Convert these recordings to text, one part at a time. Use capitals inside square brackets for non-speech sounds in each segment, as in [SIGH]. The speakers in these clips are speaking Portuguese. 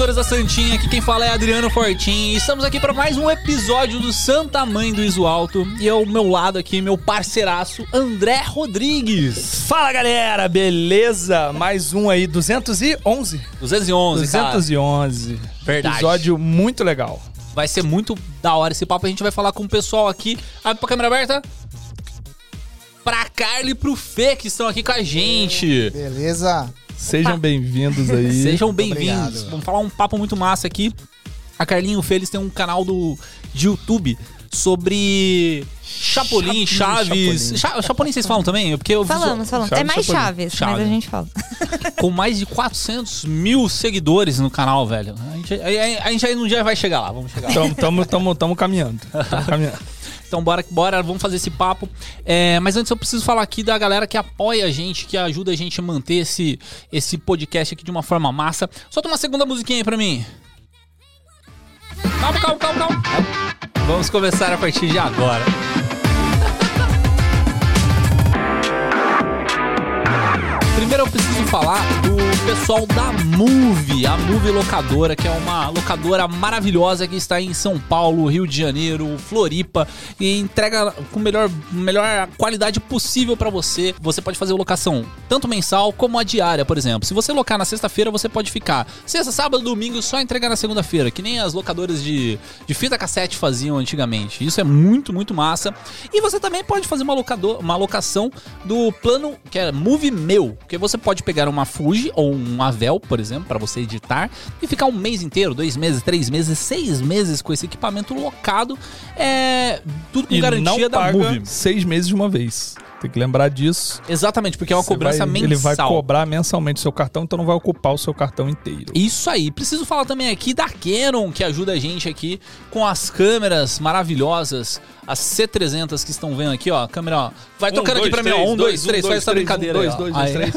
seguidores da Santinha, aqui quem fala é Adriano Fortin. Estamos aqui para mais um episódio do Santa Mãe do Iso Alto. E ao meu lado aqui, meu parceiraço, André Rodrigues. Fala galera, beleza? Mais um aí, 211. 211, 211. Cara. Verdade. Episódio muito legal. Vai ser muito da hora esse papo. A gente vai falar com o pessoal aqui. Abre pra câmera aberta. Pra Carly e pro Fê que estão aqui com a gente. Beleza. Sejam bem-vindos aí. [LAUGHS] Sejam bem-vindos. Vamos falar um papo muito massa aqui. A Carlinha e o Fê, eles têm um canal do, de YouTube sobre Chapolin, Chaves. Chapolin. Chapolin vocês falam também? Porque eu falamos, falamos. Chaves, é mais Chaves, Chaves, mas a gente fala. [LAUGHS] Com mais de 400 mil seguidores no canal, velho. A gente, a, a gente aí um dia vai chegar lá, vamos chegar lá. Tamo, tamo, tamo, tamo caminhando. [LAUGHS] Tamo caminhando. Então bora, bora, vamos fazer esse papo. É, mas antes eu preciso falar aqui da galera que apoia a gente, que ajuda a gente a manter esse, esse podcast aqui de uma forma massa. Solta uma segunda musiquinha aí pra mim. Calma, calma, calma, calma. Vamos começar a partir de agora. Primeiro eu preciso falar do pessoal da Move, a Move Locadora, que é uma locadora maravilhosa que está em São Paulo, Rio de Janeiro, Floripa e entrega com melhor melhor qualidade possível para você. Você pode fazer locação tanto mensal como a diária, por exemplo. Se você locar na sexta-feira, você pode ficar sexta, sábado, domingo, só entregar na segunda-feira, que nem as locadoras de, de fita cassete faziam antigamente. Isso é muito, muito massa. E você também pode fazer uma, locador, uma locação do plano que é Move Meu, que você pode pegar uma Fuji ou um Avel, por exemplo, para você editar e ficar um mês inteiro, dois meses, três meses, seis meses com esse equipamento locado. É tudo com e garantia não da paga Move. seis meses de uma vez. Tem que lembrar disso. Exatamente, porque é uma Você cobrança vai- mensal. Ele vai cobrar mensalmente o seu cartão, então não vai ocupar o seu cartão inteiro. Isso aí. Preciso falar também aqui da Canon, que ajuda a gente aqui com as câmeras maravilhosas, as C300 que estão vendo aqui, ó. A câmera, ó. Vai Um, tocando aqui dois, pra mim, ó. Um, dois, dois, um, três. dois, Faz essa três, um, brincadeira dois, dois, dois, Aí. [LAUGHS] três.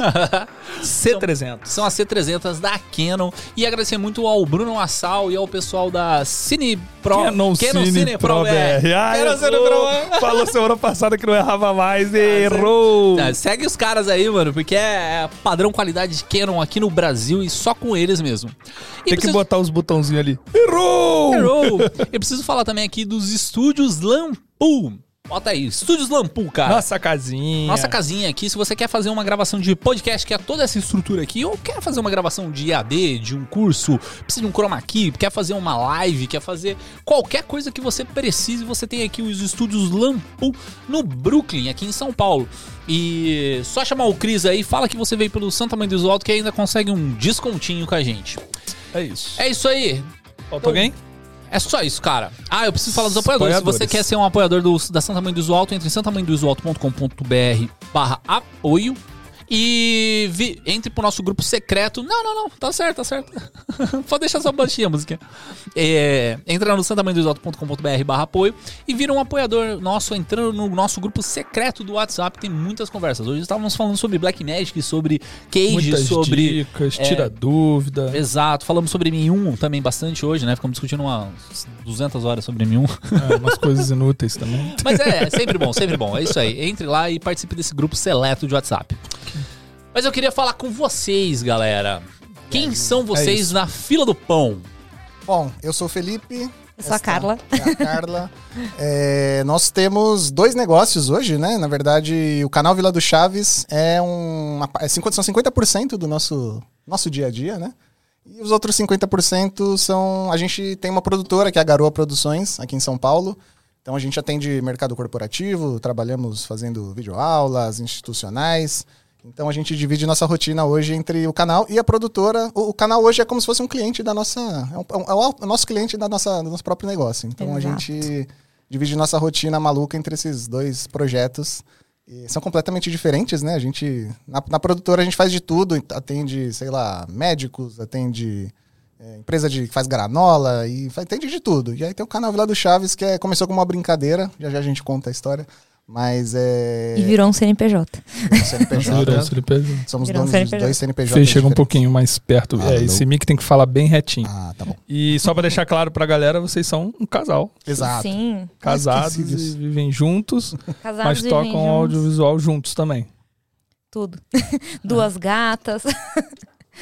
C300. São as C300 da Canon. E agradecer muito ao Bruno Assal e ao pessoal da Cine Pro. Canon, Cine, Pro BR. Ah, Canon Cine. Pro Falou semana passada que não errava mais. Errou. É, segue os caras aí, mano, porque é padrão qualidade de Canon aqui no Brasil e só com eles mesmo. E Tem que preciso- botar os botãozinhos ali. Errou! Errou! Eu preciso falar também aqui dos estúdios Lampu. Bota aí, estúdios Lampu, cara. Nossa casinha. Nossa casinha aqui, se você quer fazer uma gravação de podcast, que é toda essa estrutura aqui, ou quer fazer uma gravação de IAD, de um curso, precisa de um chroma key, quer fazer uma live, quer fazer qualquer coisa que você precise, você tem aqui os estúdios Lampu no Brooklyn, aqui em São Paulo. E só chamar o Cris aí, fala que você veio pelo Santa Mãe do Alto que ainda consegue um descontinho com a gente. É isso. É isso aí. Falta alguém? É só isso, cara. Ah, eu preciso falar dos apoiadores. Se Apoiadores. você quer ser um apoiador do, da Santa Mãe do Iso Alto, entre em santamanhodoisoalto.com.br barra apoio e vi- entre pro nosso grupo secreto. Não, não, não. Tá certo, tá certo. [LAUGHS] Pode deixar só baixinha a música. É, entra no santamanhodoisoalto.com.br barra apoio e vira um apoiador nosso entrando no nosso grupo secreto do WhatsApp. Tem muitas conversas. Hoje estávamos falando sobre Black Magic, sobre Cage, Muitas sobre... dicas, é, tira dúvida. Exato, falamos sobre M1 também bastante hoje, né? Ficamos discutindo umas 200 horas sobre M1. É, umas coisas inúteis também. Mas é, é sempre bom, sempre bom. É isso aí. Entre lá e participe desse grupo seleto de WhatsApp. Mas eu queria falar com vocês, galera. Quem são vocês isso. na fila do pão? Bom, eu sou o Felipe. Eu sou a Carla. É a Carla. É, nós temos dois negócios hoje, né? Na verdade, o canal Vila do Chaves é um. É 50, são 50% do nosso, nosso dia a dia, né? E os outros 50% são. A gente tem uma produtora que é a Garoa Produções, aqui em São Paulo. Então a gente atende mercado corporativo, trabalhamos fazendo videoaulas institucionais. Então a gente divide nossa rotina hoje entre o canal e a produtora. O, o canal hoje é como se fosse um cliente da nossa. É, um- é o, é o nosso cliente da nossa, do nosso próprio negócio. Então a Exato. gente divide nossa rotina maluca entre esses dois projetos. E são completamente diferentes, né? A gente. Na, na produtora a gente faz de tudo, atende, sei lá, médicos, atende é, empresa de, que faz granola e faz, atende de tudo. E aí tem o canal Vila do Chaves, que é, começou como uma brincadeira, já já a gente conta a história. Mas é. E virou um CNPJ. CNPJ. Virou CNPJ. Somos Virou um donos dos CNPJ. dois CNPJ. Fê, chega um pouquinho mais perto. Ah, é, não. esse mic tem que falar bem retinho. Ah, tá bom. E só pra deixar claro pra galera, vocês são um casal. Exato. Sim. Casados e vivem juntos, Casados mas tocam juntos. audiovisual juntos também. Tudo. [LAUGHS] Duas gatas.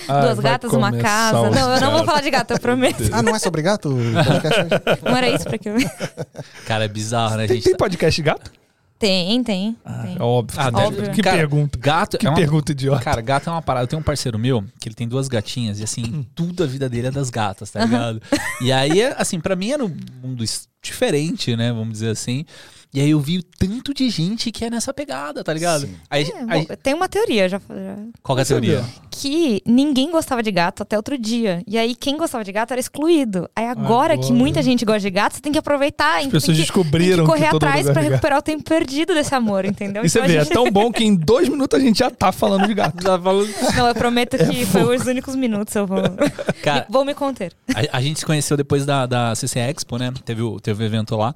Ai, Duas gatas, uma casa. Não, eu não vou falar de gato, eu prometo. Ah, não é sobre gato? [LAUGHS] podcast hoje? Não era isso pra que eu. [LAUGHS] Cara, é bizarro, né, Tem, gente? tem podcast gato? Tem, tem. tem. É óbvio. Ah, tem. Que Cara, pergunta. Gato Que é uma pergunta idiota. Cara, gato é uma parada. Eu tenho um parceiro meu que ele tem duas gatinhas e assim, tudo a vida dele é das gatas, tá ligado? E aí, assim, pra mim era um mundo diferente, né? Vamos dizer assim. E aí eu vi o tanto de gente que é nessa pegada, tá ligado? Aí, É, aí- tem uma teoria, já, já qual que é a teoria? que ninguém gostava de gato até outro dia. E aí quem gostava de gato era excluído. Aí agora, que Agora. muita gente gosta de gato, você tem que aproveitar. As pessoas que, descobriram tem que correr que todo atrás de gato. recuperar o tempo perdido desse amor, entendeu? E você Então vê, é gente- tão bom que em dois minutos a gente já tá falando de gato. [LAUGHS] Já falou- Não, eu prometo que foi os únicos minutos eu vou, Cara, [LAUGHS] vou me conter. A, a gente se conheceu depois da, da CC Expo, né? Teve o, teve o evento lá.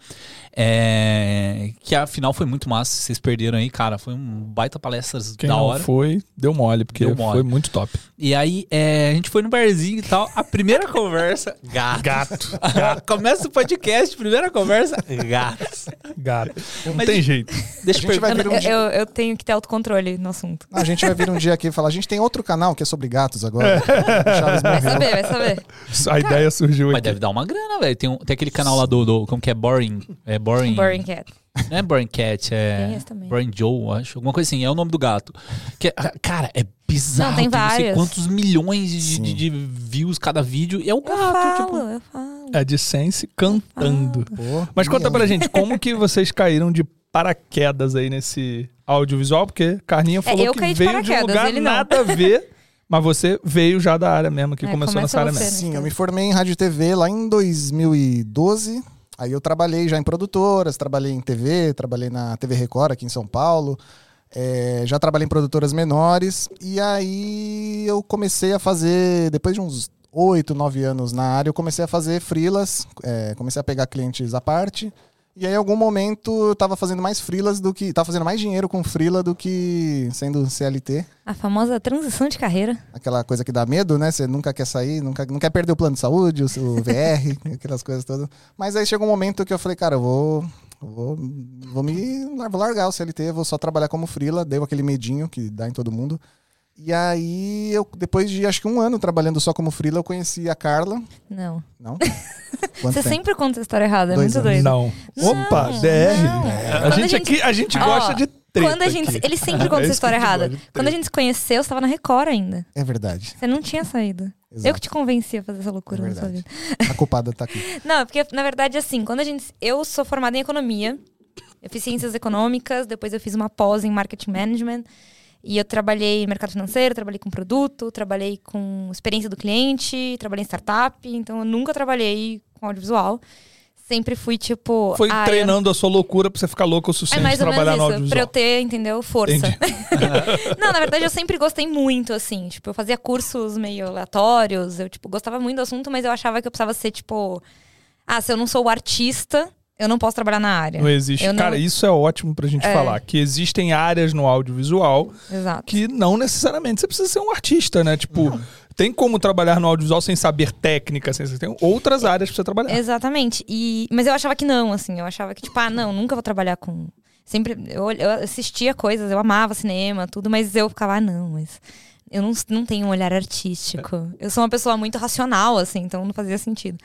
É, que afinal foi muito massa. Vocês perderam aí, cara. Foi um baita palestras Quem da não hora. foi, deu mole, porque Deu mole. foi muito top. E aí, é, a gente foi no barzinho e tal. A primeira [LAUGHS] conversa, gato. Gato. [LAUGHS] Começa o podcast, primeira conversa, gato. Gato. Não Mas- tem jeito. Deixa A eu gente vai perguntar. vir um Eu, dia. eu- eu tenho que ter autocontrole no assunto. A gente vai vir um dia aqui e falar: a gente tem outro canal que é sobre gatos agora. Chaves Vai saber, vai saber. A ideia surgiu Mas aqui. deve dar uma grana, velho. Tem, um- tem aquele canal lá do, do. Como que é? Boring. É Boring. Boring Cat. [LAUGHS] Não é Boring Cat, é. Tem. Boring Joe, acho. Alguma coisa assim. É o nome do gato. Que, é- cara, é bizarro. Não, tem não sei quantos milhões de, de- de views cada vídeo. E é o Eu gato, tipo. falo, eu falo. A AdSense cantando. Pô, Mas conta pra gente, como que vocês caíram de paraquedas aí nesse audiovisual? Porque Carninha falou É, eu que caí de veio de um lugar nada a ver, [LAUGHS] mas você veio já da área mesmo, que É, começou nessa área mesmo. né? Sim, eu me formei em rádio e TV lá em 2012. Aí eu trabalhei já em produtoras, trabalhei em TV, trabalhei na TV Record aqui em São Paulo. É, já trabalhei em produtoras menores. E aí eu comecei a fazer, depois de uns oito, nove anos na área, eu comecei a fazer freelas, é, comecei a pegar clientes à parte. E aí, em algum momento, eu tava fazendo mais freelas do que. Tava fazendo mais dinheiro com freela do que sendo CLT. A famosa transição de carreira. Aquela coisa que dá medo, né? Você nunca quer sair, nunca, não quer perder o plano de saúde, o, o [LAUGHS] VR, aquelas coisas todas. Mas aí chegou um momento que eu falei, cara, eu vou. Vou, vou me vou largar o CLT, vou só trabalhar como freela, deu aquele medinho que dá em todo mundo. E aí, eu, depois de acho que um ano trabalhando só como freela, eu conheci a Carla. Não. Não? [LAUGHS] Quanto Você tempo? sempre conta a história errada, é Dois muito anos. doido. Não. Opa, Não, DR. não. A, Quando a gente gente- aqui, a gente Ó, gosta de treta Quando a gente. aqui. Ele sempre conta É essa história gente errada. Quando a gente se conheceu, você tava na Record ainda. É verdade. Você não tinha saído. Exato. Eu que te convenci a fazer essa loucura É na sua vida. A culpada tá aqui. [LAUGHS] Não, é porque, na verdade, assim, quando a gente. Eu sou formada em economia, eu fiz ciências econômicas, depois eu fiz uma pós em marketing management. E eu trabalhei no mercado financeiro, trabalhei com produto, trabalhei com experiência do cliente, trabalhei em startup, então eu nunca trabalhei com audiovisual. Sempre fui, tipo. Foi ah, eu- treinando a sua loucura pra você ficar louco o É suficiente mais de ou trabalhar menos no isso, pra eu ter, entendeu, força. [LAUGHS] Não, na verdade eu sempre gostei muito, assim. Tipo, eu fazia cursos meio aleatórios. Eu, tipo, gostava muito do assunto, mas eu achava que eu precisava ser, tipo... Ah, se eu não sou o artista, eu não posso trabalhar na área. Não existe. Eu não- Cara, isso é ótimo pra gente É. falar. Que existem áreas no audiovisual Exato. que não necessariamente você precisa ser um artista, né? Tipo, tem como trabalhar no audiovisual sem saber técnica, sem tem outras áreas pra você trabalhar. Exatamente. E, mas eu achava que não, assim. Eu achava que, tipo, ah, não, nunca vou trabalhar com... Sempre... Eu, eu assistia coisas, eu amava cinema, tudo, mas eu ficava, ah, não, mas... Eu não, não tenho um olhar artístico. Eu sou uma pessoa muito racional, assim, então não fazia sentido.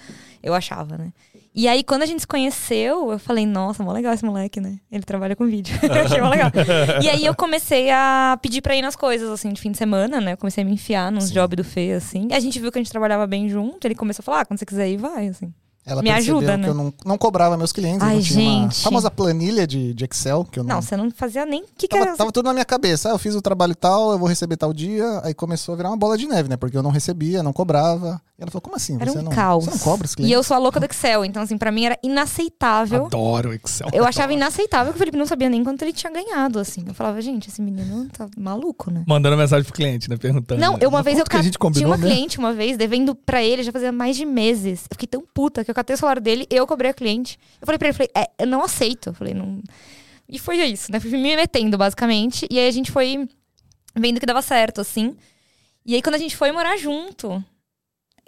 Eu achava, né? E aí, quando a gente se conheceu, eu falei, nossa, mó legal esse moleque, né? Ele trabalha com vídeo. [LAUGHS] eu achei mó legal. E aí eu comecei a pedir pra ir nas coisas, assim, de fim de semana, né? Eu comecei a me enfiar nos jobs do Fê, assim. A gente viu que a gente trabalhava bem junto, ele começou a falar, ah, quando você quiser ir, vai, assim. Ela Me ajuda, né? eu não, não cobrava meus clientes. Ai, eu não tinha uma gente. famosa planilha de, de Excel que eu não. Não, você não fazia nem o que, que Tava, tava tudo na minha cabeça. Ah, eu fiz o trabalho tal, eu vou receber tal dia. Aí começou a virar uma bola de neve, né? Porque eu não recebia, não cobrava. E ela falou, como assim? Era Você um não, caos. Você não cobra os E clientes? eu sou a louca do Excel, então, assim, pra mim era inaceitável. Adoro Excel. Eu achava inaceitável que o Felipe não sabia nem quanto ele tinha ganhado, assim. Eu falava, gente, esse menino tá maluco, né? Mandando mensagem pro cliente, né? Perguntando. Não, eu uma vez eu combinou tinha uma mesmo? cliente uma vez devendo pra ele já fazia mais de meses. Eu fiquei tão puta que eu catei o celular dele, eu cobrei a cliente. Eu falei pra ele, falei, é, eu não aceito. Eu falei, não. E foi isso, né? Fui me metendo, basicamente. E aí a gente foi vendo que dava certo, assim. E aí quando a gente foi morar junto,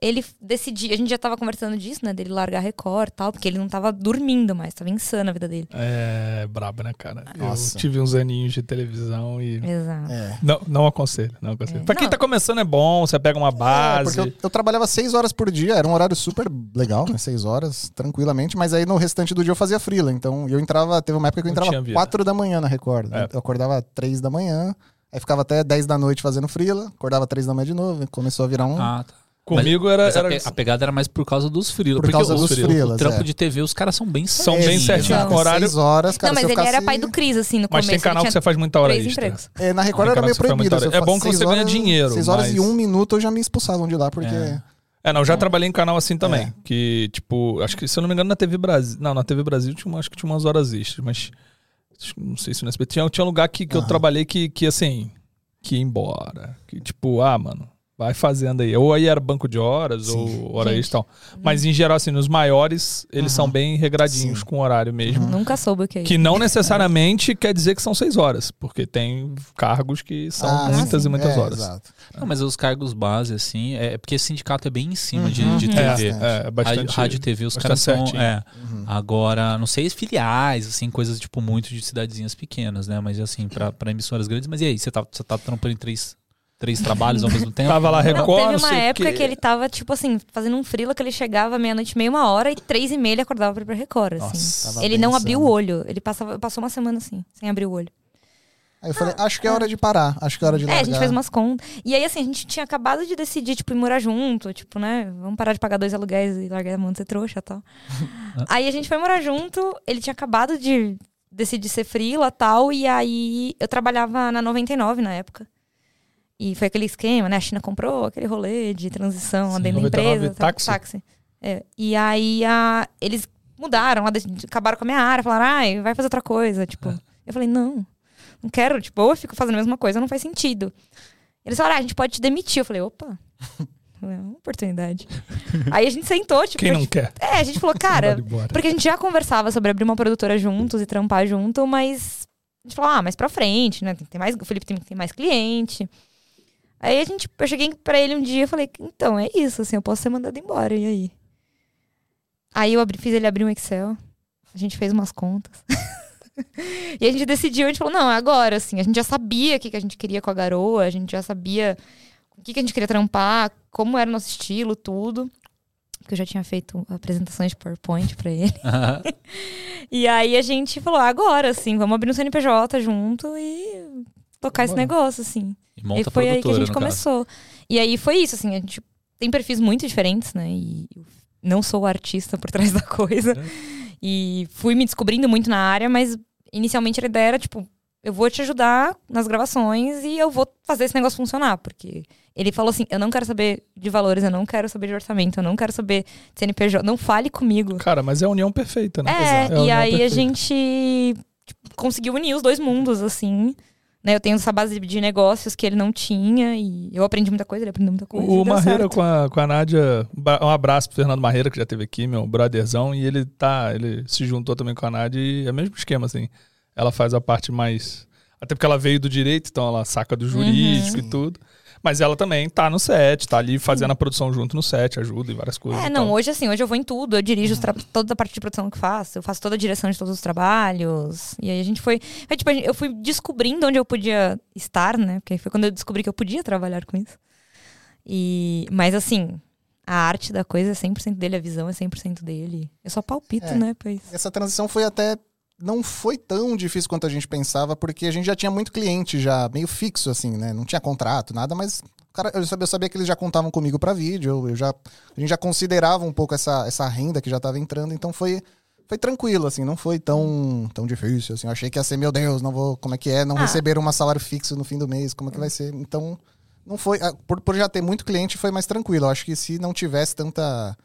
ele decidiu. A gente já tava conversando disso, né? Dele largar Record e tal, porque ele não tava dormindo mais, tava insano a vida dele. É brabo, né, cara? Nossa. Eu tive uns aninhos de televisão e. Exato. É. Não, não aconselho, não aconselho. É. Pra quem Não. tá começando é bom, você pega uma É, base. porque eu, eu trabalhava seis horas por dia, era um horário super legal, né? Seis horas, tranquilamente, mas aí no restante do dia eu fazia freela. Então eu entrava, teve uma época que eu entrava quatro da manhã na Record. É. Eu acordava três da manhã, aí ficava até 10 da noite fazendo freela, acordava três da manhã de novo, começou a virar um. Ah, tá. Comigo era. Mas a, era- pe- a pegada era mais por causa dos frilos. Por causa o, dos o freelas, trampo é. de TV, os caras são bem São bem né? com horário. Seis horas, cara. não, mas eu ele era pai do Cris, assim, no Mas começo. tem canal que você faz muita hora extra. É, na Record era meio proibido. eu. É bom que você ganha dinheiro, Seis horas mas- e um minuto já me expulsavam de lá, porque. É. É, não, já trabalhei em canal assim também. É. Que, tipo, acho que, se eu não me engano, na TV Brasil. Não, na TV Brasil tinha, acho que tinha umas horas extras, mas. Não sei se no SBT. Tinha, tinha um lugar que, que eu Aham. trabalhei que, que, assim. Que ia embora. Que, tipo, ah, mano. Vai fazendo aí. Ou aí era banco de horas, Sim. ou hora extra e tal. Mas em geral, assim, nos maiores, eles Uhum. são bem regradinhos Sim. com horário mesmo. Nunca soube o que é isso. Que não necessariamente [LAUGHS] quer dizer que são seis horas, porque tem cargos que são Ah, muitas sim. e muitas É, horas. Exato. Não, mas os cargos base, assim, é porque sindicato é bem em cima de, Uhum. de É, TV. é, bastante. rádio, rádio e TV, os caras são. É. Uhum. Agora, não sei filiais, assim, coisas tipo muito de cidadezinhas pequenas, né? Mas assim, pra, pra emissoras grandes. Mas e aí, você tá, você tá trampando em três, três trabalhos ao mesmo tempo? Tava lá Record, teve uma época quê. que ele tava, tipo assim, fazendo um frila que ele chegava meia-noite, meia, uma hora, e três e meia ele acordava pra ir pra Record, assim. Nossa. Tava ele não abriu o olho. Ele passava, passou uma semana assim, sem abrir o olho. Aí eu falei, acho que é hora de parar, acho que é hora de É, largar. a gente fez umas contas. E aí, assim, a gente tinha acabado de decidir, tipo, ir morar junto, tipo, né? Vamos parar de pagar dois aluguéis e largar a mão de ser trouxa e tal. [LAUGHS] aí a gente foi morar junto, ele tinha acabado de decidir ser frila e tal, e aí eu trabalhava na 99 na época. E foi aquele esquema, né? A China comprou aquele rolê de transição Sim, dentro da 99 empresa. tal, táxi? É. E aí a, eles mudaram, acabaram com a minha área, falaram, ai, vai fazer outra coisa. Tipo, eu falei, não, não quero, tipo, ou eu fico fazendo a mesma coisa, não faz sentido. Eles falaram, ah, a gente pode te demitir. Eu falei, opa, [LAUGHS] é uma oportunidade. aí a gente sentou, tipo, Quem não gente- quer? é, a gente falou, [LAUGHS] cara, porque a gente já conversava sobre abrir uma produtora juntos e trampar junto, mas a gente falou, ah, mais pra frente, né? Tem, tem mais, o Felipe tem, tem mais cliente. Aí a gente, eu cheguei pra ele um dia e falei, então, é isso, assim, eu posso ser mandado embora, e aí? Aí eu abri, fiz ele abrir um Excel, a gente fez umas contas. [LAUGHS] e a gente decidiu, a gente falou, não, é agora, assim, a gente já sabia o que, que a gente queria com a garoa, a gente já sabia o que, que a gente queria trampar, como era o nosso estilo, tudo. Porque eu já tinha feito apresentações de PowerPoint pra ele. [LAUGHS] E aí a gente falou, agora, assim, vamos abrir um CNPJ junto e tocar esse negócio, assim. E monta e foi aí que a gente começou. E aí foi isso, assim, a gente tem perfis muito diferentes, né? E eu não sou o artista por [LAUGHS] trás da coisa. E fui me descobrindo muito na área, mas inicialmente a ideia era, tipo, eu vou te ajudar nas gravações e eu vou fazer esse negócio funcionar. Porque ele falou assim: eu não quero saber de valores, eu não quero saber de orçamento, eu não quero saber de CNPJ, não fale comigo. Cara, mas é a união perfeita, né? É, a e aí a perfeita. gente tipo, conseguiu unir os dois mundos, assim. Né, eu tenho essa base de negócios que ele não tinha e eu aprendi muita coisa, ele aprendeu muita coisa. O e Marreira certo. com a, com a Nádia. Um abraço pro Fernando Marreira, que já teve aqui, meu brotherzão. E ele tá. Ele se juntou também com a Nádia e é o mesmo esquema, assim. Ela faz a parte mais. Até porque ela veio do direito, então ela saca do jurídico e Sim. tudo. Mas ela também tá no set, tá ali fazendo a produção junto no set, ajuda em várias coisas. É, e não, hoje assim, hoje eu vou em tudo, eu dirijo tra- toda a parte de produção que faço, eu faço toda a direção de todos os trabalhos. E aí a gente foi. foi, tipo, eu fui descobrindo onde eu podia estar, né? Porque foi quando eu descobri que eu podia trabalhar com isso. E, mas assim, a arte da coisa é 100% dele, a visão é 100% dele. Eu só palpito, É. né? Pois. Essa transição foi até. Não foi tão difícil quanto a gente pensava, porque a gente já tinha muito cliente já meio fixo, assim, né? Não tinha contrato, nada, mas cara, eu, sabia, eu sabia que eles já contavam comigo para vídeo, eu, eu já, a gente já considerava um pouco essa, essa renda que já estava entrando, então foi, foi tranquilo, assim, não foi tão, tão difícil, assim. Eu achei que ia ser, meu Deus, não vou, como é que é, não Ah. receber um salário fixo no fim do mês, como é que vai ser? Então, não foi, ah, por, por já ter muito cliente, foi mais tranquilo. Eu acho que se não tivesse tanta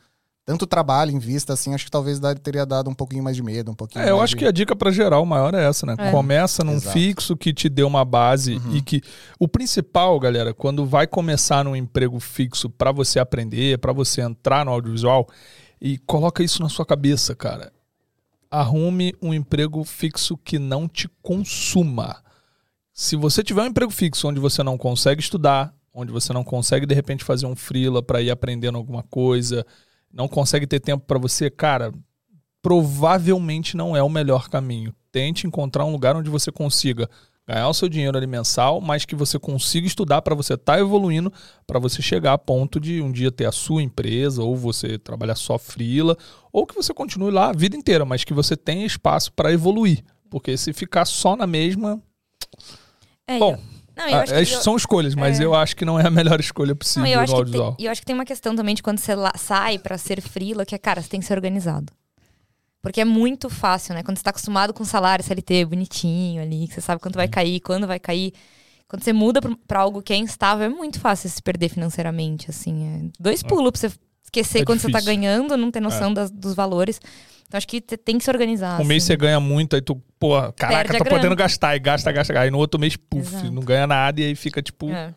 tanto trabalho em vista, assim, acho que talvez dar- teria dado um pouquinho mais de medo, um pouquinho É, eu acho de- que a dica pra geral maior é essa, né? É. Começa num Exato. fixo que te dê uma base Uhum. e que o principal, galera, quando vai começar num emprego fixo pra você aprender, pra você entrar no audiovisual, e coloca isso na sua cabeça, cara. Arrume um emprego fixo que não te consuma. Se você tiver um emprego fixo onde você não consegue estudar, onde você não consegue de repente fazer um freela para ir aprendendo alguma coisa, não consegue ter tempo para você, cara, provavelmente não é o melhor caminho. Tente encontrar um lugar onde você consiga ganhar o seu dinheiro ali mensal, mas que você consiga estudar para você estar tá evoluindo, para você chegar a ponto de um dia ter a sua empresa, ou você trabalhar só frila, ou que você continue lá a vida inteira, mas que você tenha espaço para evoluir. Porque se ficar só na mesma. É, Bom, eu- não, eu acho que eu- são escolhas, mas é. eu acho que não é a melhor escolha possível Não, eu acho, que audiovisual. tem, eu acho que tem uma questão também de quando você sai pra ser frila, que é, cara, você tem que ser organizado. Porque é muito fácil, né? Quando você tá acostumado com salário CLT bonitinho ali, que você sabe quanto Uhum. vai cair, quando vai cair. Quando você muda pra- pra algo que é instável, é muito fácil se perder financeiramente, assim. É dois pulos pra você esquecer É quando você tá difícil. ganhando, não ter noção das- dos valores. Então acho que tem que se organizar. Um mês assim. você ganha muito, aí tu, pô, caraca, tô grana. podendo gastar, e gasta, gasta, gasta. Aí no outro mês, puf, Exato. não ganha nada e aí fica, tipo, É,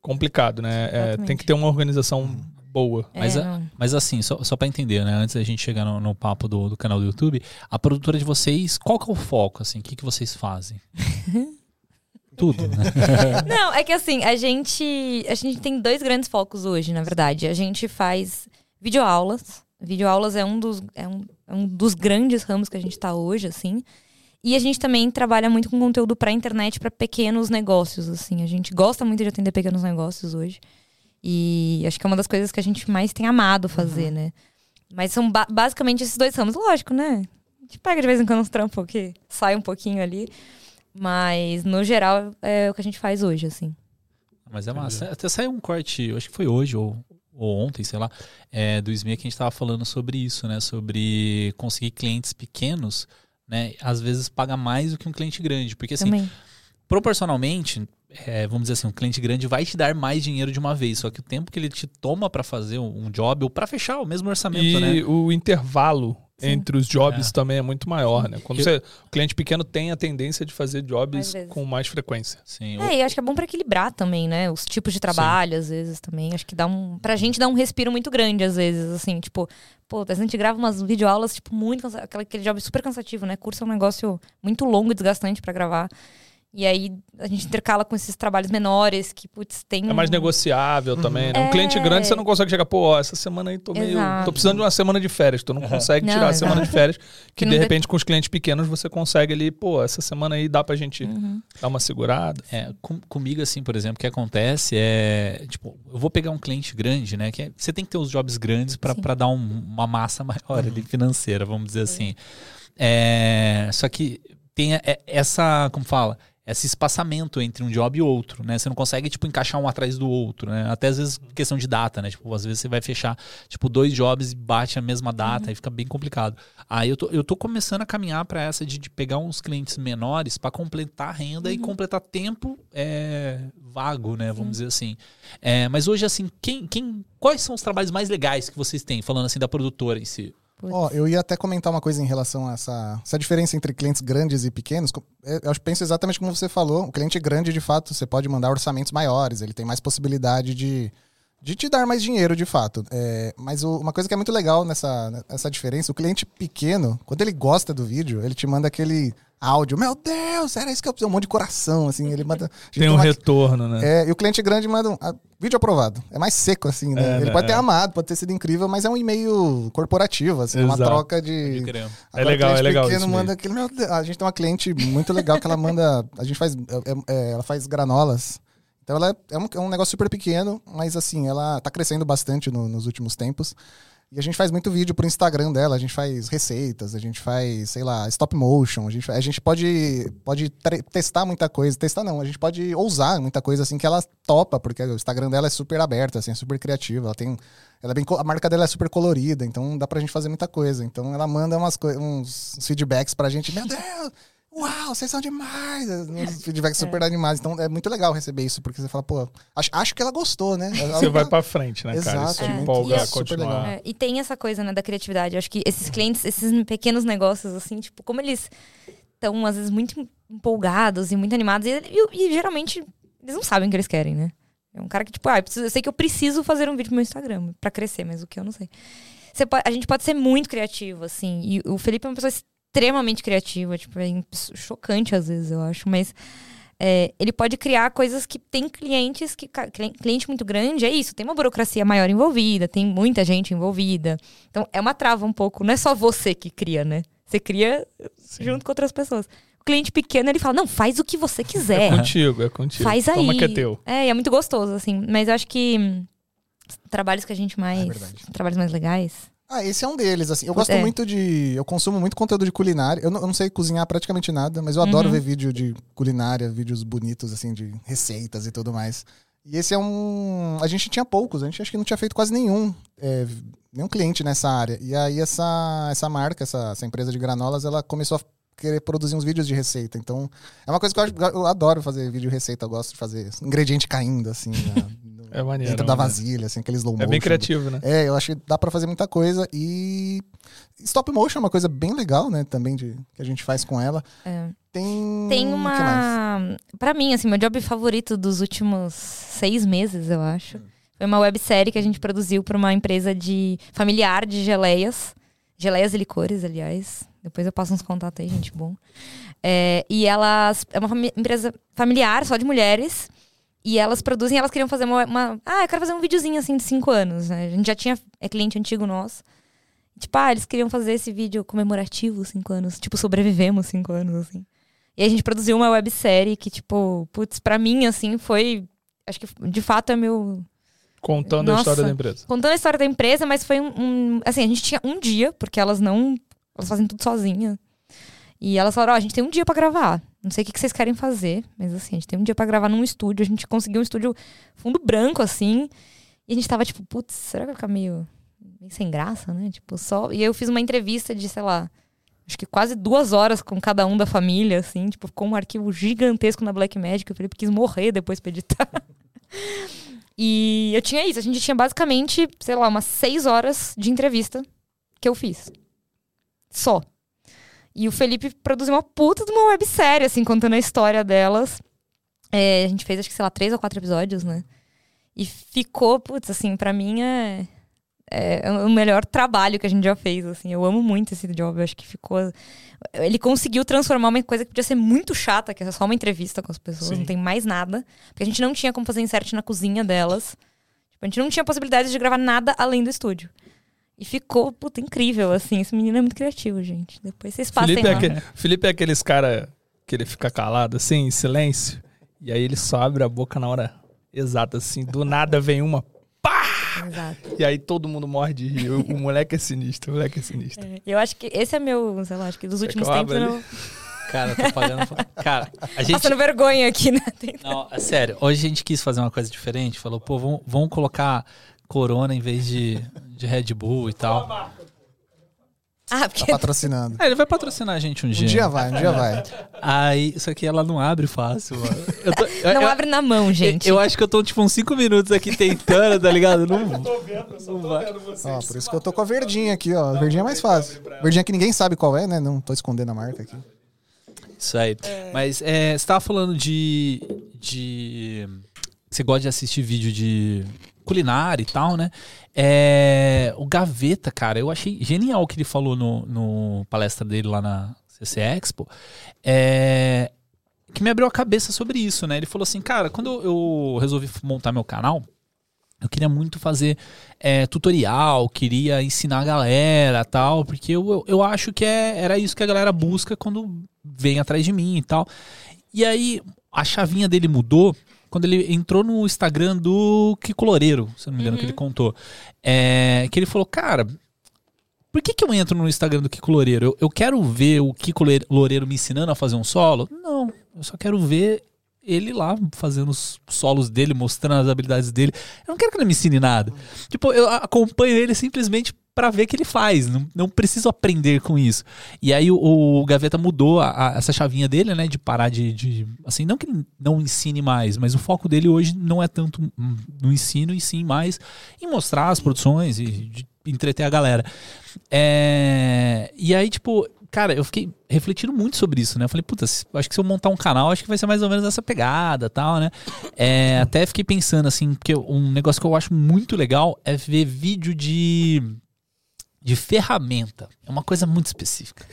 complicado, né? É, tem que ter uma organização boa. Mas, é, a- não. mas assim, só, só para entender, né? Antes da gente chegar no, no papo do, do canal do YouTube, a produtora de vocês, qual que é o foco, assim? O que, que vocês fazem? [LAUGHS] Tudo, né? [LAUGHS] Não, é que assim, a gente, a gente tem dois grandes focos hoje, na verdade. A gente faz videoaulas. Videoaulas é um dos, é um, é um dos grandes ramos que a gente tá hoje, assim. E a gente também trabalha muito com conteúdo pra internet, pra pequenos negócios, assim. A gente gosta muito de atender pequenos negócios hoje. E acho que é uma das coisas que a gente mais tem amado fazer, né? Mas são ba- basicamente esses dois ramos. Lógico, né? A gente pega de vez em quando uns trampos que sai um pouquinho ali. Mas, no geral, é o que a gente faz hoje, assim. Mas é massa. Até saiu um corte, eu acho que foi hoje ou, ou ontem, sei lá, é, do SME que a gente tava falando sobre isso, né? Sobre conseguir clientes pequenos, né? Às vezes paga mais do que um cliente grande. Porque assim, Também. proporcionalmente, é, vamos dizer assim, um cliente grande vai te dar mais dinheiro de uma vez. Só que o tempo que ele te toma para fazer um um job ou para fechar o mesmo orçamento, E né? o intervalo Sim. entre os jobs É. também é muito maior, né? Quando Eu- você, o cliente pequeno tem a tendência de fazer jobs com mais frequência. Sim, o- É, e acho que é bom pra equilibrar também, né? Os tipos de trabalho, às vezes, também. Acho que dá um. Pra gente dá um respiro muito grande, às vezes, assim, tipo, pô, a gente grava umas videoaulas, tipo, muito cansa- aquela- aquele job super cansativo, né? Curso é um negócio muito longo e desgastante pra gravar. E aí a gente intercala com esses trabalhos menores que, putz, tem. É mais negociável também, né? Um É. cliente grande você não consegue chegar, pô, ó, essa semana aí tô meio. Exato. Tô precisando de uma semana de férias. Tu não consegue Não, tirar a exato. semana de férias. [LAUGHS] Que de repente com os clientes pequenos você consegue ali, pô, essa semana aí dá pra gente Uhum. dar uma segurada. É, com- comigo, assim, por exemplo, o que acontece é. Tipo, eu vou pegar um cliente grande, né? Que é- você tem que ter os jobs grandes para dar um- uma massa maior ali, financeira, vamos dizer assim. É, só que tem é- essa. Como fala? Esse espaçamento entre um job e outro, né? Você não consegue, tipo, encaixar um atrás do outro, né? Até às vezes questão de data, né? Tipo, às vezes você vai fechar, tipo, dois jobs e bate a mesma data, aí fica bem complicado. Aí eu tô, eu tô começando a caminhar para essa de, de pegar uns clientes menores para completar a renda e completar tempo é, vago, né? Vamos dizer assim. É, mas hoje, assim, quem, quem, quais são os trabalhos mais legais que vocês têm, falando assim da produtora em si? Ó, eu ia até comentar uma coisa em relação a essa, essa diferença entre clientes grandes e pequenos. É, Eu penso exatamente como você falou. O cliente grande, de fato, você pode mandar orçamentos maiores, ele tem mais possibilidade de, de te dar mais dinheiro, de fato. É, mas o- uma coisa que é muito legal nessa, nessa diferença, o cliente pequeno, quando ele gosta do vídeo, ele te manda aquele áudio. Meu Deus, era isso que eu precisava. Um monte de coração, assim. Ele manda. Tem um uma- retorno, né? é, e o cliente grande manda um vídeo aprovado. É mais seco, assim, né? É, Ele né? pode ter É. amado, pode ter sido incrível, mas é um e-mail corporativo, assim, uma Exato. troca de. Creme. Agora, legal, é legal pequeno isso manda aquele, meu Deus, a gente tem uma cliente muito legal que ela manda. A gente faz. é- é- ela faz granolas. Então ela é, é um, é um negócio super pequeno, mas assim, ela tá crescendo bastante no- nos últimos tempos. E a gente faz muito vídeo pro Instagram dela, a gente faz receitas, a gente faz, sei lá, stop motion, a gente, a gente pode, pode testar muita coisa. Testar não, a gente pode ousar muita coisa assim que ela topa, porque o Instagram dela é super aberto, assim, é super criativa. Ela tem. Ela é bem, a marca dela é super colorida, então dá pra gente fazer muita coisa. Então ela manda umas uns feedbacks pra gente, meu Deus! Uau, vocês são demais! [LAUGHS] Uns feedbacks super animados. Então é muito legal receber isso, porque você fala, pô, acho, acho que ela gostou, né? Ela- Você vai pra frente, né, cara? Exato, Isso é. te E empolga é continuar. legal. É, e tem essa coisa, né, da criatividade. Eu acho que esses clientes, esses pequenos negócios, assim, tipo, como eles estão, às vezes, muito empolgados e muito animados, e, e- e geralmente eles não sabem o que eles querem, né? É um cara que, tipo, ah, eu, preciso- eu sei que eu preciso fazer um vídeo pro meu Instagram pra crescer, mas o que eu não sei. Você pode- a gente pode ser muito criativo, assim. E o Felipe é uma pessoa extremamente criativa, tipo, é chocante às vezes, eu acho, mas. é, ele pode criar coisas que tem clientes que cliente muito grande é isso tem uma burocracia maior envolvida tem muita gente envolvida então é uma trava um pouco não é só você que cria né você cria junto com outras pessoas o cliente pequeno ele fala não faz o que você quiser É contigo, é contigo. faz aí Toma que é teu. é e é muito gostoso assim mas eu acho que hum, os trabalhos que a gente mais É trabalhos mais legais Ah, esse é um deles, assim. Eu gosto É. muito de. Eu consumo muito conteúdo de culinária. Eu não, eu não sei cozinhar praticamente nada, mas eu adoro Uhum. ver vídeo de culinária, vídeos bonitos, assim, de receitas e tudo mais. E esse é um. A gente tinha poucos, a gente acho que não tinha feito quase nenhum. é, nenhum cliente nessa área. E aí essa, essa marca, essa, essa empresa de granolas, ela começou a querer produzir uns vídeos de receita. Então, é uma coisa que eu, eu adoro fazer vídeo de receita. Eu gosto de fazer ingrediente caindo, assim, na- [LAUGHS] É maneiro. dentro é da vasilha, assim, aqueles slow É motion. bem criativo, né? É, eu acho que dá pra fazer muita coisa e stop motion é uma coisa bem legal, né, também de que a gente faz com ela. É. Tem Tem uma. Pra mim, assim, meu job favorito dos últimos seis meses, eu acho. Foi uma websérie que a gente produziu pra uma empresa de familiar de geleias. Geleias e licores, aliás. Depois eu passo uns contatos aí, gente, bom. É, e elas. É uma fami- empresa familiar, só de mulheres. E elas produzem, elas queriam fazer uma, uma- Ah, eu quero fazer um videozinho assim de cinco anos. né? A gente já tinha. É cliente antigo nosso. Tipo, ah, eles queriam fazer esse vídeo comemorativo, cinco anos. Tipo, sobrevivemos cinco anos, assim. E a gente produziu uma websérie que, tipo, putz, pra mim, assim, foi. Acho que de fato é meu. Contando a Nossa. história da empresa. Contando a história da empresa, mas foi um. um- assim, a gente tinha um dia, porque elas não. Elas fazem tudo sozinha. E elas falaram: Ó, a gente tem um dia pra gravar. Não sei o que vocês querem fazer, mas assim, a gente tem um dia pra gravar num estúdio. A gente conseguiu um estúdio fundo branco, assim. E a gente tava tipo, putz, será que vai ficar meio, meio sem graça, né? Tipo, só. E eu fiz uma entrevista de, sei lá, acho que quase duas horas com cada um da família, assim. Tipo, ficou um arquivo gigantesco na Blackmagic. O Felipe quis morrer depois pra editar. [LAUGHS] e eu tinha isso. A gente tinha basicamente, sei lá, umas seis horas de entrevista que eu fiz. Só. E o Felipe produziu uma puta de uma websérie, assim, contando a história delas. É, a gente fez, acho que, sei lá, três ou quatro episódios, né? E ficou, putz, assim, pra mim é, é o melhor trabalho que a gente já fez, assim. Eu amo muito esse job, eu acho que ficou... Ele conseguiu transformar uma coisa que podia ser muito chata, que é só uma entrevista com as pessoas, Sim. não tem mais nada. Porque a gente não tinha como fazer insert na cozinha delas. Tipo, a gente não tinha possibilidade de gravar nada além do estúdio. E ficou, puta, incrível, assim. Esse menino é muito criativo, gente. Depois vocês passem Felipe é, aquele, Felipe é aqueles cara que ele fica calado, assim, em silêncio. E aí ele só abre a boca na hora exata, assim. Do nada vem uma. Exato. E aí todo mundo morre de rir. O, o moleque é sinistro, o moleque é sinistro. É, Eu acho que esse é meu, sei lá, acho que dos últimos que eu tempos? [LAUGHS] Cara, tô pagando. Cara, a gente. passando vergonha aqui, né? Não, é sério, hoje a gente quis fazer uma coisa diferente. Falou, pô, vamos, vamos colocar Corona em vez de, de Red Bull e tal. Ah, Tá porque patrocinando. É, ele vai patrocinar a gente um Um dia. dia vai, um dia vai. Aí, isso aqui ela não abre fácil, mano. Eu tô- eu- não eu- abre na mão, gente. Eu acho que eu tô tipo uns 5 minutos aqui tentando, tá ligado? Não, não vai. Ó, por isso que eu tô com a verdinha aqui, ó. A verdinha é mais fácil. Verdinha que ninguém sabe qual é, né? Não tô escondendo a marca aqui. Isso aí. Mas é, você tava falando de, de. Você gosta de assistir vídeo de culinária e tal, né? É, o Gaveta, cara, eu achei genial o que ele falou no, no palestra dele lá na CC Expo. É, que me abriu a cabeça sobre isso, né? Ele falou assim, cara, quando eu resolvi montar meu canal, eu queria muito fazer é, tutorial, queria ensinar a galera tal, porque eu, eu, eu acho que é, era isso que a galera busca quando vem atrás de mim e tal. E aí a chavinha dele mudou quando ele entrou no Instagram do Kiko Loureiro, se eu não me engano, que ele contou. É, que ele falou, cara, por que, que eu entro no Instagram do Kiko Loureiro? Eu, eu quero ver o Kiko Loureiro me ensinando a fazer um solo? Não, eu só quero ver ele lá fazendo os solos dele, mostrando as habilidades dele. Eu não quero que ele me ensine nada. Tipo, eu acompanho ele simplesmente pra ver que ele faz. Não, não preciso aprender com isso. E aí o, o Gaveta mudou a- a- essa chavinha dele, né? De parar de, de- Assim, não que não ensine mais, mas o foco dele hoje não é tanto no ensino, e sim mais em mostrar as produções e de entreter a galera. É, E aí, tipo, cara, eu fiquei refletindo muito sobre isso, né? Eu falei, puta, acho que se eu montar um canal, acho que vai ser mais ou menos essa pegada tal, né? É, até fiquei pensando, assim, porque um negócio que eu acho muito legal é ver vídeo de de ferramenta é uma coisa muito específica.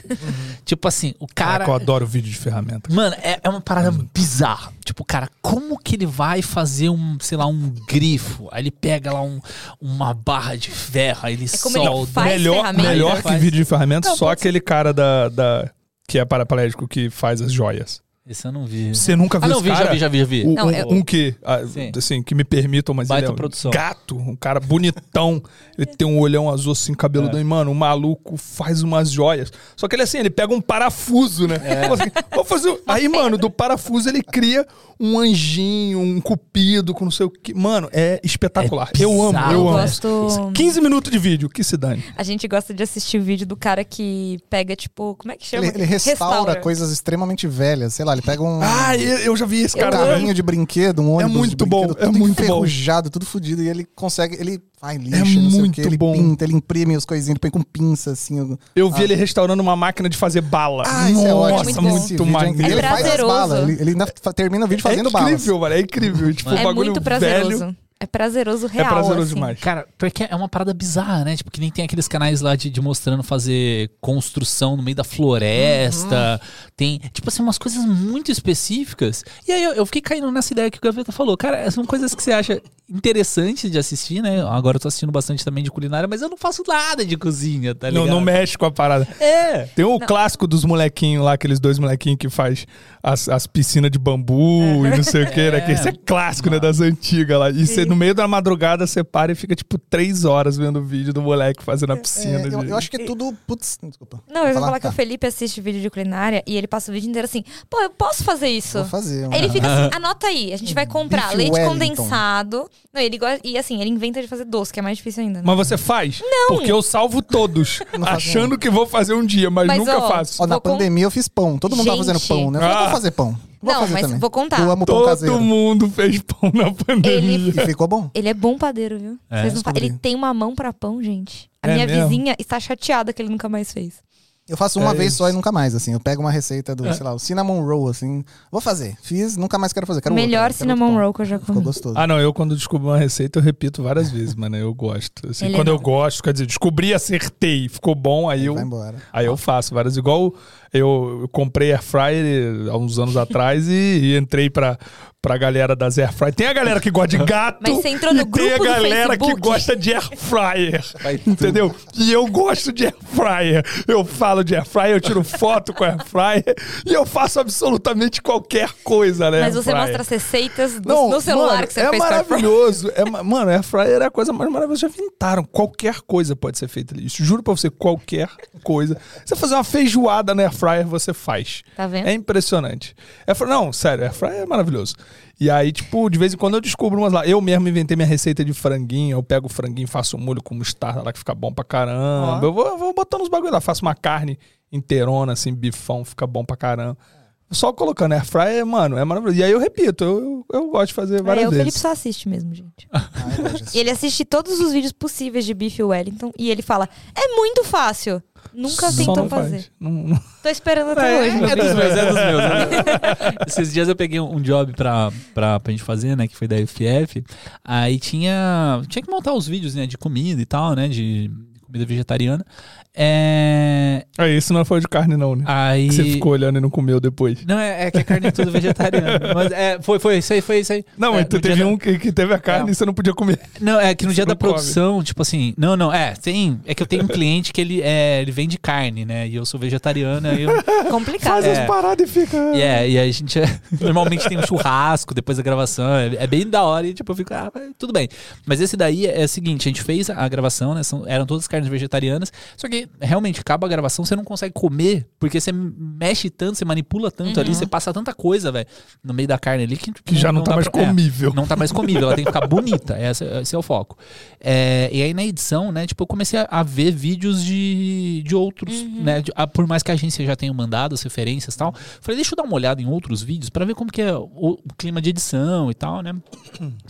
Tipo assim, o cara. Caraca, eu adoro vídeo de ferramenta. Mano, é, é uma parada bizarra. Tipo, cara, como que ele vai fazer um, sei lá, um grifo? Aí ele pega lá um, uma barra de ferro, aí ele É como ele solda. faz melhor ferramenta. melhor que Faz. vídeo de ferramenta, Não, só pode ser. aquele cara da, da que é paraplégico que faz as joias. Esse eu não vi. Você nunca Ah, viu não, esse vi, cara? já vi, já vi, já vi. O- Não, um, eu- um que, ah, Sim. assim, que me permitam, mas Baita ele é um produção. gato, um cara bonitão. ele tem um olhão azul assim, cabeludão. É. E, mano, o maluco faz umas joias. Só que ele, assim, ele pega um parafuso, né? É. Fala assim, vou fazer... um- [LAUGHS] Aí, mano, do parafuso ele cria um anjinho, um cupido com não sei o que. Mano, é espetacular. É eu amo, eu Eu amo. gosto. 15 minutos de vídeo, que se dane. A gente gosta de assistir o vídeo do cara que pega, tipo, como é que chama? Ele, ele restaura, coisas extremamente velhas. Sei lá, ele pega um, Ah, eu já vi esse um cara. carrinho de brinquedo, um ônibus muito de brinquedo, bom, é tudo muito bom. enferrujado, tudo fodido. E ele consegue, ele vai lixa, É não sei o muito que, ele bom. pinta, ele imprime as coisinhas, ele põe com pinça, assim. Eu vi ele restaurando uma máquina de fazer bala. Ah, isso é ótimo. Nossa, muito bom. Esse muito é maneiro. incrível. Ele É faz as prazeroso. balas, ele, ele ainda termina o vídeo fazendo é balas. incrível, mano. É incrível. Tipo, um É bagulho muito prazeroso. velho. É prazeroso É real. prazeroso assim. demais. Cara, porque é uma parada bizarra, né? Tipo, que nem tem aqueles canais lá de, de mostrando fazer construção no meio da floresta. Tem, tipo assim, umas coisas muito específicas. E aí eu, eu fiquei caindo nessa ideia que o Gaveta falou. Cara, são coisas que você acha interessantes de assistir, né? Agora eu tô assistindo bastante também de culinária, mas eu não faço nada de cozinha, tá Não, ligado? não mexe com a parada. É. Tem o clássico dos molequinhos lá, aqueles dois molequinhos que faz as, as piscinas de bambu e não sei o que, né? Que esse é clássico, né? Das antigas lá. E você, no meio da madrugada, você para e fica, tipo, três horas vendo o vídeo do moleque fazendo a piscina. É, eu, eu acho que é tudo. Putz, desculpa. Não, eu vou Falar? falar que Tá. o Felipe assiste vídeo de culinária e ele passa o vídeo inteiro assim, pô, eu posso fazer isso? Vou fazer. Aí ele fica assim, [LAUGHS] anota aí, a gente vai comprar Beef leite Wellington. condensado. Não, ele gosta, e assim, ele inventa de fazer doce, que é mais difícil ainda. né? Mas você faz? Não. Porque eu salvo todos, [LAUGHS] achando que vou fazer um dia, mas, Mas, nunca ó, faço. Ó, na pandemia eu fiz pão. Todo mundo tava fazendo Gente. pão, né? Eu Ah. vou fazer pão. Vou Não, fazer mas também. vou contar. Eu amo pão Todo caseiro. mundo fez pão na pandemia. Ele, E ficou bom. ele é bom padeiro, viu? É, Vocês não ele tem uma mão pra pão, gente. A É minha mesmo? vizinha está chateada que ele nunca mais fez. Eu faço uma É vez isso. só e nunca mais, assim. Eu pego uma receita do, sei lá, o cinnamon roll, assim. Vou fazer. Fiz, nunca mais quero fazer. Quero Melhor outro, quero outro cinnamon pão. roll que eu já Ficou comi. gostoso. Ah, não, eu quando descubro uma receita, eu repito várias vezes, mano. Eu gosto. Assim, Ele quando não. eu gosto, quer dizer, descobri, acertei, ficou bom, aí eu, Vai embora. aí eu faço várias. Igual eu, eu comprei air fryer há uns anos [LAUGHS] atrás e, e entrei pra, pra galera das air fryer. Tem a galera que gosta de gato Mas você entrou no e tem a grupo galera que gosta de air fryer. [LAUGHS] Entendeu? E eu gosto de air fryer. Eu falo de air fryer, eu tiro foto com air fryer e eu faço absolutamente qualquer coisa, né? Mas você mostra as receitas do- Não, no celular mano, que você é fez maravilhoso. É, ma- [LAUGHS] mano, air fryer é a coisa mais maravilhosa. Já inventaram. Qualquer coisa pode ser feita ali. Isso, juro pra você, qualquer coisa. Você fazer uma feijoada na air fryer, você faz. Tá vendo? É impressionante. Fryer- não, sério, air fryer é maravilhoso. E aí, tipo, de vez em quando eu descubro umas lá. Eu mesmo inventei minha receita de franguinho. Eu pego o franguinho, faço um molho com mostarda lá que fica bom pra caramba. Eu vou, vou botando os bagulho lá. Faço uma carne inteirona, assim, bifão, fica bom pra caramba. Só colocando air fryer, mano, é maravilhoso. E aí eu repito, eu, eu, eu gosto de fazer várias É, o Felipe vezes. só assiste mesmo, gente. [LAUGHS] Ah. E ele assiste todos os vídeos possíveis de Beef Wellington e ele fala: é muito fácil. Nunca Só tentou fazer. faz. Não- não- Tô esperando até hoje. meu É dos meus, é dos meus. né? [LAUGHS] Esses dias eu peguei um job pra, pra, pra gente fazer, né? Que foi da FF. Aí tinha. Tinha que montar os vídeos, né? De comida e tal, né? De comida vegetariana. É. É, isso não foi de carne, não, né? Aí. Que Você ficou olhando e não comeu depois. Não, é, é que a carne é tudo vegetariana. [LAUGHS] Mas é, foi, foi isso aí, foi isso aí. Não, é, mas no tu dia teve da- um que, que teve a carne É. e você não podia comer. Não, é que no Você dia da come. produção, tipo assim. Não, não, é, tem. É que eu tenho um cliente que ele, é, ele vende carne, né? E eu sou vegetariana. Eu, [LAUGHS] Complicado. Faz É. as paradas e fica. E é, e aí a gente é- [LAUGHS] normalmente tem um churrasco depois da gravação, é, é bem da hora e tipo, eu fico, ah, mas tudo bem. Mas esse daí é, o seguinte, a gente fez a gravação, né? São, eram todas carnes vegetarianas, só que realmente acaba a gravação, você não consegue comer, porque você mexe tanto, você manipula tanto ali, você passa tanta coisa, velho, no meio da carne ali que, Que já não tá dá mais pra- é, comível. não tá mais comível, ela tem que ficar [LAUGHS] bonita. Esse, esse é o foco. É, e aí na edição, né, tipo, eu comecei a, a ver vídeos de, de outros, né? de- ah, por mais que a agência já tenha mandado as referências e tal. Falei, deixa eu dar uma olhada em outros vídeos pra ver como que é o, o clima de edição e tal, né?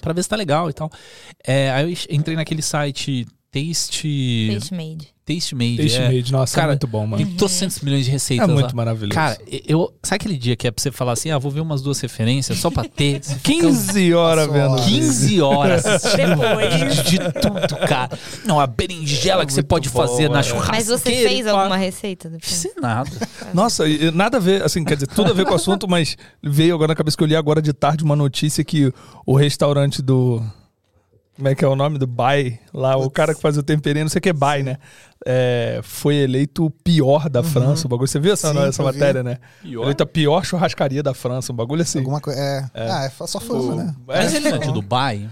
Pra ver se tá legal e tal. É, aí eu entrei naquele site Taste. Taste made. Taste Made. Taste é. Made, nossa, Cara, é muito bom, mano. Tem trocentos milhões de É receitas lá. muito maravilhoso. Cara, eu. Sabe aquele dia que é pra você falar assim, ah, vou ver umas duas referências só pra ter? Você fica 15 horas Só. vendo. 15 horas assistindo Depois. vídeo de tudo, cara. Não, a berinjela que você pode bom, fazer na é. churrasqueira. Mas você fez pá. alguma receita? depois? Fiz nada. Nossa, e- nada a ver, assim, quer dizer, tudo a ver com o assunto, mas veio agora na cabeça que eu li agora de tarde uma notícia que o restaurante do. Como é que é o nome do Bai? Lá, o cara que faz o temperinho, não sei o que é Bai, né? É, foi eleito o pior da França, o bagulho. Você viu essa, Sim, essa eu vi. matéria, né? Pior? Eleito a pior churrascaria da França, um bagulho assim. Alguma coisa. É. Ah, é só fama, né? Mas ele é de Dubai?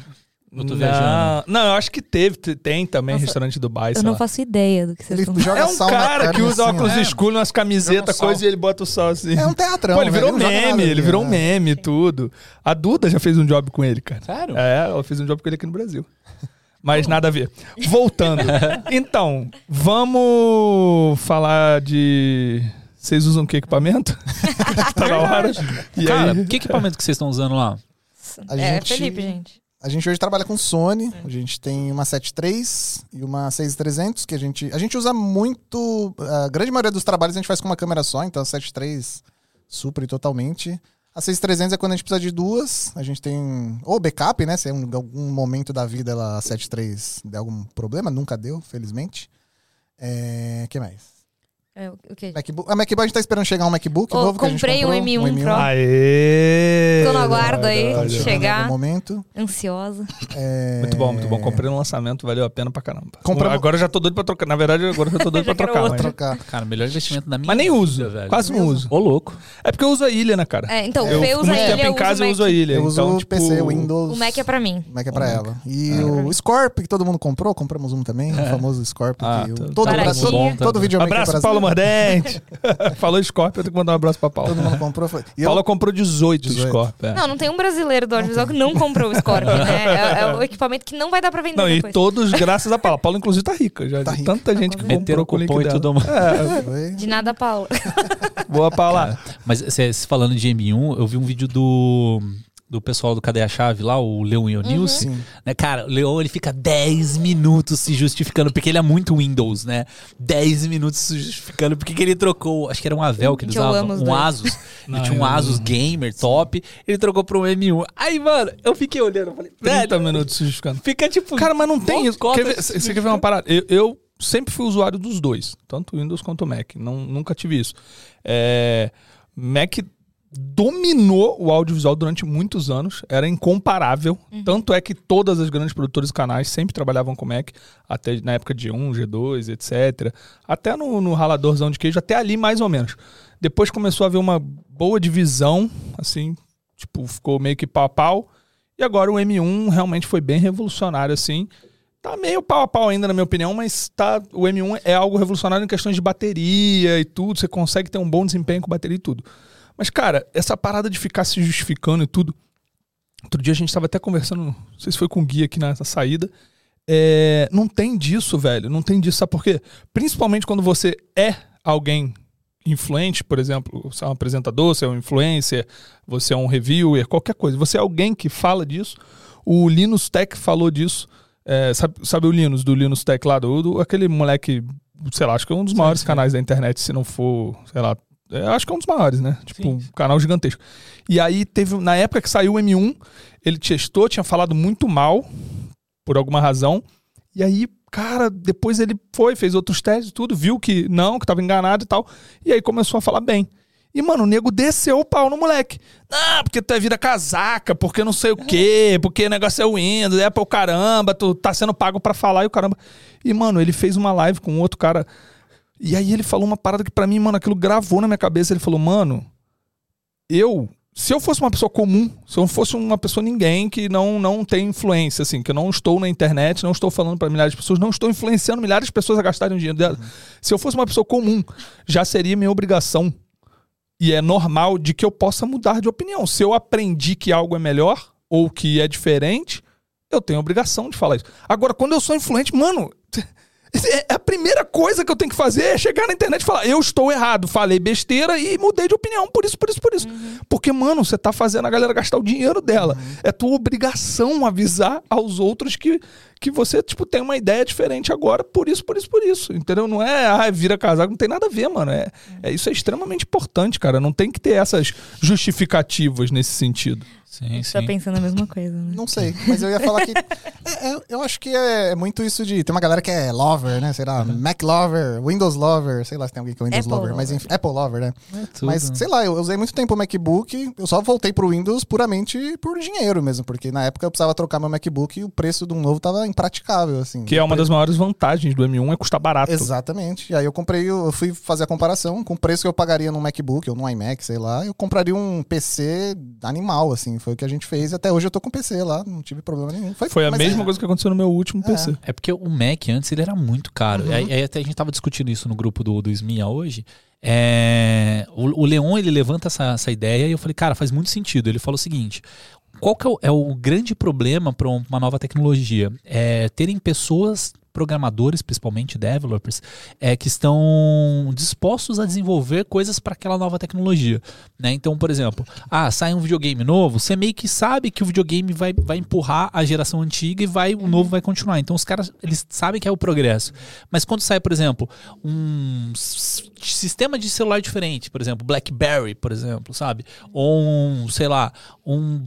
Eu tô viajando. Não, não, eu acho que teve, te- tem também Nossa, restaurante do Dubai, Eu sei não lá. faço ideia do que vocês estão joga É um sal cara que usa assim, óculos ó. escuros, umas camisetas, um coisa, e ele bota o sal assim. É um teatrão. Pô, ele velho, virou não meme, ele ali, virou né? meme e tudo. A Duda já fez um job com ele, cara. Sério? É, ela fez um job com ele aqui no Brasil. Mas nada a ver. Voltando. [LAUGHS] Então, vamos falar de. Vocês usam que equipamento? [LAUGHS] tá na hora. E Cara, aí? que equipamento que vocês estão usando lá? A É, gente- Felipe, gente. A gente hoje trabalha com Sony. A gente tem uma 73 e uma 6300 que a gente a gente usa muito. A grande maioria dos trabalhos a gente faz com uma câmera só, então a 73 supre totalmente. A 6300 é quando a gente precisa de duas. A gente tem ou backup, né? Se em algum momento da vida ela a 73 der algum problema, nunca deu, felizmente. É, que mais? É, o quê? MacBook. A MacBook a gente tá esperando chegar um MacBook Ô, novo que a gente comprei um comprou, M1 Pro. Aê! Tô no aguardo aí. Tá chegar. momento. Ansiosa. É, Muito bom, muito bom. Comprei no lançamento, valeu a pena pra caramba. Compramos- Agora eu já tô doido pra trocar. Na verdade, agora eu já tô doido [LAUGHS] Já pra trocar. Mas... trocar. Cara, melhor investimento da minha mas nem vida, uso. velho. Quase não uso. Ô, louco. É porque eu uso a ilha, né, cara? É, então, eu o Fê fico usa muito ilha, tempo eu em casa uso eu uso a ilha. Eu uso então, o tipo, PC, o Windows. O Mac é pra mim. O Mac é pra ela. E É. o Scorpio, que todo mundo comprou, compramos um também, o famoso Scorpio. Ah, que o- tá- todo, tá tá videomaker Abraço, Paulo Mordente. [LAUGHS] Falou Scorpio, eu tenho que mandar um abraço pra Paulo. Todo mundo comprou. Foi. [LAUGHS] E eu- Paula comprou 18, 18. Scorpio. é. Não, não tem um brasileiro do audiovisual que não comprou o Scorpio, né? [LAUGHS] É, é o equipamento que não vai dar pra vender Não, e depois. todos graças a Paula. Paula, inclusive, tá rica. Já Tá rica. tanta Tá gente que comprou o com o link cupom e dela. tudo mais. É. De nada, Paulo. boa, Paula. Mas cê, cê falando de M1, eu vi um vídeo do, do pessoal do Cadê a Chave lá, o Leon Ionils. Sim. Né, cara, o Leon ele fica 10 minutos se justificando, porque ele é muito Windows, né? 10 minutos se justificando porque que ele trocou, acho que era um Avel que ele usava, um dois. Asus. [LAUGHS] Não, ele tinha um Asus Gamer top, ele trocou pra um M1. Aí, mano, eu fiquei olhando, eu falei, 30 velho, minutos se justificando. fica tipo. Cara, mas não tem isso. Quer ver- Você quer ver uma parada? Eu, eu sempre fui usuário dos dois, tanto o Windows quanto o Mac. Não, nunca tive isso. É, Mac dominou o audiovisual durante muitos anos, era incomparável. Tanto é que todas as grandes produtoras e canais sempre trabalhavam com Mac, até na época de 1, G2, etc. Até no, no raladorzão de queijo, até ali mais ou menos. Depois começou a haver uma boa divisão, assim, tipo, ficou meio que pau a pau. E agora o M1 realmente foi bem revolucionário, assim. Tá meio pau a pau ainda, na minha opinião, mas tá, o M1 é algo revolucionário em questões de bateria e tudo. Você consegue ter um bom desempenho com bateria e tudo. Mas, cara, essa parada de ficar se justificando e tudo. Outro dia a gente tava até conversando, não sei se foi com o Gui aqui nessa saída. É, não tem disso, velho. Não tem disso. Sabe por quê? Principalmente quando você é alguém influente, por exemplo, você é um apresentador, você é um influencer, você é um reviewer, qualquer coisa. Você é alguém que fala disso. O Linus Tech falou disso. É, sabe, sabe o Linus, do Linus Tech lá, do, do- aquele moleque, sei lá, acho que é um dos maiores canais da internet, se não for, sei lá, é, acho que é um dos maiores, né? Tipo, Sim. um canal gigantesco. E aí teve, na época que saiu o M1, ele testou, tinha falado muito mal, por alguma razão. E aí, cara, depois ele foi, fez outros testes, tudo, viu que não, que tava enganado e tal. E aí começou a falar bem. E, mano, o nego desceu o pau no moleque. Ah, porque tu é vira casaca, porque não sei o quê, porque o negócio é o Windows, é pro caramba, tu tá sendo pago pra falar e o caramba. E, mano, ele fez uma live com outro cara. E aí ele falou uma parada que pra mim, mano, aquilo gravou na minha cabeça. Ele falou, mano, eu, se eu fosse uma pessoa comum, se eu fosse uma pessoa ninguém que não, não tem influência, assim, que eu não estou na internet, não estou falando para milhares de pessoas, não estou influenciando milhares de pessoas a gastarem o dinheiro dela. Se eu fosse uma pessoa comum, já seria minha obrigação. E é normal de que eu possa mudar de opinião. Se eu aprendi que algo é melhor ou que é diferente, eu tenho a obrigação de falar isso. Agora, quando eu sou influente, mano, é a primeira coisa que eu tenho que fazer é chegar na internet e falar: eu estou errado, falei besteira e mudei de opinião por isso, por isso, por isso. Porque, mano, você tá fazendo a galera gastar o dinheiro dela. É tua obrigação avisar aos outros que, que você, tipo, tem uma ideia diferente agora, por isso, por isso, por isso. Entendeu? Não é, ah, vira casaco, não tem nada a ver, mano. É, é, isso é extremamente importante, cara. Não tem que ter essas justificativas nesse sentido. Sim, Você tá pensando a mesma coisa, né? Não sei, mas eu ia falar que. [LAUGHS] é, é, eu acho que é, muito isso de. Tem uma galera que é lover, né? Sei lá, Uhum. Mac lover, Windows lover, sei lá se tem alguém que é Windows Apple lover, mas enfim, Apple lover, né? É tudo. Mas sei lá, eu usei muito tempo o MacBook, eu só voltei pro Windows puramente por dinheiro mesmo, porque na época eu precisava trocar meu MacBook e o preço de um novo tava impraticável, assim. Que é uma das maiores vantagens do M1, é custar barato. Exatamente. E aí eu comprei, eu fui fazer a comparação com o preço que eu pagaria num MacBook ou num iMac, sei lá, eu compraria um PC animal, assim. Foi o que a gente fez e até hoje eu tô com PC lá, não tive problema nenhum. Foi a mas mesma é- coisa que aconteceu no meu último É. PC. É porque o Mac antes ele era muito caro. Uhum. Aí, aí até a gente tava discutindo isso no grupo do, do SMIA hoje. É, o, o Leon ele levanta essa, essa ideia e eu falei, cara, faz muito sentido. Ele falou o seguinte: qual que é o, é o grande problema para uma nova tecnologia? É terem pessoas programadores, principalmente developers, é, que estão dispostos a desenvolver coisas para aquela nova tecnologia. Né? Então, por exemplo, ah, sai um videogame novo, você meio que sabe que o videogame vai, vai empurrar a geração antiga e vai o novo vai continuar. Então, os caras eles sabem que é o progresso. Mas quando sai, por exemplo, um sistema de celular diferente, por exemplo, BlackBerry, por exemplo, sabe? Ou um, sei lá, um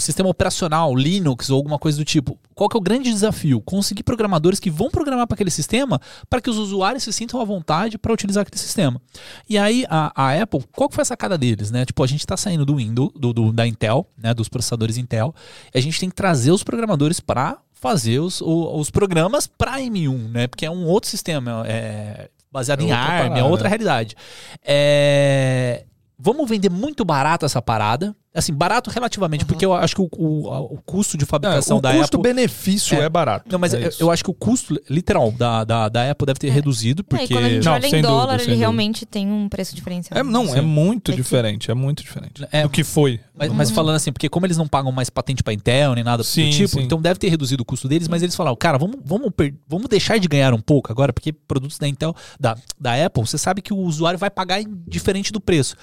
sistema operacional, Linux ou alguma coisa do tipo. Qual que é o grande desafio? Conseguir programadores que vão programar para aquele sistema para que os usuários se sintam à vontade para utilizar aquele sistema. E aí a, a Apple, qual que foi a sacada deles, né? Tipo, a gente está saindo do Windows, do, do- da Intel, né, dos processadores Intel, e a gente tem que trazer os programadores para fazer os, os programas para M1, né? Porque é um outro sistema, é baseado É em ARM, é outra realidade. É, Vamos vender muito barato essa parada. Assim, barato relativamente, porque eu acho que o, o- o custo de É, fabricação o da Apple. custo-benefício É. é, barato. Não, mas é eu, acho que o custo literal da, da, da Apple deve ter reduzido, É, porque. e quando a gente Não, olha sem em dúvida, dólar, sem ele dúvida. realmente tem um preço diferenciado. É, não, Sim. é muito diferente, é muito diferente. É. do que foi. Mas, mas falando assim, porque como eles não pagam mais patente pra Intel nem nada Sim, do tipo, sim. então deve ter reduzido o custo deles, mas eles falaram, cara, vamos, vamos, per- vamos deixar de ganhar um pouco agora, porque produtos da Intel, da, da Apple, você sabe que o usuário vai pagar diferente do preço.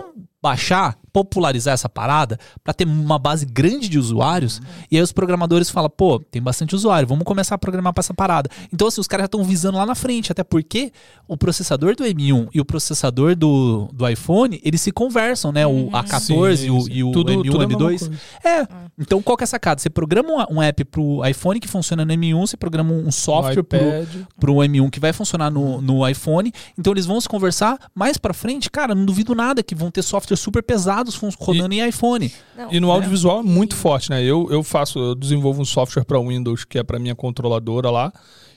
Vamos baixar, popularizar essa parada pra ter uma base grande de usuários, e aí os programadores falam, pô, tem bastante usuário, vamos começar a programar pra essa parada. Então, assim, os caras já estão visando lá na frente, até porque o processador do M1 e o processador do, do iPhone, eles se conversam, né? O A14 Sim, e o, sim. e o Tudo- M1 tudo é a mesma M2. coisa. É. Então, qual que é a sacada? Você programa um, um app pro iPhone que funciona no M1, você programa um software pro, pro M1 que vai funcionar no, no iPhone. Então, eles vão se conversar mais pra frente. Cara, não duvido nada que vão ter softwares super pesados rodando em iPhone. Não, E no audiovisual é muito forte, né? Eu, eu faço, eu desenvolvo um software para Windows que é para minha controladora lá.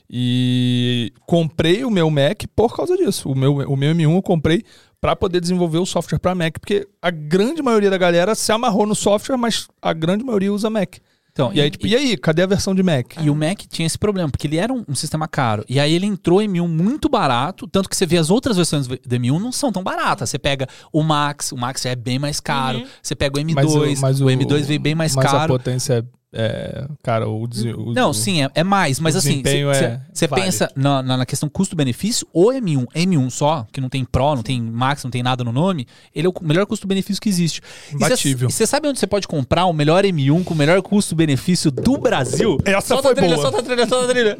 E comprei o meu Mac por causa disso. O meu, o meu M1 eu comprei para poder desenvolver o software para Mac, porque a grande maioria da galera se amarrou no software, mas a grande maioria usa Mac. Então, E aí, tipo, e aí, cadê a versão de Mac? E o Mac tinha esse problema, porque ele era um, um sistema caro. E aí ele entrou em M1 muito barato, tanto que você vê as outras versões do M1 não são tão baratas. Você pega o Max, o Max já é bem mais caro. Você pega o M2, Mas o, M2 veio bem mais mas a caro. potência é, é, cara, o, dese- o- Não, o- sim, é, é mais, mas assim, é você válido. pensa na, na, na questão custo-benefício, o M1, M1 só, que não tem Pro, não tem Max, não tem nada no nome, ele é o melhor custo-benefício que existe. Imbatível. E você sabe onde você pode comprar o melhor M1 com o melhor custo-benefício do Brasil? Essa solta foi a trilha, boa. Solta a trilha, solta a trilha.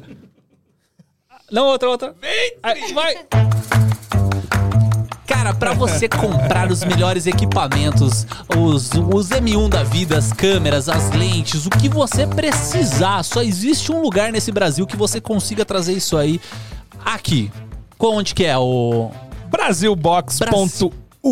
Não, outra, outra. Vem, vai. Cara, pra você comprar os melhores equipamentos, os, os M1 da vida, as câmeras, as lentes, o que você precisar, só existe um lugar nesse Brasil que você consiga trazer isso aí. Aqui. Qual onde que é? O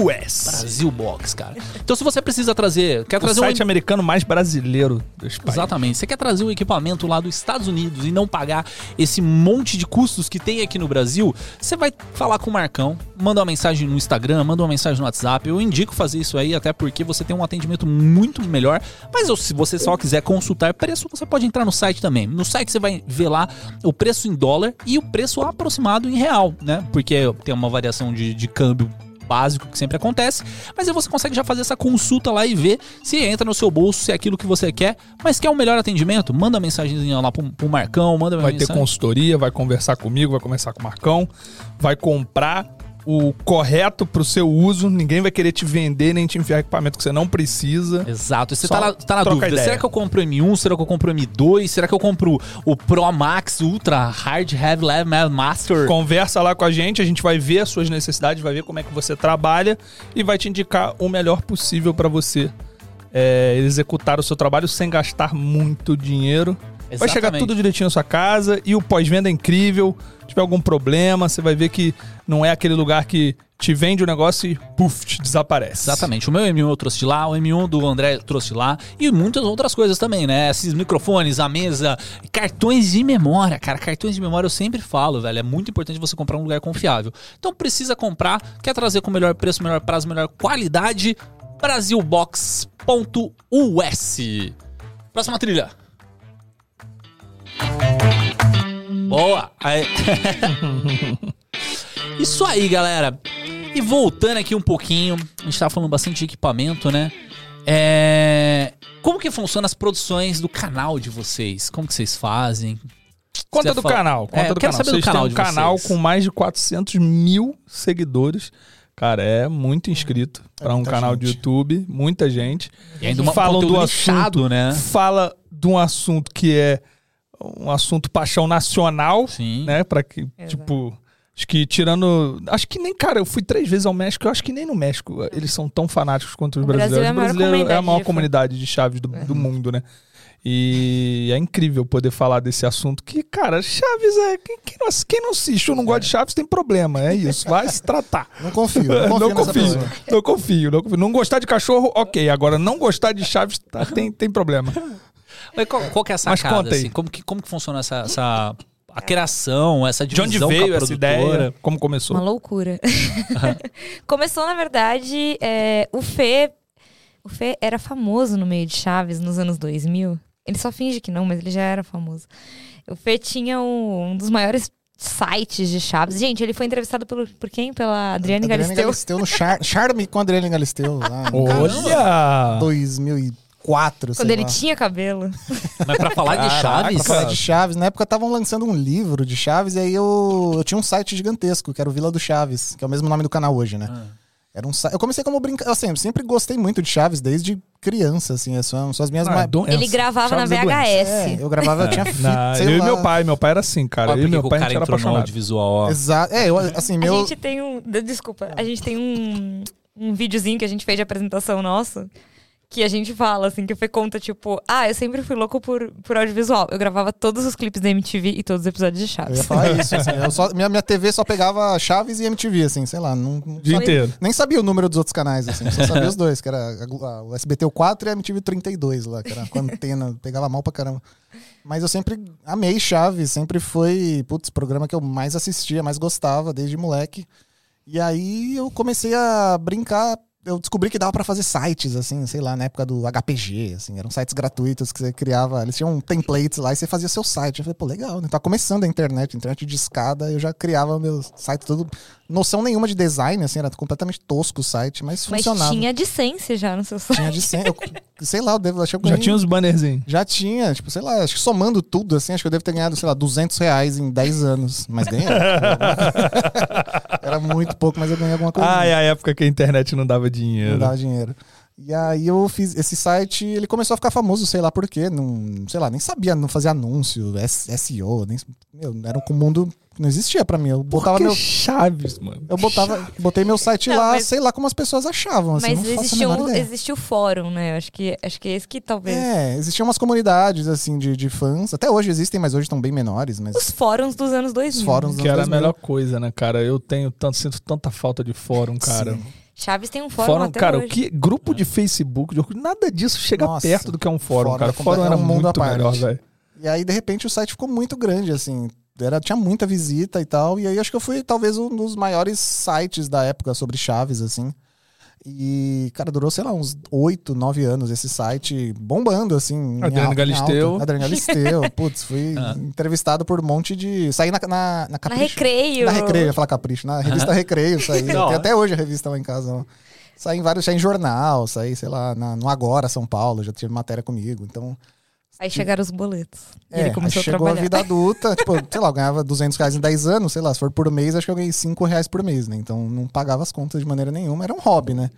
Brasilbox.us. Brasil Box, cara? Então se você precisa trazer, quer O trazer site um americano mais brasileiro dos países. Exatamente. Você quer trazer um equipamento lá dos Estados Unidos e não pagar esse monte de custos que tem aqui no Brasil, você vai falar com o Marcão, manda uma mensagem no Instagram, manda uma mensagem no WhatsApp. Eu indico fazer isso aí, até porque você tem um atendimento muito melhor. Mas se você só quiser consultar preço, você pode entrar no site também. No site você vai ver lá o preço em dólar e o preço aproximado em real, né? Porque tem uma variação de, de câmbio básico que sempre acontece, mas aí você consegue já fazer essa consulta lá e ver se entra no seu bolso, se é aquilo que você quer, mas quer um melhor atendimento, manda mensagenzinha lá pro, pro Marcão, manda Vai ter mensagem. consultoria, vai conversar comigo, vai conversar com o Marcão, vai comprar o correto pro seu uso. Ninguém vai querer te vender nem te enfiar equipamento que você não precisa. Exato. E você Só tá, na- tá na dúvida. ideia. Será que eu compro o M1? Será que eu compro o M2? Será que eu compro o Pro Max Ultra Hard Heavy Level Master? Conversa lá com a gente, a gente vai ver as suas necessidades, vai ver como é que você trabalha e vai te indicar o melhor possível para você é, executar o seu trabalho sem gastar muito dinheiro. Vai chegar Exatamente. tudo direitinho na sua casa e o pós-venda é incrível. Se tiver algum problema, você vai ver que não é aquele lugar que te vende o negócio e puf, te desaparece. Exatamente. O meu M1 eu trouxe de lá, o M1 do André eu trouxe de lá e muitas outras coisas também, né? Esses microfones, a mesa, cartões de memória. Cara, cartões de memória eu sempre falo, velho. É muito importante você comprar um lugar confiável. Então precisa comprar, quer trazer com melhor preço, melhor prazo, melhor qualidade? Brasilbox.us. Próxima trilha. Boa! Aí- [LAUGHS] Isso aí, galera. E voltando aqui um pouquinho, a gente tava falando bastante de equipamento, né? É... Como que funciona as produções do canal de vocês? Como que vocês fazem? Conta Você do fala- canal. Conta É, eu do quero canal. saber do Vocês canal têm um de canal com mais de 400 mil seguidores. Cara, é muito inscrito para um canal de gente. YouTube, muita gente. E ainda uma- um falam do assunto, nichado, né? Fala de um assunto que é um assunto paixão nacional, Sim. né? Para que, Exato. tipo, acho que tirando, acho que nem, cara, eu fui três vezes ao México, eu acho que nem no México eles são tão fanáticos quanto os O Brasil brasileiros. é a maior o brasileiro é a comunidade maior de comunidade de chaves do, do mundo, né? E é incrível poder falar desse assunto que, cara, Chaves é. Quem, quem não, quem não assiste ou não gosta de Chaves tem problema. É isso. Vai se tratar. Não confio. Não [LAUGHS] confio, Não nessa confio, não confio, não confio. Não gostar de cachorro, ok. Agora, não gostar de Chaves tá- tem, tem problema. Mas qual, qual que é a sacada? Mas conta aí. Assim? Como, que, como que funciona essa, essa a criação, essa divisão De onde veio essa ideia? Como começou? Uma loucura. [LAUGHS] começou, na verdade, é, o Fê... O Fê era famoso no meio de Chaves nos anos 2000. Ele só finge que não, mas ele já era famoso. O Fê tinha um, um dos maiores sites de Chaves. Gente, ele foi entrevistado por, por quem? Pela Adriane Galisteu. Adriane Galisteu, no Char Charme com a Adriane Galisteu. Lá [LAUGHS] Olha! 2000 e 94, Quando ele lá. tinha cabelo. Mas pra falar de Chaves? Pra falar de Chaves. Na época estavam lançando um livro de Chaves e aí eu, eu tinha um site gigantesco, que era o Vila do Chaves, que é o mesmo nome do canal hoje, né? Ah. Era um Eu comecei como brincar, assim, eu sempre gostei muito de Chaves desde criança, assim, são, são as minhas ah, mais... Ele é, gravava Chaves é na VHS. É, eu gravava, eu tinha [LAUGHS] fita, não, Eu lá. e meu pai, meu pai era assim, cara. Olha, eu e meu pai, a gente era apaixonado. de ó. Exato. É, eu, assim, meu... A gente tem um... Desculpa. A gente tem um, um videozinho que a gente fez de apresentação nosso que a gente fala, assim, que foi conta, tipo, ah, eu sempre fui louco por, por audiovisual. Eu gravava todos os clipes da MTV e todos os episódios de Eu Chaves. ia falar isso, assim, eu só- [LAUGHS] minha, minha TV só pegava Chaves e MTV, assim, sei lá, não, não O dia inteiro. nem sabia o número dos outros canais, assim, só sabia os dois, que era a a- o SBT 4 e a MTV 32 lá, que era com a antena, pegava mal pra caramba. Mas eu sempre amei Chaves, sempre foi, putz, programa que eu mais assistia, mais gostava, desde moleque. E aí eu comecei a brincar, eu descobri que dava pra fazer sites, assim, sei lá, na época do HPG, assim, eram sites gratuitos que você criava, eles tinham templates lá e você fazia seu site. Eu falei, pô, legal, né? Tá começando a internet, internet de escada, eu já criava meu site todo, noção nenhuma de design, assim, era completamente tosco o site, mas Mas funcionava. tinha AdSense já no seu site. Tinha de sen- eu, [LAUGHS] sei lá, eu devo, acho que Já tinha os bannerzinhos. já tinha, tipo, sei lá, acho que somando tudo, assim, acho que eu devo ter ganhado, sei lá, 200 reais em 10 anos. Mas ganhei. [LAUGHS] Era muito pouco, mas eu ganhei alguma coisa. Ah, é a época que a internet não dava dinheiro. Não dava dinheiro. E aí eu fiz esse site, ele começou a ficar famoso, sei lá por quê, não, sei lá, nem sabia, não fazia anúncio, SEO, nem, meu, era um mundo não existia pra mim. Eu botava meu Chaves, mano. eu botava, botei meu site Não, lá, mas- sei lá como as pessoas achavam, assim, Mas não faço a existia, menor ideia. existia o fórum, né? Acho que, acho que esse que talvez. É, existiam umas comunidades, assim, de, de fãs. Até hoje existem, mas hoje estão bem menores. Mas Os fóruns dos anos 2000. os fóruns Que dos era a 2000. melhor coisa, né, cara? Eu tenho tanto, sinto tanta falta de fórum, cara. Sim. Chaves tem um fórum, Fórum, até cara, hoje. o que grupo de Facebook, de nada disso chega Nossa, perto do que é um fórum, fórum cara. é Fórum era é um muito melhor, velho. E aí, de repente, o site ficou muito grande, assim. Era, tinha muita visita e tal. E aí, acho que eu fui, talvez, um dos maiores sites da época sobre chaves, assim. E, cara, durou, sei lá, uns oito, nove anos esse site bombando, assim. em Adriano alta- em Galisteu. Adriano Galisteu. [LAUGHS] Putz, fui Ah. entrevistado por um monte de... Saí na, na, na Na Capricho. Recreio. Na Recreio, eu ia falar Capricho. Na revista Recreio, saí. [LAUGHS] Não, Tem até hoje a revista lá em casa. ó. Saí em vários, saí em jornal, saí, sei lá, na- no Agora, São Paulo, já tive matéria comigo. Então, Aí chegaram os boletos. E É, ele aí começou a chegou trabalhar. a vida adulta, [LAUGHS] tipo, sei lá, eu ganhava 200 reais em 10 anos, sei lá, se for por mês, acho que eu ganhei 5 reais por mês, né? Então não pagava as contas de maneira nenhuma, era um hobby, né?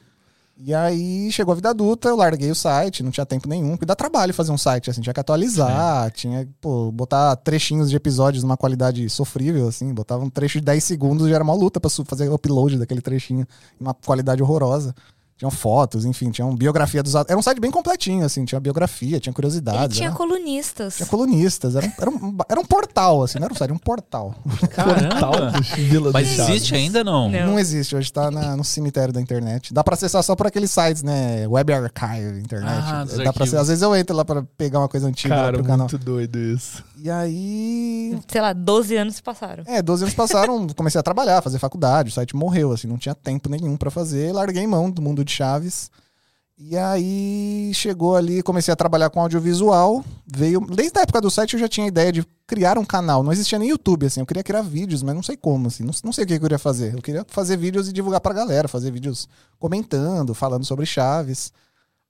E aí chegou a vida adulta, eu larguei o site, não tinha tempo nenhum, porque dá trabalho fazer um site, assim, tinha que atualizar, tinha, pô, botar trechinhos de episódios numa qualidade sofrível, assim, botava um trecho de 10 segundos, já era uma luta pra fazer upload daquele trechinho, uma qualidade horrorosa. Tinham fotos, enfim, tinha uma biografia dos... Era um site bem completinho, assim, tinha biografia, tinha Ele curiosidades. tinha era- colunistas. tinha colunistas, era, um- era, um, era um portal, assim, não era um site, era um portal. Caramba. Vila Mas existe ainda não? Não. Não, existe, hoje tá na- no cemitério da internet. Dá pra acessar só por aqueles sites, né? Web Archive, internet. Ah, dos Dá pra acessar- às vezes eu entro lá pra pegar uma coisa antiga lá Cara, pro canal. muito doido isso. E aí. Sei lá, 12 anos se passaram. É, 12 anos passaram, comecei a trabalhar, fazer faculdade, o site morreu, assim, não tinha tempo nenhum pra fazer, larguei mão do mundo de Chaves. E aí chegou ali, comecei a trabalhar com audiovisual, veio, desde a época do site eu já tinha a ideia de criar um canal, não existia nem YouTube, assim, eu queria criar vídeos, mas não sei como, assim, não, não sei o que eu queria fazer. Eu queria fazer vídeos e divulgar pra galera, fazer vídeos comentando, falando sobre Chaves.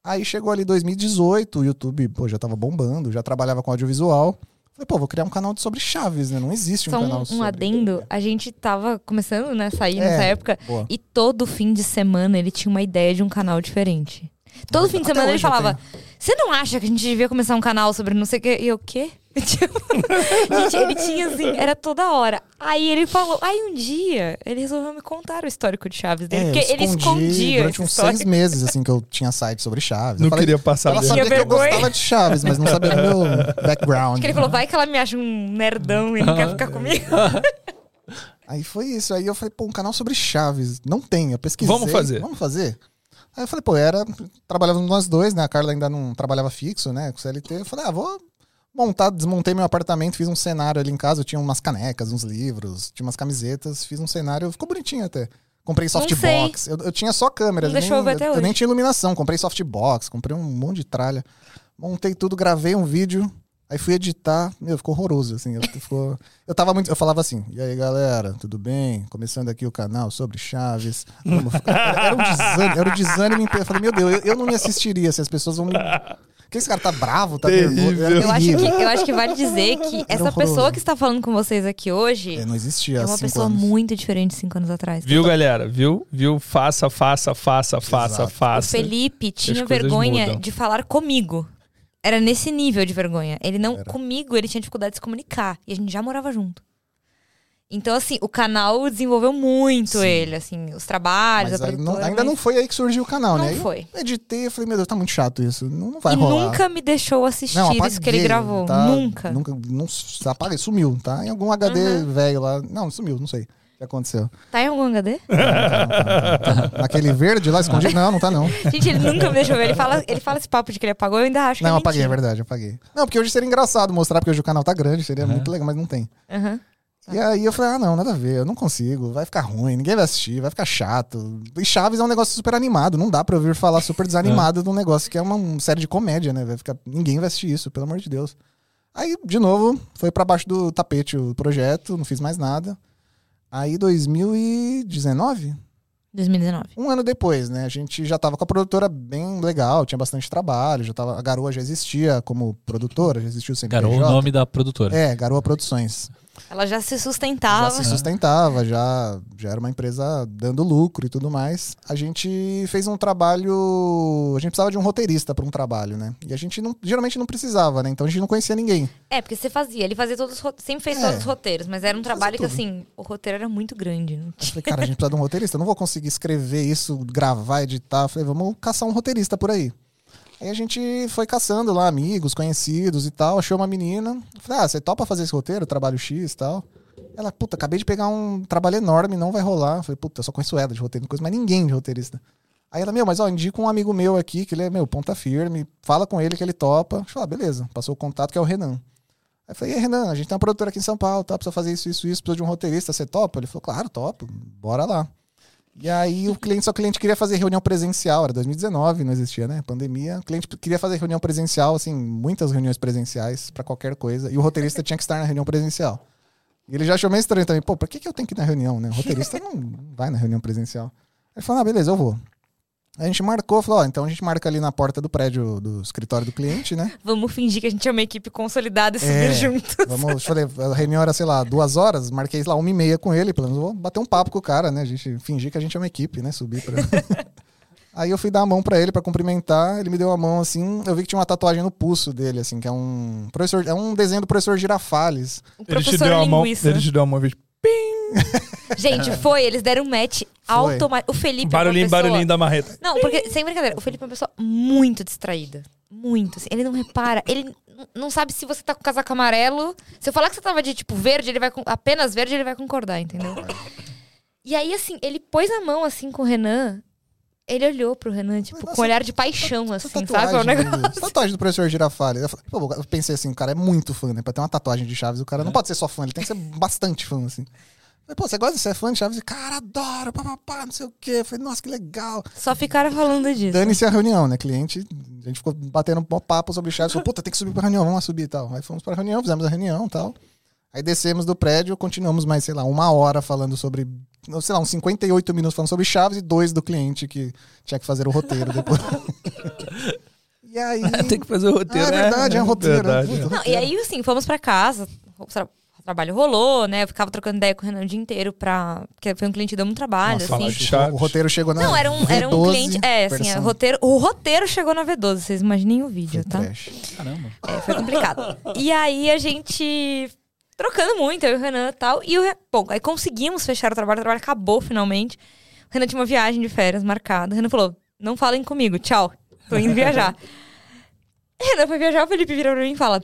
Aí chegou ali 2018, o YouTube, pô, já tava bombando, já trabalhava com audiovisual. Falei, pô, vou criar um canal sobre Chaves, né? Não existe um Só canal um, um sobre... adendo, a gente tava começando, né, sair É. nessa época, Boa. e todo fim de semana ele tinha uma ideia de um canal diferente. Todo fim de semana ele falava: Você não acha que a gente devia começar um canal sobre não sei o quê? E eu, o quê? [LAUGHS] Tipo, gente, ele tinha assim, era toda hora. Aí ele falou, aí um dia ele resolveu me contar o histórico de Chaves dele. É, porque ele escondi escondia durante uns histórico. seis meses, assim, que eu tinha site sobre Chaves. Não eu falei, queria passar ela sabia que eu gostava de Chaves, mas não sabia do meu background. [LAUGHS] Porque ele falou, vai que ela me acha um nerdão e não quer ficar comigo. [LAUGHS] Aí foi isso. Aí eu falei, pô, um canal sobre Chaves. Não tem. Eu pesquisei. Vamos fazer. Vamos fazer. Aí eu falei, pô, era. Trabalhávamos nós dois, né? A Carla ainda não trabalhava fixo, né? Com CLT. Eu falei, ah, vou montar, desmontei meu apartamento, fiz um cenário ali em casa. Eu tinha umas canecas, uns livros, tinha umas camisetas, fiz um cenário, ficou bonitinho até. Comprei softbox. Eu, eu tinha só câmeras. Não eu eu eu, nem tinha iluminação. Comprei softbox, comprei um monte de tralha. Montei tudo, gravei um vídeo. Aí fui editar, meu, ficou horroroso, assim. Eu, [LAUGHS] ficou, eu tava muito. Eu falava assim, e aí, galera, tudo bem? Começando aqui o canal sobre Chaves. Vamos Era um desânimo, era um desânimo. Eu falei, meu Deus, eu, eu não me assistiria se as pessoas vão me. Por que esse cara tá bravo? Tá Terrível. nervoso? Eu acho, que, eu acho que vale dizer que essa horroroso. pessoa que está falando com vocês aqui hoje É, não existia é há uma cinco pessoa anos. muito diferente de cinco anos atrás. Viu, galera? Viu? Viu? Faça, faça, faça, faça, Exato. O faça. Felipe tinha vergonha mudam. de falar comigo. Era nesse nível de vergonha. Ele não. Era. Comigo, ele tinha dificuldade de se comunicar. E a gente já morava junto. Então, assim, o canal desenvolveu muito Sim. ele, assim, os trabalhos, Mas a aí não- produtora. ainda mas não foi aí que surgiu o canal, Não né? Eu foi. editei, eu falei, meu Deus, tá muito chato isso. Não, não vai E rolar. nunca me deixou assistir Não, isso que ele apaguei, gravou. tá? Nunca. Nunca. Não, apaguei, sumiu, tá? Em algum HD Uhum. velho lá. Não, sumiu, não sei. O que aconteceu? Tá em algum HD? Naquele verde lá escondido? Não, não tá não. [LAUGHS] Gente, ele nunca me deixou ver. Ele fala, ele fala esse papo de que ele apagou, eu ainda acho que Não, é apaguei, é verdade, apaguei. Não, porque hoje seria engraçado mostrar, porque hoje o canal tá grande, seria muito legal, mas não tem. Aham. E aí eu falei, ah, não, nada a ver, eu não consigo, vai ficar ruim, ninguém vai assistir, vai ficar chato. E Chaves é um negócio super animado, não dá pra ouvir falar super [LAUGHS] desanimado de um negócio que é uma, série de comédia, né? Vai ficar, ninguém vai assistir isso, pelo amor de Deus. Aí, de novo, foi pra baixo do tapete o projeto, não fiz mais nada. Aí, 2019, 2019. um ano depois, né? A gente já tava com a produtora bem legal, tinha bastante trabalho, já tava, a Garoa já existia como produtora, já existia o CNPJ. Garou o nome da produtora. É, Garoa Produções. Ela já se Já sustentava. se sustentava, já, já era uma empresa dando lucro e tudo mais. A gente fez um trabalho. A gente precisava de um roteirista para um trabalho, né? E a gente não, geralmente não precisava, né? Então a gente não conhecia ninguém. É, porque você fazia. Ele fazia todos os sempre fez É. todos os roteiros, mas era um trabalho que, assim, o roteiro era muito grande. Não Eu falei, cara, a gente precisa de um roteirista. Eu não vou conseguir escrever isso, gravar, editar. Eu falei, vamos caçar um roteirista por aí. Aí a gente foi caçando lá amigos, conhecidos e tal. Achou uma menina. Falei, ah, você topa fazer esse roteiro? Trabalho X e tal. Ela, puta, acabei de pegar um trabalho enorme, não vai rolar. Falei, puta, eu só conheço ela de roteiro, conheço mais ninguém de roteirista. Aí ela, meu, mas ó, indica um amigo meu aqui, que ele é, meu, ponta firme, fala com ele que ele topa. Eu falei, ah, beleza. Passou o contato, que é o Renan. Aí eu falei, e Renan, a gente tem uma produtora aqui em São Paulo, tá? Precisa fazer isso, isso, isso, precisa de um roteirista, você topa? Ele falou, claro, topo, bora lá. E aí o cliente, só cliente queria fazer reunião presencial, era 2019, não existia, né? Pandemia. O cliente queria fazer reunião presencial, assim, muitas reuniões presenciais pra qualquer coisa. E o roteirista tinha que estar na reunião presencial. E ele já achou meio estranho também. Pô, por que, que eu tenho que ir na reunião, né? O roteirista não vai na reunião presencial. Ele falou, ah, beleza, eu vou. A gente marcou, falou, ó, então a gente marca ali na porta do prédio do escritório do cliente, né? Vamos fingir que a gente é uma equipe consolidada e subir É. juntos. Vamos, eu falei, a reunião era, sei lá, duas horas, marquei lá uma e meia com ele, pelo menos vou bater um papo com o cara, né? A gente fingir que a gente é uma equipe, né? Subir pra. [LAUGHS] Aí eu fui dar a mão pra ele pra cumprimentar, ele me deu a mão assim, eu vi que tinha uma tatuagem no pulso dele, assim, que é um professor, é um desenho do professor Girafales. O Ele te professor deu a mão, linguiça. ele te deu a mão, fez [LAUGHS] Gente, foi, eles deram um match automático. O Felipe barulhinho, é pessoa... barulhinho da marreta. Não, porque, sem brincadeira, o Felipe é uma pessoa muito distraída. Muito. assim. Ele não repara, ele não sabe se você tá com casaco amarelo. Se eu falar que você tava de, tipo, verde, ele vai apenas verde, ele vai concordar, entendeu? [LAUGHS] E aí, assim, ele pôs a mão, assim, com o Renan. Ele olhou pro Renan, tipo, Nossa, com um olhar de paixão, assim, tatuagem, sabe? É um negócio... tatuagem do professor Girafales. Eu, falei, pô, eu pensei assim, o cara é muito fã, né? Pra ter uma tatuagem de Chaves, o cara não pode ser só fã, ele tem que ser bastante fã, assim. Eu Falei, pô, você gosta de ser fã de Chaves? Cara, adoro, papapá, não sei o quê. Eu Falei, nossa, que legal. Só ficaram falando disso. Dane-se a reunião, né? Cliente, a gente ficou batendo um papo sobre Chaves. Falou, puta, tem que subir pra reunião, vamos lá subir e tal. Aí fomos pra reunião, fizemos a reunião e tal. Aí descemos do prédio, continuamos mais, sei lá, uma hora falando sobre, sei lá, uns 58 minutos falando sobre Chaves e dois do cliente que tinha que fazer o roteiro depois. [LAUGHS] e aí... [LAUGHS] Tem que fazer o Ah, roteiro, é né? verdade, é um roteiro. Verdade, é. Não, e aí, assim, fomos pra casa. O tra- o trabalho rolou, né? Eu ficava trocando ideia com o Renan o dia inteiro pra... Porque foi um cliente que deu muito trabalho, Nossa, assim. fala de Chaves. o roteiro chegou na Não, era um, era um V12 cliente. É, assim, o roteiro, o roteiro chegou na V12, vocês imaginem o vídeo, tá? trash. Caramba. É, foi complicado. e aí a gente. Trocando muito, eu e o Renan e tal. E o Bom, aí conseguimos fechar o trabalho, o trabalho acabou finalmente. O Renan tinha uma viagem de férias marcada. O Renan falou: não falem comigo, tchau. Tô indo viajar. O [LAUGHS] Renan foi viajar, o Felipe vira pra mim e fala: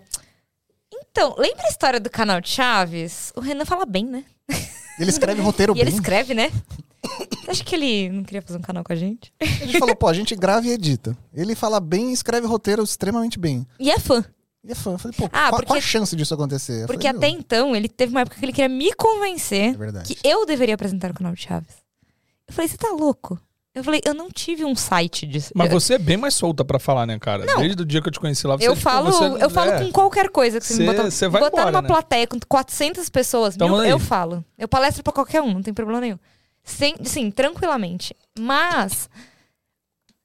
Então, lembra a história do canal Chaves? O Renan fala bem, né? Ele escreve [LAUGHS] roteiro E ele bem. escreve, né? [COUGHS] Você acha que ele não queria fazer um canal com a gente? A gente falou, pô, a gente grava e edita. Ele fala bem e escreve roteiro extremamente bem. E é fã. E é fã. Eu falei, pô, Ah, qual, porque- qual a chance disso acontecer? Eu Porque falei, até "Meu, então, ele teve uma época que ele queria me convencer É que eu deveria apresentar o canal de Chaves. Eu falei, você tá louco? Eu falei, eu não tive um site disso. Mas você é bem mais solta pra falar, né, cara? Não. Desde o dia que eu te conheci lá, você eu tipo, falo, você- eu falo é. com qualquer coisa que você, me Você- botar. você vai botar embora, numa né? plateia com 400 pessoas, mil, eu falo. Eu palestro pra qualquer um, não tem problema nenhum. Sem, sim, tranquilamente. Mas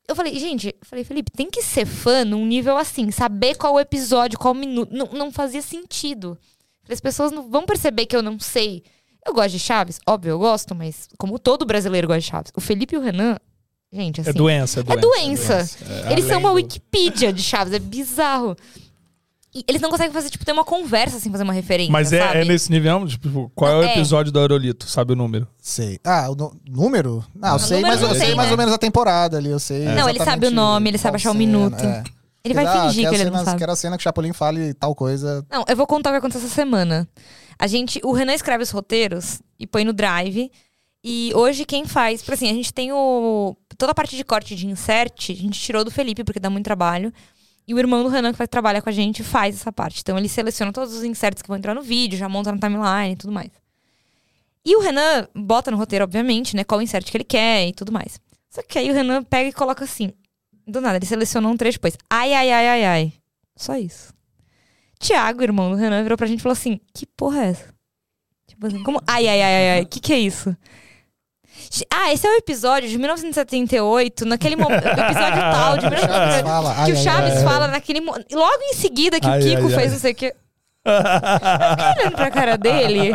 eu falei, gente, eu falei, Felipe, tem que ser fã num nível assim, saber qual o episódio, qual minuto. Não, não fazia sentido. As pessoas não vão perceber que eu não sei. Eu gosto de Chaves, óbvio, eu gosto, mas como todo brasileiro gosta de Chaves. O Felipe e o Renan, gente, assim. É doença, é É doença. doença. É, Eles são uma do- Wikipedia de Chaves, é bizarro. E eles não conseguem fazer, tipo, ter uma conversa sem fazer uma referência. Mas é, sabe? é nesse nível, tipo, qual é o É. episódio do Aerolito? Sabe o número? Sei. Ah, o número? Não, eu sei, número mas eu não sei tem, mais né? ou menos a temporada ali, eu sei. Não, ele sabe o nome, ele sabe achar o cena, minuto. é. Ele vai Ah, fingir que ele não cenas- sabe. Quero a cena que o Chapolin fale tal coisa. Não, eu vou contar o que aconteceu essa semana. A gente, o Renan escreve os roteiros e põe no Drive. E hoje quem faz, porque assim, a gente tem o toda a parte de corte de insert, a gente tirou do Felipe porque dá muito trabalho. E o irmão do Renan que vai trabalhar com a gente faz essa parte. Então ele seleciona todos os inserts que vão entrar no vídeo, já monta na timeline e tudo mais. E o Renan bota no roteiro, obviamente, né, qual insert que ele quer e tudo mais. Só que aí o Renan pega e coloca assim, do nada, ele selecionou um trecho depois. Ai, ai, ai, ai, ai. Só isso. Tiago, irmão do Renan, virou pra gente e falou assim: Que porra é essa? Tipo assim, como? Ai, ai, ai, ai, ai, que que é isso? Ah, esse é o episódio de 1978, naquele momento. episódio tal, de [LAUGHS] Chaves 1978. fala. Que o Chaves fala naquele. Logo em seguida que o Kiko fez não sei o que. Olhando pra cara dele.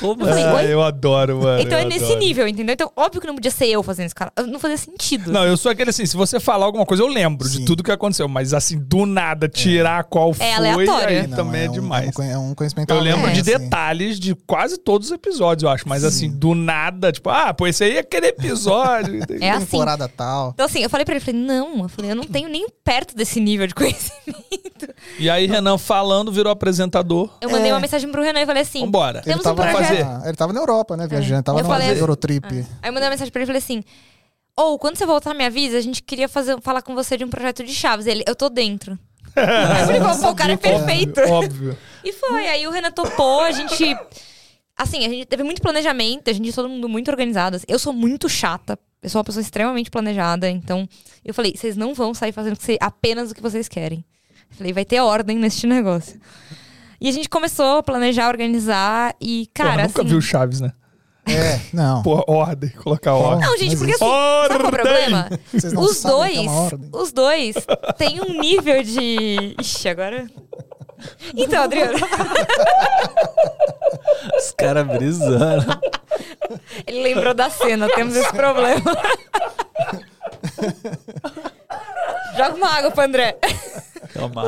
Como Eu falei, Ah, oi? eu adoro, mano. então eu é nesse adoro. nível, entendeu? Então, óbvio que não podia ser eu fazendo esse cara. Não fazia sentido. Não, eu sou aquele assim, se você falar alguma coisa, eu lembro de Sim. tudo que aconteceu. Mas assim, do nada, tirar qual foi, aleatório. aí Não, também é, um- demais. um É um conhecimento Eu lembro É. de assim. detalhes de quase todos os episódios, eu acho. Mas assim, do nada, tipo, ah, pô, esse aí é aquele episódio. [LAUGHS] É assim. Temporada tal. Então, assim, eu falei pra ele, falei, não, eu falei, eu não tenho nem perto desse nível de conhecimento. E aí, Renan falando, virou apresentador. Eu mandei É. uma mensagem pro Renan e falei assim. Vambora. Temos ele um tava, projeto. fazer. ele tava na Europa, né, viajando. Tava Eu numa falei- Eurotrip. Aí eu mandei uma mensagem pra ele e falei assim: Ou quando você voltar, me avisa, a gente queria fazer, falar com você de um projeto de Chaves. Ele, eu tô dentro. Eu falei, pô, o cara é perfeito. Óbvio. E foi. Aí o Renan topou, a gente. Assim, a gente teve muito planejamento, a gente todo mundo muito organizado. Eu sou muito chata. Eu sou uma pessoa extremamente planejada. Então, eu falei, vocês não vão sair fazendo apenas o que vocês querem. Eu falei, vai ter ordem neste negócio. E a gente começou a planejar, organizar e, Porra, cara, nunca assim, viu Chaves, né? É, não. Pô, ordem, colocar ordem. Não, gente, porque assim, sabe qual é o Ordem! problema? Vocês não Os sabem que é dois, uma ordem. os dois têm um nível de... Ixi, agora... Então, Adriano, Os caras brisando. ele lembrou da cena, temos esse problema. Joga uma água pro André. Calma.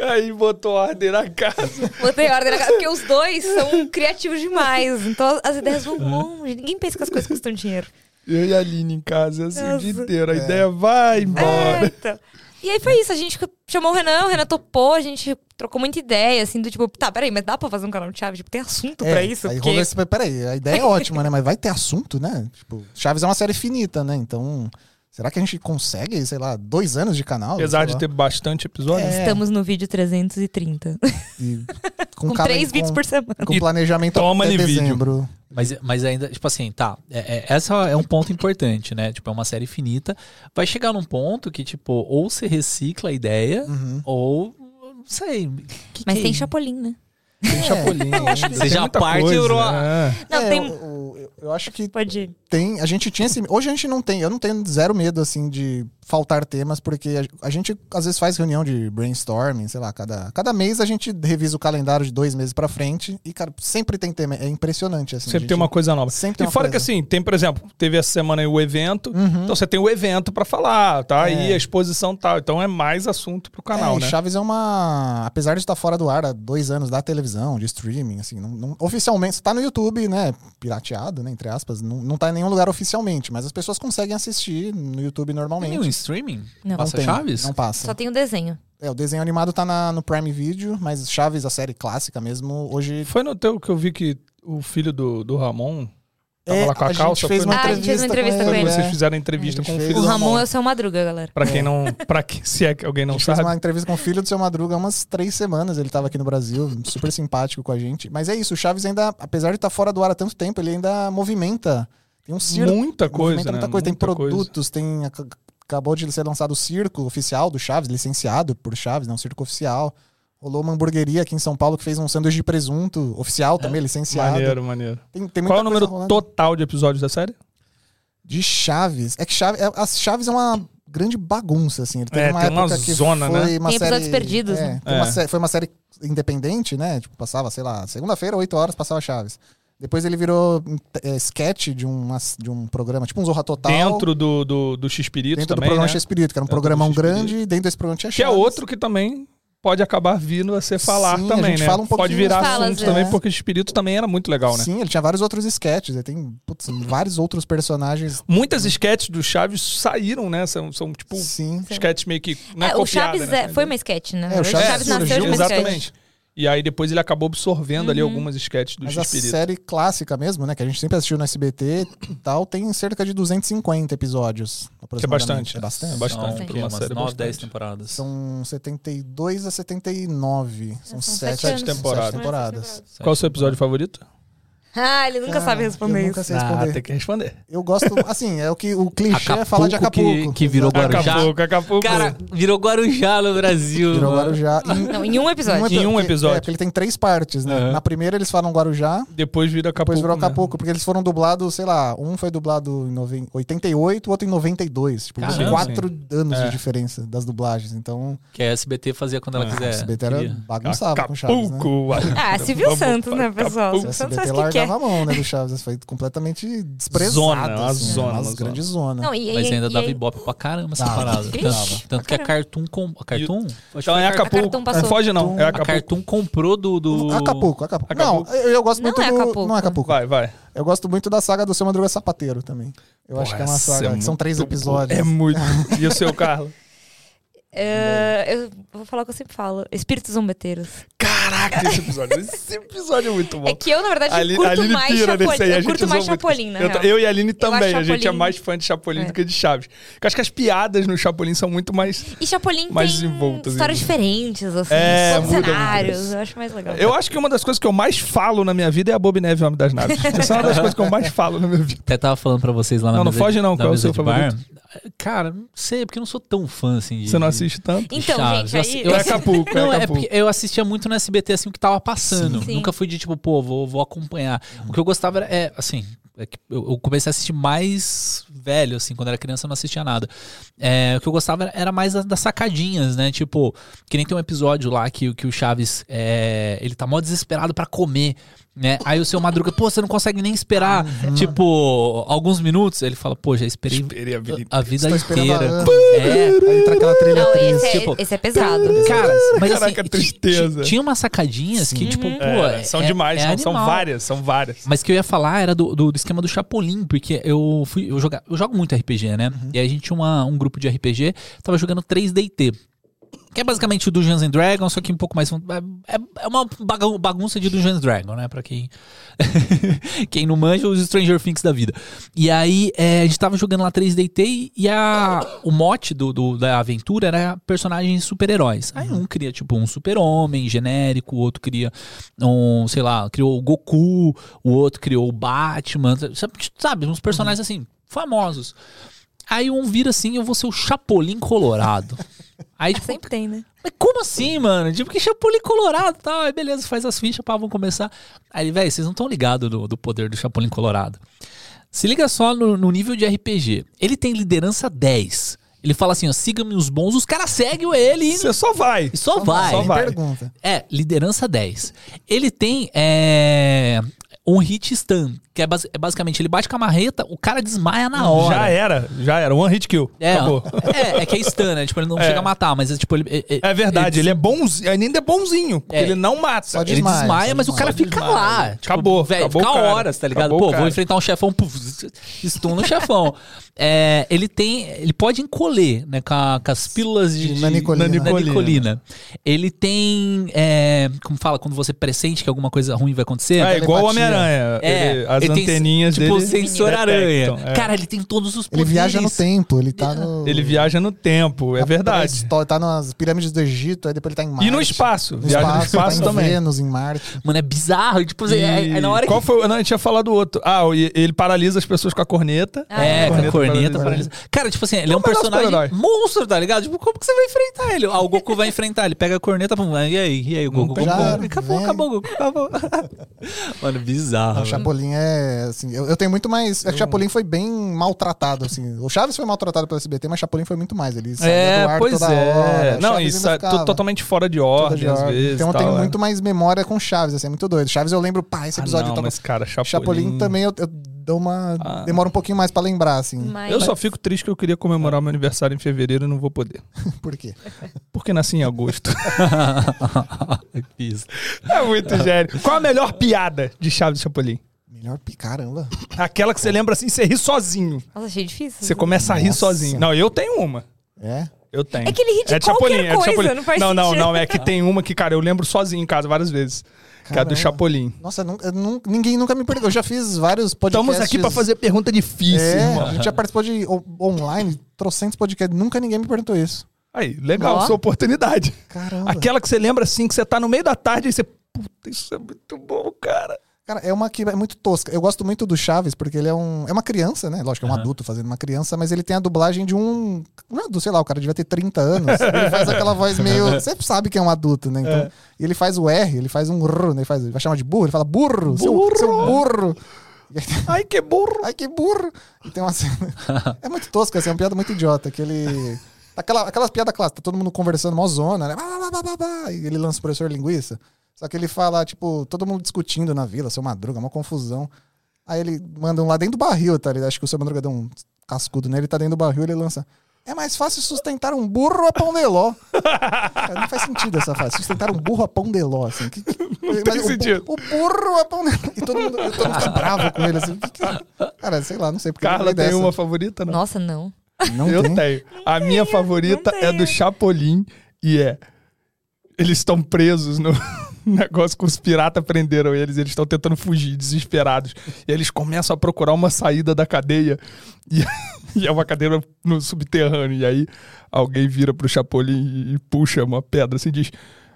Aí botou ordem na casa. Botei ordem na casa, porque os dois são criativos demais. Então as ideias vão longe. Ninguém pensa que as coisas custam dinheiro. Eu e a Aline em casa, assim, o dia Nossa. inteiro. A É. ideia vai É, embora. então. E aí foi isso, a gente chamou o Renan, o Renan topou, a gente trocou muita ideia, assim, do tipo, tá, peraí, mas dá pra fazer um canal de Chaves? Tipo, tem assunto É, pra isso? Aí Porque... rolou esse, peraí, a ideia é ótima, né? Mas vai ter assunto, né? Tipo, Chaves é uma série finita, né? Então, será que a gente consegue, sei lá, dois anos de canal? Apesar de ter bastante episódio. É. Estamos no vídeo 330. e [LAUGHS] Com, cada- três vídeos com- por semana. Com E planejamento toma-lhe até vídeo. dezembro. Mas, mas ainda, tipo assim, tá. É, é- essa é um ponto importante, né? Tipo, é uma série finita. Vai chegar num ponto que, tipo, ou você recicla a ideia, Uhum. ou. Não sei. que Mas que tem é? Chapolin, né? Tem Chapolin. [LAUGHS] acho que tem já parte coisa, Euro- né? Não, É, tem... eu, eu- eu acho que Pode ir. Tem. A gente tinha esse. Hoje a gente não tem. Eu não tenho zero medo, assim, de faltar temas, porque a, a gente às vezes faz reunião de brainstorming, sei lá, cada, cada mês a gente revisa o calendário de dois meses pra frente e, cara, sempre tem tema. É impressionante, assim. Sempre gente- tem uma coisa nova. Sempre tem E fora que coisa. assim, tem, por exemplo, teve essa semana aí o evento. Uhum. Então você tem o evento pra falar, tá? É. aí a exposição e tal. Então é mais assunto pro canal, é, e né? Chaves é uma. Apesar de estar fora do ar há dois anos da televisão, de streaming, assim, não, não- oficialmente. Tá no YouTube, né? Pirateado, né? Entre aspas. Não, não tá em nenhum lugar oficialmente, mas as pessoas conseguem assistir no YouTube Tem normalmente. nenhum streaming? Não. Passa tem, Chaves? Não passa. Só tem o desenho. É, o desenho animado tá na- no Prime Video, mas Chaves, a série clássica mesmo, hoje. Foi no teu que eu vi que o filho do, do Ramon tava É, lá com a, gente calça. fez foi uma no- Ah, a gente fez uma entrevista com com ele. Vocês é. fizeram a entrevista A com o gente filho fez O do Ramon. Ramon é o seu Madruga, galera. Pra quem não. Pra quem, se é que alguém A não gente fez sabe. uma entrevista com o filho do seu Madruga há umas três semanas. Ele tava aqui no Brasil, super simpático com a gente. Mas é isso, o Chaves ainda, apesar de estar fora do ar há tanto tempo, ele ainda movimenta. Tem um circo. Muita coisa. Né? muita coisa. Tem Muita coisa. produtos, tem. ac- Acabou de ser lançado o circo oficial do Chaves, licenciado por Chaves, não, um circo oficial. Rolou uma hamburgueria aqui em São Paulo que fez um sanduíche de presunto oficial também, licenciado. Maneiro, maneiro. Tem, tem Qual é o número coisa rolando. total de episódios da série? De Chaves. É que Chaves, é, as Chaves é uma grande bagunça, assim. Ele teve É, uma tem uma época que zona, foi né? uma Tem série, episódios perdidos, é, né? foi uma É. foi uma série independente, né? Tipo, passava, sei lá, segunda-feira, 8 horas, passava Chaves. Depois ele virou é, sketch de, uma, de um programa, tipo um Zorra Total. Dentro do, do, do X-Pirito dentro do programa né? X-Espírito, que era um Dentro programão X-Espírito. grande, e dentro desse programa tinha Que é Chaves. outro que também pode acabar vindo a ser falar Sim, a também, gente né? fala um pode virar disso. Fala, assunto às também, porque o Espírito também era muito legal, né? Sim, ele tinha vários outros sketches. Ele tem putz, vários outros personagens. Muitas sketches do Chaves saíram, né? São, são tipo, Sim. sketches meio que. Não é, É, o copiada, Chaves né? é- foi uma sketch, né? É, o o Chaves Chaves nasceu de uma sketch. E aí depois ele acabou absorvendo ali Uhum. algumas sketches do Mas a série clássica mesmo, né? Que a gente sempre assistiu no SBT e tal, tem cerca de 250 episódios. Que é bastante. É bastante. É bastante. São quê? uma umas série 9, bastante. 10 temporadas. São 72 a 79. São, São sete, sete anos. temporadas. sete temporadas. Qual é o seu episódio favorito? Ah, ele nunca Cara, sabe responder eu isso. nunca sei responder. Ah, tem que responder. Eu gosto, [LAUGHS] assim, é o que o clichê é falar de Acapulco Acapulco. que- que virou. Guarujá. Acapulco, Acapulco. Cara, virou Guarujá no Brasil. Virou mano. Guarujá. Em, Não, em um episódio. Em um porque- episódio. É, porque ele tem três partes, né? Aham. Na primeira eles falam Guarujá, Depois vira Acapulco. depois virou né? Acapulco, porque eles foram dublados, sei lá, um foi dublado em noven- 88, o outro em 92. Tipo, Caramba. quatro anos É. de diferença das dublagens. Então, Que a SBT fazia quando ela É, quiser. o SBT era bagunçava com Chaves, né? Acapulco. Ah, Silvio Santos, né, pessoal? Silvio Santos faz o que quer. Largava a mão, né, do Chaves. Foi completamente desprezado. Zona, uma assim, zona, Uma uma grande zona. Não, e, Mas e- ainda e- dava ibope pra caramba essa parada. Tanto, tanto que a Cartoon... Com... A Cartoon? Então é. Acapulco. Não foge não, é A. Cartoon comprou do... do... Acapulco, Acapulco. Acapulco. Não, eu, eu gosto Não muito é do. Acapulco. Não é Acapulco. Vai, vai. Eu gosto muito da saga do Seu Madruga Sapateiro também. Eu acho que é uma Essa saga. que são três episódios. É muito. [LAUGHS] E o seu, Carlos? É, eu vou falar o que eu sempre falo. Espíritos zombeteiros. Caraca, esse episódio. Esse episódio é muito bom. É que eu, na verdade, A Aline- curto a Aline mais pira Chapolin. aí, a Eu gente curto mais. Chapolin, na Eu, eu e a Aline também, a gente é mais fã de Chapolin É. do que de Chaves. Eu acho que as piadas no Chapolin são muito mais. E Chapolin mais tem histórias né? diferentes, assim. É, muda cenários. Eu acho mais legal. Eu acho que uma das coisas que eu mais falo na minha vida é a Bob Neve, o Homem das Naves. Essa é uma das coisas que eu mais falo na minha vida. Até tava falando pra vocês lá na Não, não foge não, qual é o seu favorito? Cara, não sei, porque eu não sou tão fã assim. de- Você não assiste tanto? Então, Chaves, gente, eu aí. assi- Eu é Acapulco, Não, é é Acapulco. eu assistia muito no SBT assim o que tava passando. Sim. Nunca fui de tipo, pô, vou, vou acompanhar. O que eu gostava era, é, assim, é que eu eu comecei a assistir mais velho, assim, quando era criança eu não assistia nada. É, o que eu gostava era, era mais das, das sacadinhas, né? Tipo, que nem tem um episódio lá que, o- que o Chaves, é, ele tá mó desesperado pra comer. Né? Aí o seu Madruga, pô, você não consegue nem esperar, tipo, alguns minutos. Ele fala, pô, já esperei Esperei a vida a vida inteira. É, Aí entra aquela trilha Não, triste. esse é, tipo- esse é pesado. Cara, mas Caraca, assim, tristeza. ti- Tinha umas sacadinhas que, Sim. tipo, Uhum. pô. É, é- são é- demais, é são, são várias, são várias. Mas que eu ia falar era do, do, do esquema do Chapolin, porque eu fui. Eu, joga, eu jogo muito RPG, né? Uhum. E aí a gente tinha uma, um grupo de RPG, tava jogando 3DT. Que é basicamente o Dungeons and Dragons, só que um pouco mais. É, é uma bagun- bagunça de Dungeons and Dragons, né? Pra quem. [LAUGHS] quem não manja, os Stranger Things da vida. E aí é, a gente tava jogando lá 3DT e a, o mote do, do- da aventura era personagens super-heróis. Aí um cria, tipo, um super-homem genérico, o outro cria um, sei lá, criou o Goku, o outro criou o Batman, sabe, sabe uns personagens assim, famosos. Aí um vira assim, eu vou ser o Chapolin Colorado. Aí, tipo, Sempre tem, né? mas como assim, mano? Tipo, que Chapolin Colorado e tal. Aí beleza, faz as fichas, pá, vamos começar. Aí, velho, vocês não estão ligados do, do poder do Chapolin Colorado. Se liga só no, no nível de RPG. Ele tem liderança 10. Ele fala assim, ó, siga-me os bons, os caras seguem ele Você só vai. e só vai. só vai. Pergunta. É, liderança 10. Ele tem é, um hit stun, que é, basi- é basicamente, ele bate com a marreta, o cara desmaia na hora. Já era, já era. One hit kill. É, Acabou. [LAUGHS] é, é que é stun, né? Tipo, ele não É. chega a matar, mas é, tipo, ele... é- É verdade, ele é bonzinho, ele ainda é bonzinho, porque É. ele não mata. Só Ele Desmaia, desmaia, só mas o cara desmaia. fica lá. desmaia. Tipo, Acabou, velho, acabou fica horas, tá ligado? Acabou Pô, vou enfrentar um chefão, puf, stun no chefão. [LAUGHS] É, ele tem, ele pode encolher, né, com, a- com as pílulas de, De de- nanicolina. nanicolina. Ele tem, é, como fala, quando você pressente que alguma coisa ruim vai acontecer. É igual o. Homem-Aranha. É, Ele- as ele tem, anteninhas tipo, dele. sensor aranha. detectam, é. Cara, ele tem todos os Ele poderes. viaja no tempo, ele tá no. Ele viaja no tempo, é na verdade. pré-histó- Tá nas pirâmides do Egito, aí depois ele tá em Marte. E no espaço. No viaja espaço, no espaço tá em também. Vênus, em Marte. Mano, é bizarro. Tipo, é, E é na hora Qual que... foi? Não, a gente tinha falado do outro. Ah, ele paralisa as pessoas com a corneta. Ah, É, com a Corneta corneta paralisa. paralisa. Cara, tipo assim, ele é um É melhor personagem monstro, tá ligado? Tipo, como que você vai enfrentar ele? Ah, o Goku vai enfrentar, ele pega a corneta, pum, e aí? E aí, o Goku? tem Goku- como. acabou, acabou, Goku, acabou. [LAUGHS] Mano, bizarro. O. Chapolin é, assim, eu, eu tenho muito mais. É que o Chapolin foi bem maltratado, assim. O Chaves foi maltratado pelo SBT, mas Chapolin foi muito mais. Ele saía do É, ar pois toda é. hora. Não, Chaves isso é totalmente fora de ordem, de às ordem. vezes. Então eu tal, tenho é. muito mais memória com Chaves, assim, é muito doido. Chaves eu lembro, pá, esse Ah, episódio não, tava- mas cara, Chapolin... Chapolin também eu, eu dou uma. Ah. Demora um pouquinho mais pra lembrar, assim. Mas... Eu só fico triste que eu queria comemorar meu aniversário em fevereiro e não vou poder. [LAUGHS] Por quê? Porque nasci em agosto. Isso. [LAUGHS] é muito gênio. Qual a melhor piada de Chaves e Chapolin? Melhor pi- caramba. Aquela que você lembra assim, você ri sozinho. Nossa, achei difícil. Você começa a rir Nossa. sozinho. Não, eu tenho uma. É? Eu tenho. É que ele ri de é qualquer Chapolin, é de coisa, Chapolin. não faz não, não, sentido. não, é que tem uma que, cara, eu lembro sozinho em casa várias vezes. Que é a do Caramba. Chapolin. Nossa, eu nunca- eu nun- ninguém nunca me perguntou. Eu já fiz vários podcasts. Estamos aqui pra fazer pergunta difícil, É, irmão. a gente já participou de o- online, trocentos podcasts. Nunca ninguém me perguntou isso. Aí, legal, Ó. sua oportunidade. Caramba. Aquela que você lembra assim, que você tá no meio da tarde e você. Puta, isso é muito bom, cara. Cara, é uma que é muito tosca. Eu gosto muito do Chaves, porque ele é um. É uma criança, né? Lógico, é um adulto fazendo uma criança, mas ele tem a dublagem de um. um adulto, sei lá, o cara devia ter 30 anos. Ele faz aquela voz [LAUGHS] meio. Você sabe que é um adulto, né? Então. É. E ele faz o R, ele faz um R, né? Ele, faz, vai chamar de burro, ele fala burro, seu- Burro. Seu, burro. Ai, que burro. Ai, que burro! E tem uma cena. [LAUGHS] É muito tosca, assim, é uma piada muito idiota. Que ele. Aquela, aquelas piadas clássicas, tá todo mundo conversando mó zona, né? E ele lança o professor linguiça. Só que ele fala, tipo, todo mundo discutindo na vila, seu madruga, uma confusão. Aí ele manda um lá dentro do barril, tá? Ele acha que o seu madruga deu um cascudo nele, ele tá dentro do barril, ele lança. É mais fácil sustentar um burro a pão de ló. [LAUGHS] Cara, não faz sentido essa frase. Sustentar um burro a pão de ló, assim. Que, que- [LAUGHS] tem o bu- sentido. O, burro a pão de ló. E todo mundo, todo mundo fica bravo com ele, assim. Que que- Cara, sei lá, não sei porque. Carla tem dessa. uma favorita, não? Nossa, não. Não eu tem? tenho. A minha favorita não é do. Chapolin e é. Eles estão presos no [LAUGHS] negócio que os piratas prenderam eles. Eles estão tentando fugir, desesperados. E eles começam a procurar uma saída da cadeia. E, [LAUGHS] e é uma cadeira no subterrâneo. E aí alguém vira pro Chapolin e, e puxa uma pedra assim e diz: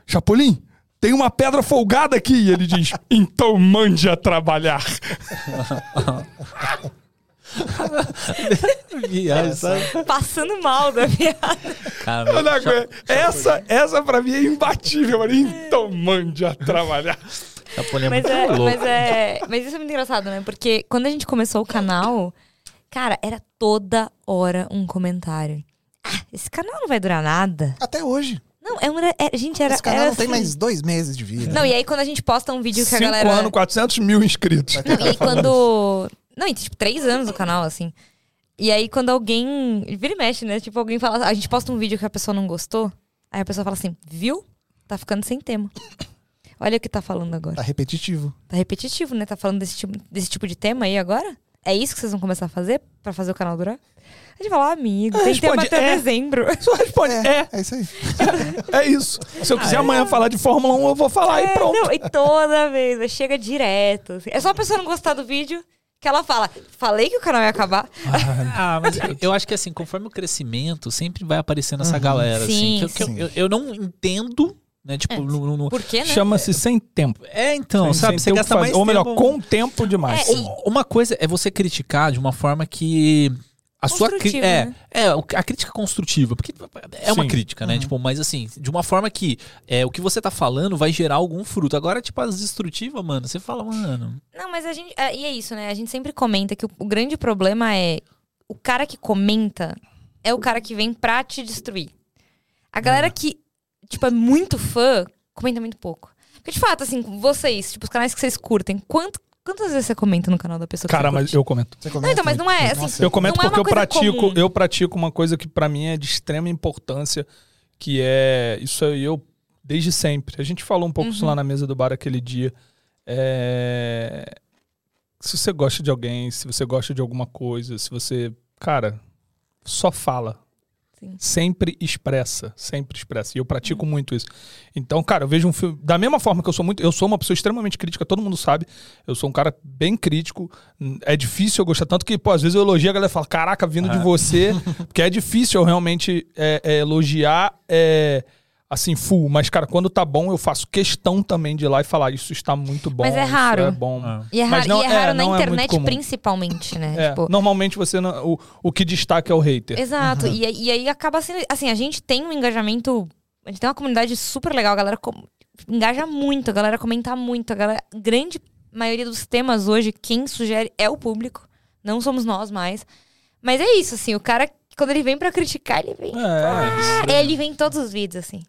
Chapolin, tem uma pedra folgada aqui. E ele diz: [LAUGHS] Então mande a trabalhar. [LAUGHS] Viagem, sabe? Passando mal da Eu não. Essa, essa pra mim é imbatível, mano. Então mande a trabalhar. Chapolin é Mas é, louco. mas é. Mas isso é muito engraçado, né? Porque quando a gente começou o canal, cara, era toda hora um comentário. Ah, esse canal não vai durar nada. Até hoje. Não, é, um, é gente, era. Esse canal era não tem assim. mais dois meses de vida. Não, e aí quando a gente posta um vídeo que a Cinco galera. anos, 400 mil inscritos. Não, e aí quando. Não, e tipo, três anos o canal, assim. E aí quando alguém. Vira e mexe, né? Tipo, alguém fala. A gente posta um vídeo que a pessoa não gostou. Aí a pessoa fala assim, viu? Tá ficando sem tema. Olha o que tá falando agora. Tá repetitivo. Tá repetitivo, né? Tá falando desse tipo, desse tipo de tema aí agora? É isso que vocês vão começar a fazer pra fazer o canal durar? A gente fala, ah, amigo, tem tema até é. dezembro. [LAUGHS] Só responde, É, é, é isso aí. [LAUGHS] é isso. Se eu quiser amanhã falar de Fórmula 1, eu vou falar e É, pronto. não, e toda vez, mas chega direto. assim. É só a pessoa não gostar do vídeo que ela fala, falei que o canal ia acabar. [LAUGHS] Ah, mas [LAUGHS] eu- acho que assim, conforme o crescimento, sempre vai aparecendo essa galera, Sim, assim. que eu- que eu, sim. eu, eu não entendo, né? Tipo, É. no- no- no- Por quê, né? Chama-se sem tempo. É, então, Sem- sabe? sem Você gasta mais Ou melhor, tempo- com tempo demais. É, Um- Uma coisa é você criticar de uma forma que. A sua cri- é, né? é, a crítica construtiva, porque é uma Sim. crítica, né? Tipo, mas assim, de uma forma que é, o que você tá falando vai gerar algum fruto. Agora, tipo, as destrutivas, mano, você fala, mano. Não, mas a gente. é, e é isso, né? A gente sempre comenta que o, o grande problema é o cara que comenta é o cara que vem pra te destruir. A galera que, tipo, é muito fã, comenta muito pouco. Porque, de fato, assim, vocês, tipo, os canais que vocês curtem, quanto, quantas vezes você comenta no canal da pessoa que Cara, mas curte? eu comento. Você Não, então, mas não é, assim, Nossa, Eu comento é porque uma eu pratico, comum. eu pratico uma coisa que pra mim é de extrema importância, que é isso aí eu desde sempre. A gente falou um pouco isso Uhum. lá na mesa do bar aquele dia. É, Se você gosta de alguém, se você gosta de alguma coisa, se você, cara, só fala. Sim. Sempre expressa, sempre expressa. E eu pratico muito isso. Então, cara, eu vejo um filme. Da mesma forma que eu sou muito. Eu sou uma pessoa extremamente crítica, todo mundo sabe. Eu sou um cara bem crítico. É difícil eu gostar. Tanto que, pô, às vezes eu elogio, a galera fala, caraca, vindo de você. Porque é difícil eu realmente é, é, elogiar. é, assim, full. Mas, cara, quando tá bom, eu faço questão também de ir lá e falar, isso está muito bom. Mas é isso raro. é bom. Ah. E é Mas raro, não- e é é, raro na não é muito internet, principalmente, né? É, Tipo, Normalmente você não, o, o que destaca é o hater. Exato. E, aí- e aí acaba sendo. Assim, a gente tem um engajamento. A gente tem uma comunidade super legal. A galera com- engaja muito, a galera comenta muito. A galera, grande maioria dos temas hoje, quem sugere é o público. Não somos nós mais. Mas é isso, assim, o cara, quando ele vem pra criticar, ele vem. É, Ele vem em todos os vídeos, assim.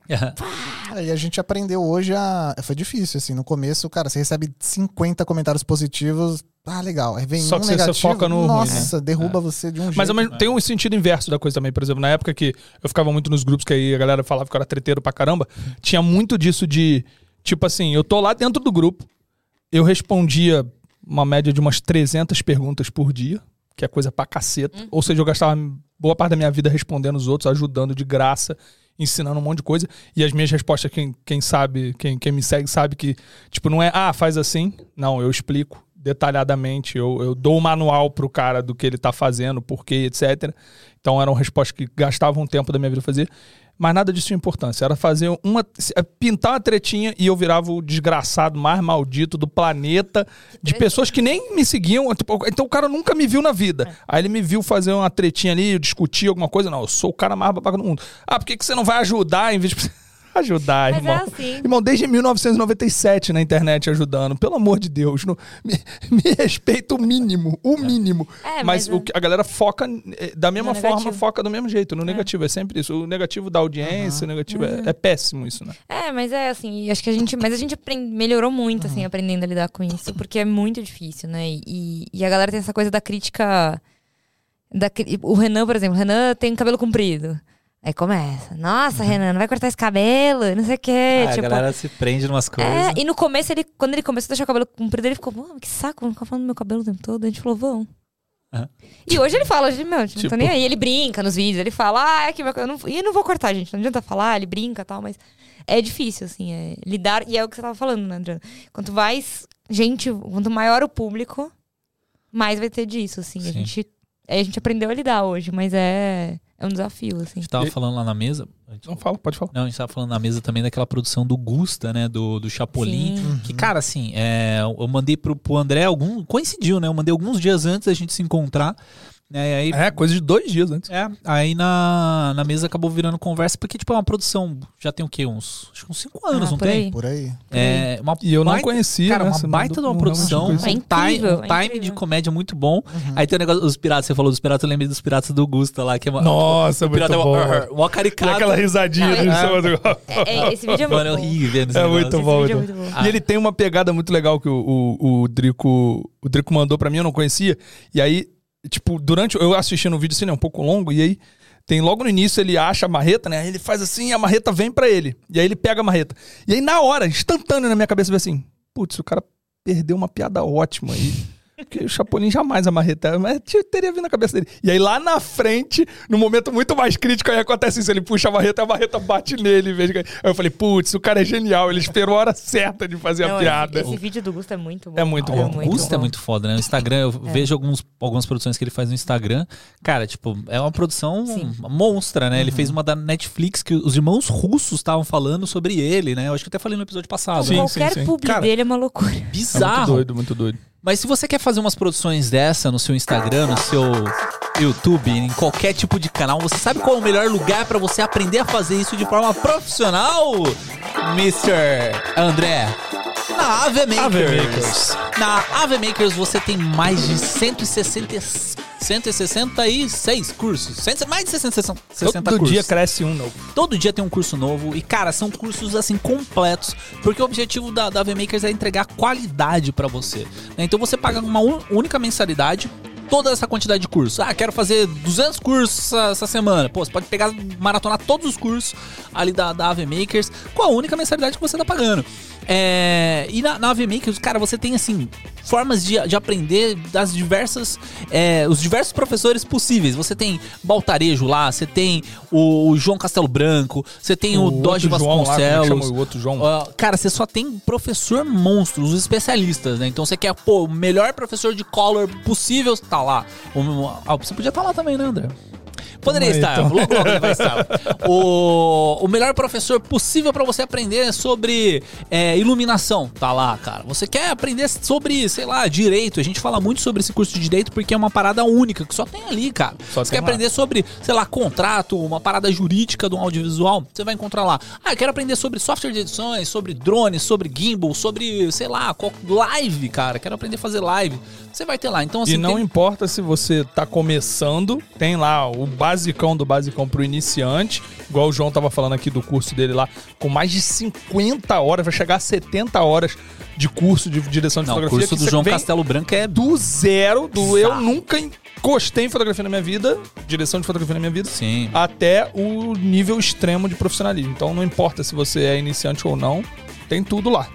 É, e a gente aprendeu hoje a. Foi difícil, assim. No começo, cara, você recebe 50 comentários positivos. Ah, legal. Aí vem Só um que você- você negativo. foca no ruim, Nossa, derruba você de um Mas jeito. ao mesmo- tem um sentido inverso da coisa também. Por exemplo, na época que eu ficava muito nos grupos que aí a galera falava que eu era treteiro pra caramba, tinha muito disso de, tipo assim, eu tô lá dentro do grupo, eu respondia uma média de umas 300 perguntas por dia, que é coisa pra caceta. Ou seja, eu gastava boa parte da minha vida respondendo os outros, ajudando de graça, ensinando um monte de coisa. E as minhas respostas, quem, quem sabe, quem, quem me segue sabe que, tipo, não é, ah, faz assim. Não, eu explico detalhadamente, eu, eu dou o manual pro cara do que ele tá fazendo, por quê, etc. Então eram respostas que gastavam tempo da minha vida fazer. Mas nada disso tinha importância. Era fazer uma. é pintar uma tretinha e eu virava o desgraçado mais maldito do planeta. De pessoas que nem me seguiam. tipo, então o cara nunca me viu na vida. Aí ele me viu fazer uma tretinha ali, eu discutir alguma coisa. Não, eu sou o cara mais babaca do mundo. Ah, por que, que você não vai ajudar em vez de. [LAUGHS] Ajudar, Mas é irmão. assim. Irmão, desde 1997 na internet ajudando. Pelo amor de Deus. não- me, me respeita o mínimo. O mínimo. É, mas mas o é- que- a galera foca eh, da mesma No forma, negativo. foca do mesmo jeito. No negativo. É sempre isso. O negativo da audiência, o negativo é, é péssimo isso, né? É, mas é assim, acho que a gente. Mas a gente aprende- melhorou muito, assim, aprendendo a lidar com isso, porque é muito difícil, né? E, e a galera tem essa coisa da crítica. Da, o Renan, por exemplo, o Renan tem cabelo comprido. Aí começa. Nossa, Renan, não vai cortar esse cabelo, não sei o quê. Ah, tipo, a galera se prende em umas coisas. é, e no começo, ele, quando ele começou a deixar o cabelo comprido, ele ficou, mano, que saco, vamos ficar falando do meu cabelo o tempo todo. A gente falou, vão. Aham. E hoje ele fala, gente, meu, não Tipo- tô nem aí. Ele brinca nos vídeos, ele fala, ah, é que meu cabelo. não- E eu não vou cortar, gente. Não adianta falar, ele brinca e tal, mas é difícil, assim, é lidar. E é o que você tava falando, né, Adriano? Quanto mais gente, quanto maior o público, mais vai ter disso, assim. A gente. A gente aprendeu a lidar hoje, mas é, é um desafio, A assim. gente tava E- falando lá na mesa. Não fala, pode falar. Não, a gente tava falando na mesa também daquela produção do Gusta, né? Do, do Chapolin. Sim. Que, cara, assim, é, eu mandei pro, pro André algum. Coincidiu, né? Eu mandei alguns dias antes da gente se encontrar. Né, e aí É, coisa de dois dias antes. É, aí na, na mesa acabou virando conversa, porque, tipo, é uma produção, já tem o quê? Uns, acho que uns cinco anos, Ah, não por tem? aí. Por aí. É, uma E eu não baita- conhecia, Cara, né? uma Você baita de uma não produção, não um. É time, incrível, um é time de comédia muito bom. Aí tem o negócio dos piratas, você falou dos piratas, eu lembrei dos piratas do Gusta lá, que é uma. Nossa, o pirata muito é bom. [LAUGHS] uma, uma E caricato. aquela risadinha Não, é-. É, é, esse vídeo é muito Mano, bom. É bom. vídeo é muito muito bom. E ele tem uma pegada muito legal que o, o, o Drico o Drico mandou pra mim, eu não conhecia. E aí, tipo, durante eu assistindo o vídeo assim, né, um pouco longo, e aí tem logo no início ele acha a marreta, né? Ele faz assim, e a marreta vem pra ele. E aí ele pega a marreta. E aí na hora, instantâneo na minha cabeça, vem assim: "Putz, o cara perdeu uma piada ótima aí". Porque o Chapolin jamais a marreta, mas teria vindo na cabeça dele. E aí lá na frente, no momento muito mais crítico, aí acontece isso. Ele puxa a marreta e a marreta bate nele. Aí eu falei, putz, o cara é genial. Ele esperou a hora certa de fazer Não, a piada. Esse, vídeo do Gusto é muito bom. É muito O bom. Gusta é bom. muito foda, né? O Instagram, eu vejo alguns, algumas produções que ele faz no Instagram. Cara, tipo, é uma produção Sim. monstra, né? Ele fez uma da Netflix que os irmãos russos estavam falando sobre ele, né? Eu acho que até falei no episódio passado. Sim, né? Qualquer sim. publi Cara, dele é uma loucura. É muito Bizarro. doido, muito doido. Mas se você quer fazer umas produções dessa no seu Instagram, no seu YouTube, em qualquer tipo de canal, você sabe qual é o melhor lugar pra você aprender a fazer isso de forma profissional, Mr. André? Na Ave Makers. Ave Makers. Na Ave Makers você tem mais de 160, 166 cursos. Mais de 60, 60 Todo cursos. dia cresce um novo. Todo dia tem um curso novo e, cara, são cursos assim completos, porque o objetivo da, da VMakers é entregar qualidade pra você. né? Então você paga uma un- única mensalidade. Toda essa quantidade de cursos. Ah, quero fazer 200 cursos essa, essa semana. Pô, você pode pegar, maratonar todos os cursos ali da, da AV Makers com a única mensalidade que você tá pagando. É, e na, na AV Makers, cara, você tem assim formas de, de aprender das diversas é, os diversos professores possíveis. Você tem Baltarejo lá, você tem o, o João Castelo Branco, você tem o, Dodge lá, como é Vasconcelos. chama o outro João? Ó, cara, você só tem professor monstro, os especialistas, né? Então você quer, pô, o melhor professor de color possível, tá lá. O, ah, você podia estar lá também, né, André? Poderia estar, logo, logo ele vai estar. O, o melhor professor possível pra você aprender sobre é, iluminação, tá lá, cara. Você quer aprender sobre, sei lá, direito. A gente fala muito sobre esse curso de direito porque é uma parada única, que só tem ali, cara. Só você quer lá. aprender sobre, sei lá, contrato, uma parada jurídica do audiovisual, você vai encontrar lá. Ah, eu quero aprender sobre software de edições, sobre drones, sobre gimbal, sobre, sei lá, live, cara. Quero aprender a fazer live. Você vai ter lá. Então, assim, e não tem- importa se você tá começando, tem lá o basicão do basicão pro iniciante, igual o João tava falando aqui do curso dele lá, com mais de 50 horas, vai chegar a 70 horas de curso de direção de Não, o fotografia. curso que do João Castelo Branco é do zero, do eu Bizarro. nunca encostei em fotografia na minha vida, direção de fotografia na minha vida, Sim. até o nível extremo de profissionalismo. Então não importa se você é iniciante ou não, tem tudo lá.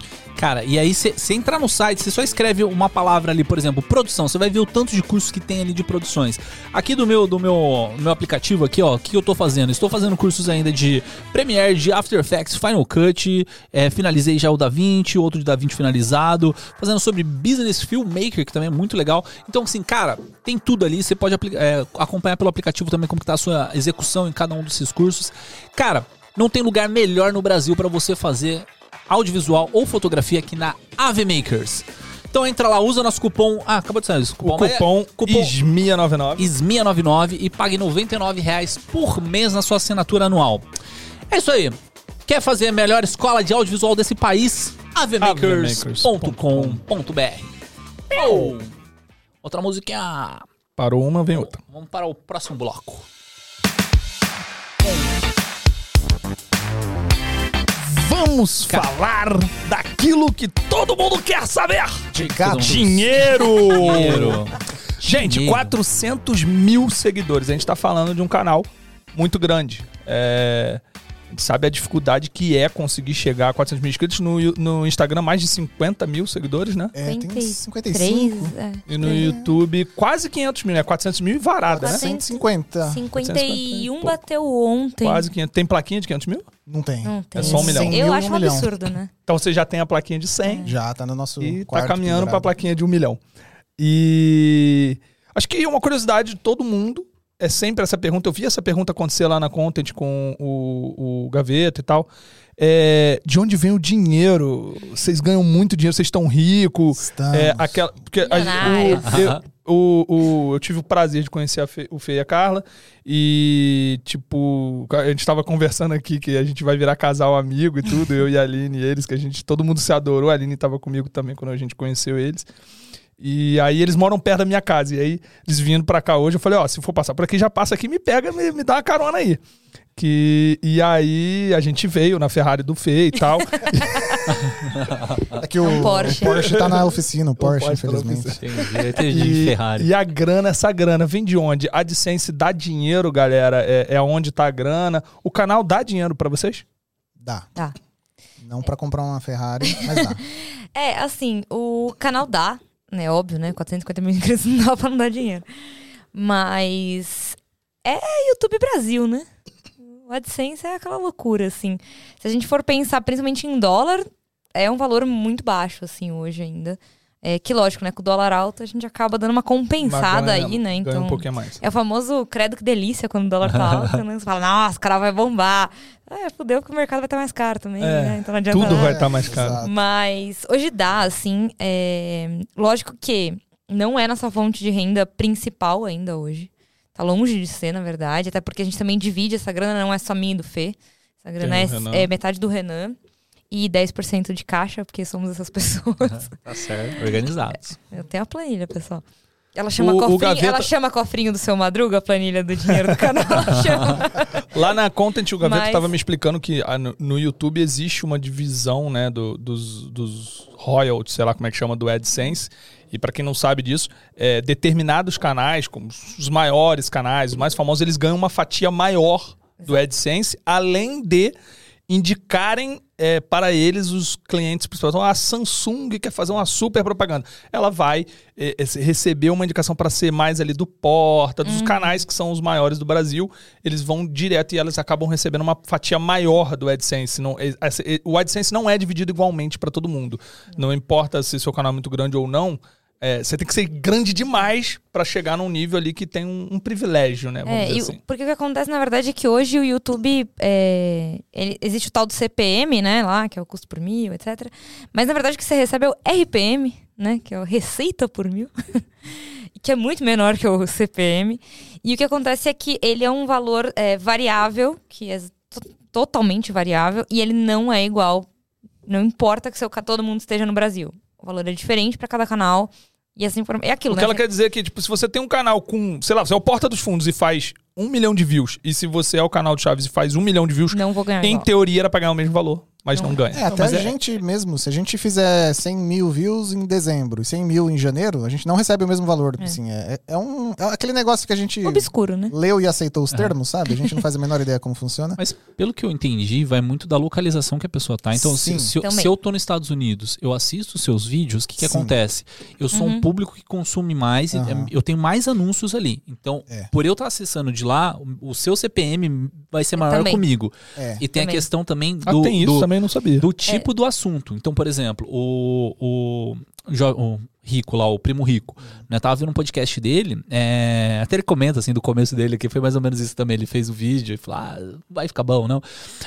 Cara, e aí você entrar no site, você só escreve uma palavra ali, por exemplo, produção, você vai ver o tanto de cursos que tem ali de produções. Aqui do meu do meu, meu aplicativo aqui, ó, o que eu tô fazendo? Estou fazendo cursos ainda de Premiere, de After Effects, Final Cut, é, finalizei já o DaVinci, outro de DaVinci finalizado, fazendo sobre Business Filmmaker, que também é muito legal. Então, assim, cara, tem tudo ali, você pode é, acompanhar pelo aplicativo também como que tá a sua execução em cada um desses cursos. Cara, não tem lugar melhor no Brasil para você fazer audiovisual ou fotografia aqui na AV Makers. Então entra lá, usa nosso cupom. Ah, acabou de sair esse O cupom. é- cupom, cupom ISMIA99. ISMIA99 e pague 99 reais por mês na sua assinatura anual. É isso aí. Quer fazer a melhor escola de audiovisual desse país? avmakers.com.br Oh, Outra musiquinha. Parou uma, vem outra. Vamos para o próximo bloco. Vamos falar daquilo que todo mundo quer saber. De. Dinheiro! Dinheiro. Gente, Dinheiro. 400 mil seguidores. A gente tá falando de um canal muito grande. É, a gente sabe a dificuldade que é conseguir chegar a 400 mil inscritos. No, no Instagram, mais de 50 mil seguidores, né? É, tem uns 53, 55. é. E no YouTube, quase 500 mil, né? 400 mil e varada, né? 150. 51 Pô, bateu ontem. Quase 500. Tem plaquinha de 500 mil? Não tem. Não tem. É só um milhão. 100 mil Eu acho um milhão. absurdo, né? [LAUGHS] Então você já tem a plaquinha de 100. Já tá no nosso E tá caminhando pra pendurado. plaquinha de um milhão. E Acho que uma curiosidade de todo mundo é sempre essa pergunta. Eu vi essa pergunta acontecer lá na Content com o, o Gaveta e tal. É, de onde vem o dinheiro? Vocês ganham muito dinheiro, vocês estão ricos. Estamos. É, aquela, porque a- o- eu, o, o- eu tive o prazer de conhecer a Fe, o Fê e a Carla. E, tipo, a gente tava conversando aqui que a gente vai virar casal amigo e tudo, eu e a Aline e eles, que a gente, todo mundo se adorou. A Aline tava comigo também quando a gente conheceu eles. E aí eles moram perto da minha casa. E aí, eles vindo pra cá hoje, eu falei, ó, se for passar por aqui, já passa aqui, me pega, me, me dá uma carona aí. Que, e aí a gente veio na Ferrari do Fê e tal. É que o, um Porsche. o Porsche tá na oficina, o Porsche, Porsche tá infelizmente. Entendi. Entendi. E, Ferrari. e a grana, essa grana, vem de onde? A AdSense dá dinheiro, galera? É, é onde tá a grana? O canal dá dinheiro pra vocês? Dá. Dá. Não pra comprar uma Ferrari, mas dá. [LAUGHS] É, assim, o canal dá, né? Óbvio, né? 450 mil inscritos [LAUGHS] não dá pra não dar dinheiro. Mas é YouTube Brasil, né? O AdSense é aquela loucura, assim. Se a gente for pensar principalmente em dólar, é um valor muito baixo, assim, hoje ainda. É que, lógico, né? Com o dólar alto, a gente acaba dando uma compensada ganha- aí, né? ganha Então. um pouquinho mais. É o famoso credo que delícia quando o dólar tá alto, né? Você fala, nossa, o cara vai bombar. É, fudeu que o mercado vai estar mais caro também, É, né? Então não adianta Tudo vai estar mais caro. Exato. Mas hoje dá, assim. é, Lógico que não é nossa fonte de renda principal ainda hoje. Tá longe de ser, na verdade. Até porque a gente também divide essa grana, não é só minha e do Fê. Essa grana é, o é metade do Renan. E 10% de caixa, porque somos essas [LAUGHS] pessoas. Tá certo. Organizados. Eu tenho a planilha, pessoal. Ela chama, O- o cofrinho, Gaveta- ela chama cofrinho do seu Madruga, a planilha do dinheiro do canal. [LAUGHS] Lá na Content, o Gaveta Mas- tava me explicando que ah, no, no YouTube existe uma divisão, né, do- dos, dos royalties, sei lá como é que chama, do AdSense. E pra quem não sabe disso, é, determinados canais, como os maiores canais, os mais famosos, eles ganham uma fatia maior do AdSense, além de indicarem é, para eles os clientes principais. Então, a Samsung quer fazer uma super propaganda. Ela vai é, é, receber uma indicação para ser mais ali do Porta, dos canais que são os maiores do Brasil. Eles vão direto e elas acabam recebendo uma fatia maior do AdSense. Não, é- é- o AdSense não é dividido igualmente para todo mundo. Não importa se seu canal é muito grande ou não. É, você tem que ser grande demais para chegar num nível ali que tem um, um privilégio, né? Vamos É, dizer assim. porque o que acontece, na verdade, é que hoje o YouTube. é, ele- existe o tal do CPM, né? Lá, que é o custo por mil, etc. Mas na verdade o que você recebe é o RPM, né? Que é o Receita por mil. [LAUGHS] que é muito menor que o CPM. E o que acontece é que ele é um valor é, variável, que é to- totalmente variável, e ele não é igual. Não importa que seu, todo mundo esteja no Brasil. O valor é diferente para cada canal. E informação. É aquilo, O que né? ela quer dizer é que, tipo, se você tem um canal com, sei lá, você é o Porta dos Fundos e faz um milhão de views, e se você é o canal do Chaves e faz um milhão de views, Não vou ganhar. em igual. teoria era pra ganhar o mesmo valor, mas não, Não. ganha. É, até mas a gente mesmo, se a gente fizer 100 mil views em dezembro e 100 mil em janeiro, a gente não recebe o mesmo valor. É. Assim, é, é um, é aquele negócio que a gente Obscuro, né? leu e aceitou os termos, sabe? A gente não faz a menor [LAUGHS] ideia como funciona. Mas pelo que eu entendi, vai muito da localização que a pessoa tá. Então, se, se, eu- se eu tô nos Estados Unidos, eu assisto os seus vídeos, o que, que Sim. acontece? Eu sou um Uhum. público que consome mais, e, Aham. eu tenho mais anúncios ali. Então, É. por eu estar acessando de lá, o seu CPM vai ser maior também. comigo. É. E tem a Também. questão também Ah, do, tem isso do, também, não sabia. do tipo do assunto. Então, por exemplo, o, o, o Rico lá, o Primo Rico, né? Tava vendo um podcast dele, é, até ele comenta assim do começo dele, que foi mais ou menos isso também. Ele fez o vídeo e falou: ah, vai ficar bom, não.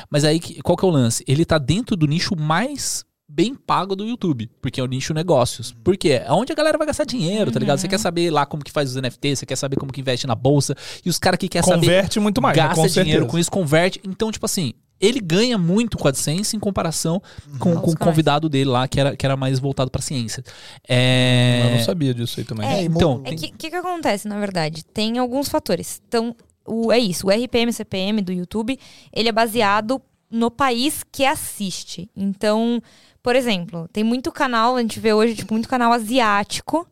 Mas aí, qual que é o lance? Ele tá dentro do nicho mais bem pago do YouTube, porque é o nicho negócios. Por quê? É onde a galera vai gastar dinheiro, tá ligado? Você quer saber lá como que faz os NFT, você quer saber como que investe na bolsa, e os caras que quer saber Converte muito mais, né? gasta com dinheiro certeza. com isso, converte. Então, tipo assim, ele ganha muito com a AdSense em comparação com, Aos com o convidado dele lá, que era, que era mais voltado pra ciência. É... Eu não sabia disso aí também. É, e então, mo- É que que, que acontece, na verdade? Tem alguns fatores. Então, o, é isso, o RPM, CPM do YouTube, ele é baseado no país que assiste. Então, por exemplo, tem muito canal, a gente vê hoje, tipo, muito canal asiático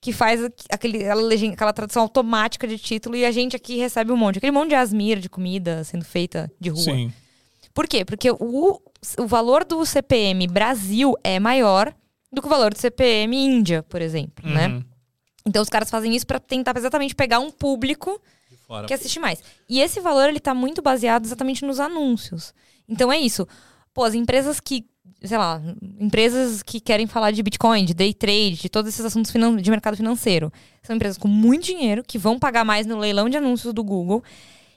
que faz aqu- aquele, aquela, aquela tradução automática de título e a gente aqui recebe um monte. Aquele monte de asmir de comida sendo feita de rua. Sim. Por quê? Porque o, o valor do CPM Brasil é maior do que o valor do CPM Índia, por exemplo, né? Uhum. Então os caras fazem isso pra tentar exatamente pegar um público que assiste mais. E esse valor ele tá muito baseado exatamente nos anúncios. Então é isso. Pô, as empresas que sei lá, empresas que querem falar de Bitcoin, de day trade, de todos esses assuntos de mercado financeiro. São empresas com muito dinheiro, que vão pagar mais no leilão de anúncios do Google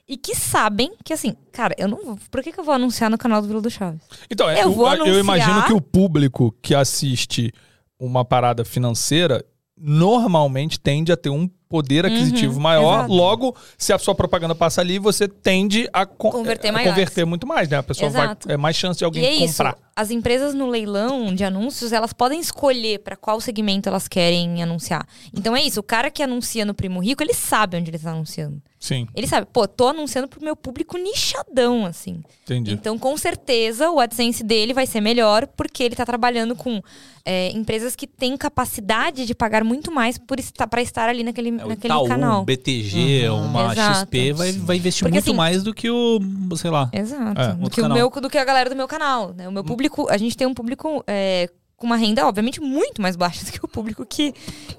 e que sabem que, assim, cara, eu não vou. Por que, que eu vou anunciar no canal do Vila do Chaves? Então, é, Eu eu, vou eu anunciar- imagino que o público que assiste uma parada financeira normalmente tende a ter um poder aquisitivo maior. Uhum, exato. Logo, se a sua propaganda passa ali, você tende a, con- Converter a converter muito mais, né? A pessoa vai Exato. é mais chance de alguém e é isso. comprar. As empresas no leilão de anúncios, elas podem escolher para qual segmento elas querem anunciar. Então é isso. O cara que anuncia no Primo Rico, ele sabe onde ele está anunciando. Sim, Ele sabe, pô, tô anunciando pro meu público nichadão, assim. entendi. Então, com certeza, o AdSense dele vai ser melhor, porque ele tá trabalhando com é, empresas que têm capacidade de pagar muito mais por para estar ali naquele, É, o naquele Itaú, canal. um BTG, uma Exato. XP vai, vai investir Porque, muito assim, mais do que o, sei lá. Exato. É, do, outro que o meu, do que a galera do meu canal. Né? O meu público, a gente tem um público é, com uma renda, obviamente, muito mais baixa [LAUGHS] do que o público que,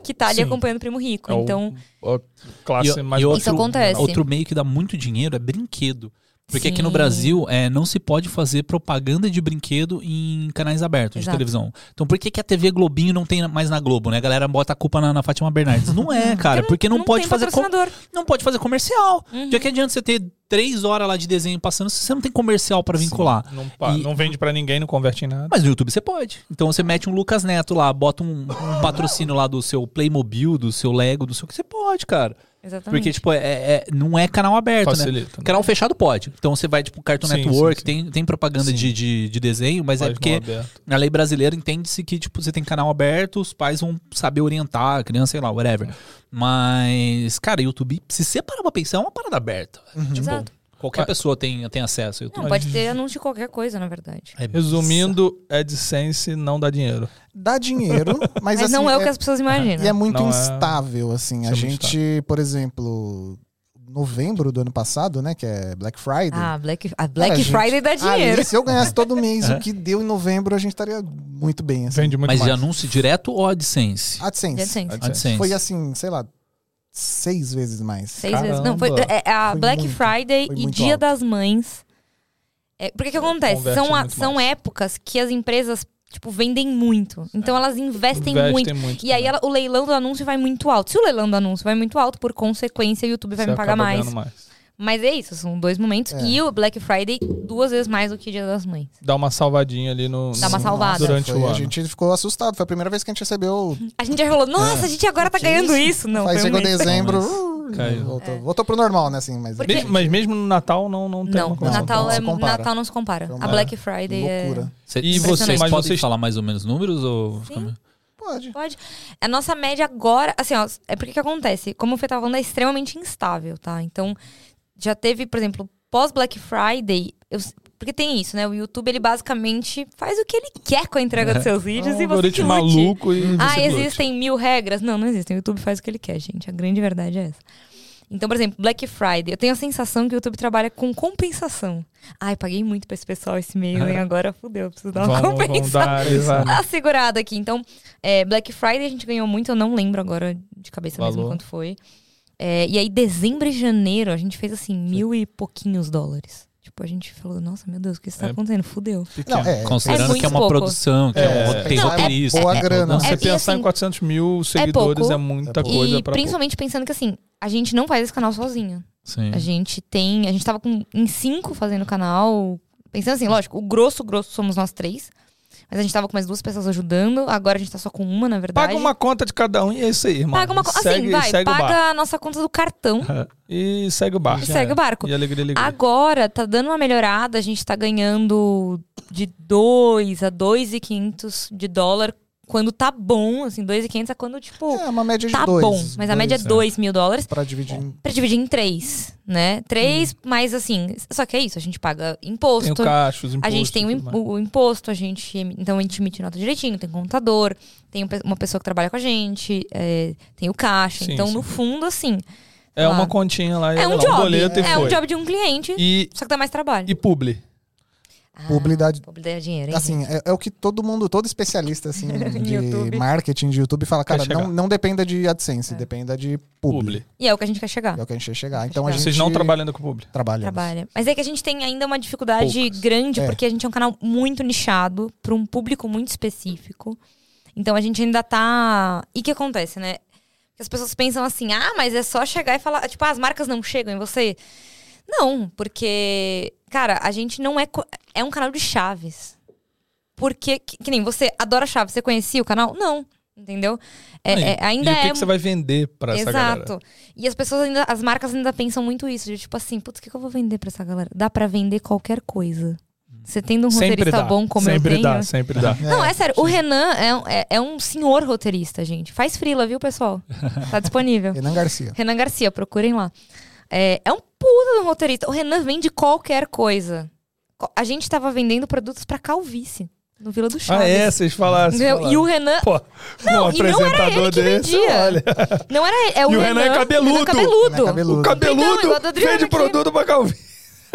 que tá ali Sim. acompanhando o Primo Rico. É o- então, A classe E- mais e baixa. Isso acontece. Outro meio que dá muito dinheiro é brinquedo. Porque aqui no Sim. Brasil é, não se pode fazer propaganda de brinquedo em canais abertos de Exato. televisão. Então por que, que a TV Globinho não tem mais na Globo, né? A galera bota a culpa na, na Fátima Bernardes. Não é, cara, porque não, pode tem fazer com- não pode fazer comercial. Uhum. Já que adianta você ter três horas lá de desenho passando se você não tem comercial pra vincular. Não, pa- E- não vende pra ninguém, não converte em nada. Mas no YouTube você pode. Então você mete um Lucas Neto lá, bota um, um patrocínio lá do seu Playmobil, do seu Lego, do seu que você pode, cara. Exatamente. Porque, tipo, é, é- não é canal aberto, né? Facilita. né? Canal fechado pode. Então você vai, tipo, Cartoon Sim, Network, sim, sim. Tem, tem propaganda de, de, de desenho, mas é porque na lei brasileira entende-se que, tipo, você tem canal aberto, os pais vão saber orientar a criança, sei lá, whatever. Mas, cara, YouTube, se você parar pra pensar, é uma parada aberta. Tipo, Exato. Qualquer Ah. pessoa tem, tem acesso ao YouTube. Não, pode ter anúncio de qualquer coisa, na verdade. É Resumindo, AdSense não dá dinheiro. Dá dinheiro, [LAUGHS] mas, Mas, assim, não é, o que as pessoas imaginam. E é muito Não é- instável, assim. Isso a é gente, por exemplo, novembro do ano passado, né? Que é Black Friday. Ah, Black, a Black Cara, gente, Friday dá dinheiro. Ali, se eu ganhasse todo mês o [LAUGHS] que deu em novembro, a gente estaria muito bem, assim. Vende muito Mas de mais. anúncio direto ou AdSense? AdSense. De AdSense. AdSense. Foi assim, sei lá, seis vezes mais. Seis vezes. Não, foi Caramba. é, a Foi Black muito, Friday e Dia alto. das Mães. É, porque que acontece? Converte São, a- são mais. épocas que as empresas, tipo, vendem muito. Então elas investem Investem muito. muito E aí ela- o leilão do anúncio vai muito alto. Se o leilão do anúncio vai muito alto, por consequência, o YouTube vai Você me pagar acaba mais. Mas é isso, são dois momentos. É. E o Black Friday, duas vezes mais do que Dia das Mães. Dá uma salvadinha ali no. Dá uma salvada. Durante Foi, o A ano. gente ficou assustado. Foi a primeira vez que a gente recebeu. A gente já falou, nossa, a gente agora tá Que ganhando isso? isso. Não, Aí um chegou mês. dezembro. Mas uh, caiu. Voltou, voltou pro normal, né? Assim, mas Porque- Mesmo- mas mesmo no Natal não, não tem Não, uma coisa Natal, não é, se compara. Natal não se compara. A Black Friday é... loucura. Cê- E vocês podem vocês- falar mais ou menos números? Ou... Sim. Pode. Pode. A nossa média agora, assim, ó, é porque que acontece? Como o Fê tava falando, é extremamente instável, tá? Então, já teve, por exemplo, pós-Black Friday, eu- porque tem isso, né? O YouTube, ele basicamente faz o que ele quer com a entrega dos seus É vídeos um e você que maluco e Ah, que lute. existem mil regras? Não, não existem. O YouTube faz o que ele quer, gente. A grande verdade é essa. Então, por exemplo, Black Friday. Eu tenho a sensação que o YouTube trabalha com compensação. Ai, paguei muito pra esse pessoal esse mês, hein? Agora fudeu, preciso dar uma Vamos, vamos compensação. dar uma segurada aqui. Então, é, Black Friday a gente ganhou muito, eu não lembro agora de cabeça mesmo Valor. quanto foi. É, e aí, dezembro e janeiro, a gente fez assim, mil e pouquinhos dólares. Tipo, a gente falou, nossa, meu Deus, o que está É. acontecendo? Fudeu. Não, é. Considerando É que é uma pouco. produção, que é, É. um, tem Não, é roteirista. boa tem grana. Você É, pensar em assim, 400 mil seguidores pouco. é, muita É pouco. coisa e pra principalmente pensando que assim, a gente não faz esse canal sozinho. Sim. A gente tem. A gente tava com, em cinco fazendo o canal. Pensando assim, lógico, o grosso, grosso somos nós três. Mas a gente tava com mais duas pessoas ajudando. Agora a gente tá só com uma, na verdade. Paga uma conta de cada um e é isso aí, irmão. Paga uma co- Assim, vai, segue paga a nossa conta do cartão. [LAUGHS] E segue o barco. E segue o barco. E alegria, alegria. Agora tá dando uma melhorada, a gente tá ganhando de 2 a 2,500 de dólar quando tá bom, assim, 2,500 é quando, tipo, É uma média de tá dois. bom. Mas a média é dois, 2 mil dólares Pra dividir em. pra dividir em três, né? Três, mas assim, só que é isso, a gente paga Tem o imposto, caixa, os a impostos. gente tem o, e o imposto, a gente, então a gente emite nota direitinho, tem contador, tem um uma pessoa que trabalha com a gente, é, tem o caixa. Sim, então, sim. no fundo, assim, É uma lá. continha lá, é um lá, job. boleto e é foi. um job de um cliente, E, só que dá mais trabalho. e publi. Ah, Publi dá- publi dá dinheiro, hein? Assim, é, é o que todo mundo, todo especialista assim, [LAUGHS] de YouTube. marketing de YouTube fala, cara, não, não dependa de AdSense, dependa de publi. Publi. E é o que a gente quer chegar. É o que a gente quer chegar. Então a chegar. gente Vocês não trabalham ainda com publi. trabalha. Trabalha. Mas é que a gente tem ainda uma dificuldade Poucas. grande, É. porque a gente é um canal muito nichado, para um público muito específico. Então a gente ainda tá. E o que acontece, né? Que as pessoas pensam assim, ah, mas é só chegar e falar. Tipo, ah, as marcas não chegam em você. Não, porque, cara, a gente não é. co- É um canal de chaves. Porque, que, que nem você adora chaves, você conhecia o canal? Não. Entendeu? É, E- é- ainda e o que, é que você vai vender pra essa galera? Exato. E as pessoas ainda, as marcas ainda pensam muito isso, de tipo assim, putz, o que, que eu vou vender pra essa galera? Dá pra vender qualquer coisa. Você tendo um Sempre roteirista dá. bom como sempre eu tenho. dá, sempre dá. Não, é sério, o Renan é, um- é, é um senhor roteirista, gente. Faz frila, viu, pessoal? [LAUGHS] Tá disponível. Renan Garcia. Renan Garcia, procurem lá. É, é um puta um roteirista. O Renan vende qualquer coisa. Co- A gente tava vendendo produtos pra calvície no Vila do Chaves. Ah, é? Vocês falaram. E o Renan Pô, um Não, e não era apresentador ele que desse, olha. não era ele, é o E o Renan. Renan é cabeludo. Renan cabeludo. Renan cabeludo. O Então, cabeludo igual do Adriano vende produto pra Calvin.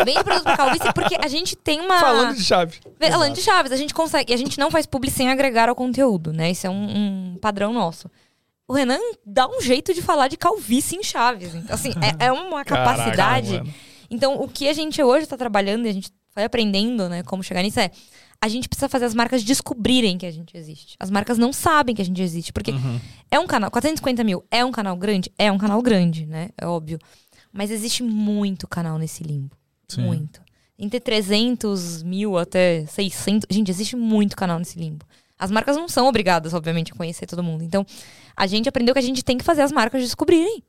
Vende produto pra calvície porque a gente tem uma. Falando de chave. Vê, Falando de chaves, a gente consegue. E a gente não faz publi sem agregar ao conteúdo, né? Isso é um, um padrão nosso. O Renan dá um jeito de falar de calvície em chaves. Então, assim, é, é uma capacidade. Caraca, então, o que a gente hoje tá trabalhando e a gente vai aprendendo, né, como chegar nisso é. A gente precisa fazer as marcas descobrirem que a gente existe. As marcas não sabem que a gente existe. Porque Uhum. é um canal. 450 mil é um canal grande? É um canal grande, né? É óbvio. Mas existe muito canal nesse limbo. Sim. Muito. Entre 300 mil até 600. Gente, existe muito canal nesse limbo. As marcas não são obrigadas, obviamente, a conhecer todo mundo. Então, a gente aprendeu que a gente tem que fazer as marcas descobrirem.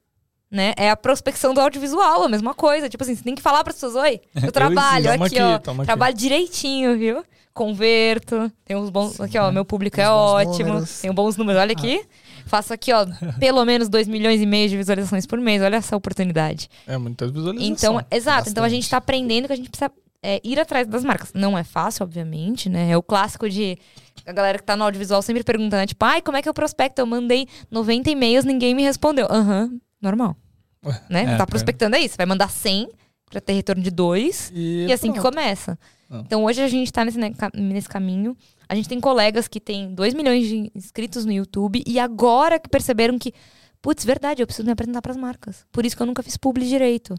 Né? É a prospecção do audiovisual, a mesma coisa. Tipo assim, você tem que falar para as pessoas: oi, [LAUGHS] eu trabalho Tamo aqui, aqui, ó. tamo aqui." Trabalho direitinho, viu? Converto. Tem uns bons. Aqui, ó, meu público é ótimo. números. Tenho bons números. Olha aqui. Faço aqui, ó, [LAUGHS] pelo menos 2 milhões e meio de visualizações por mês. Olha essa oportunidade. É muitas visualizações. Então, exato. Então a bastante. gente tá aprendendo que a gente precisa é, ir atrás das marcas. Não é fácil, obviamente, né? É o clássico de. A galera que tá no audiovisual sempre pergunta, né? Tipo, ai, como é que eu prospecto? Eu mandei 90 e-mails, ninguém me respondeu. Aham, normal. Ué, Né? é, tá prospectando é isso. Vai mandar 100 pra ter retorno de 2. E, E assim que começa. Ah. Então hoje a gente tá nesse, né, nesse caminho. A gente tem colegas que têm 2 milhões de inscritos no YouTube e agora que perceberam que, putz, verdade, eu preciso me apresentar pras marcas. Por isso que eu nunca fiz publi direito.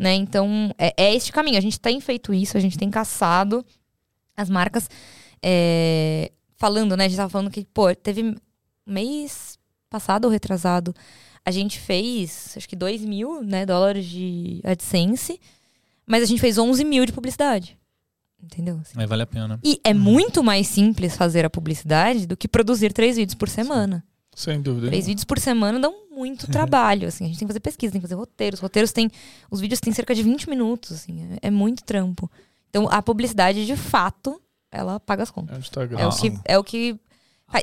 Né? Então, é, é este caminho. A gente tem feito isso, a gente tem caçado as marcas. é, falando, né? A gente tava falando que, pô, teve mês passado ou retrasado. A gente fez, acho que 2 mil né, dólares de AdSense. Mas a gente fez 11 mil de publicidade. Entendeu? Assim. Aí vale a pena. E é muito mais simples fazer a publicidade do que produzir três vídeos por semana. Sem dúvida. Três vídeos por semana dão muito trabalho, assim. A gente tem que fazer pesquisa, tem que fazer roteiros. Os roteiros têm... Os vídeos têm cerca de 20 minutos, assim. É, é muito trampo. Então, a publicidade, de fato, ela paga as contas. É o Instagram. É o que... É o que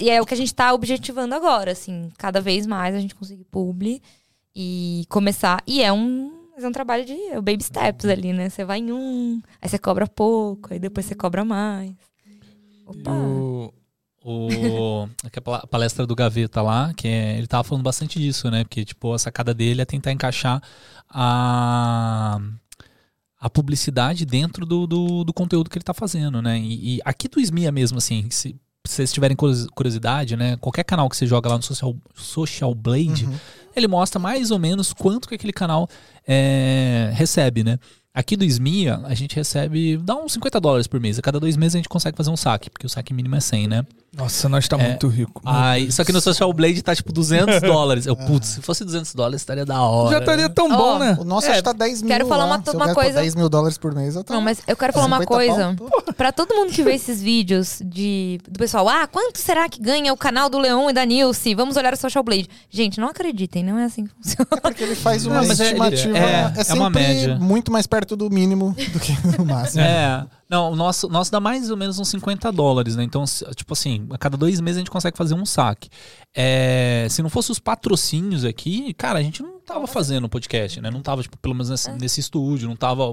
e é o que a gente tá objetivando agora, assim. Cada vez mais a gente conseguir publi e começar... E é um... mas É um trabalho de é baby steps ali, né? Você vai em um, aí você cobra pouco, aí depois você cobra mais. Opa! o- O, aquela palestra do Gaveta lá, que é- ele tava falando bastante disso, né? Porque, tipo, a sacada dele é tentar encaixar a, a publicidade dentro do, do, do conteúdo que ele tá fazendo, né? E, e aqui do Smia mesmo, assim, se se vocês tiverem curiosi- curiosidade, né? Qualquer canal que você joga lá no Social, Social Blade, Uhum. ele mostra mais ou menos quanto que aquele canal é, recebe, né? Aqui do SMIA, a gente recebe, dá uns 50 dólares por mês. A cada dois meses a gente consegue fazer um saque, porque o saque mínimo é 100, né? Nossa, nós tá É. muito rico. Aí, Deus só que no. Social Blade tá tipo 200 [LAUGHS] dólares. Eu, putz, se fosse 200 dólares estaria da hora. Já estaria tão bom, Ó, né? O nosso É, acho que tá 10 mil. quero falar lá. uma- uma coisa- 10 mil dólares por mês, eu tô. Não, mas eu quero falar uma 50 coisa. pau, Pra todo mundo que vê esses vídeos de, do pessoal, ah, quanto será que ganha o canal do Leon e da Nilce? Vamos olhar o Social Blade. Gente, não acreditem, não é assim que funciona. É porque ele faz [LAUGHS] uma Não, é- estimativa. é- É, é uma sempre média. muito mais perto do mínimo do que [LAUGHS] do máximo. É. Não, o nosso, nosso dá mais ou menos uns 50 dólares, né? Então, se- tipo assim, a cada dois meses a gente consegue fazer um saque. É, se não fosse os patrocínios aqui, cara, a gente não tava fazendo podcast, né? Não tava, tipo, pelo menos nesse, nesse estúdio, não tava.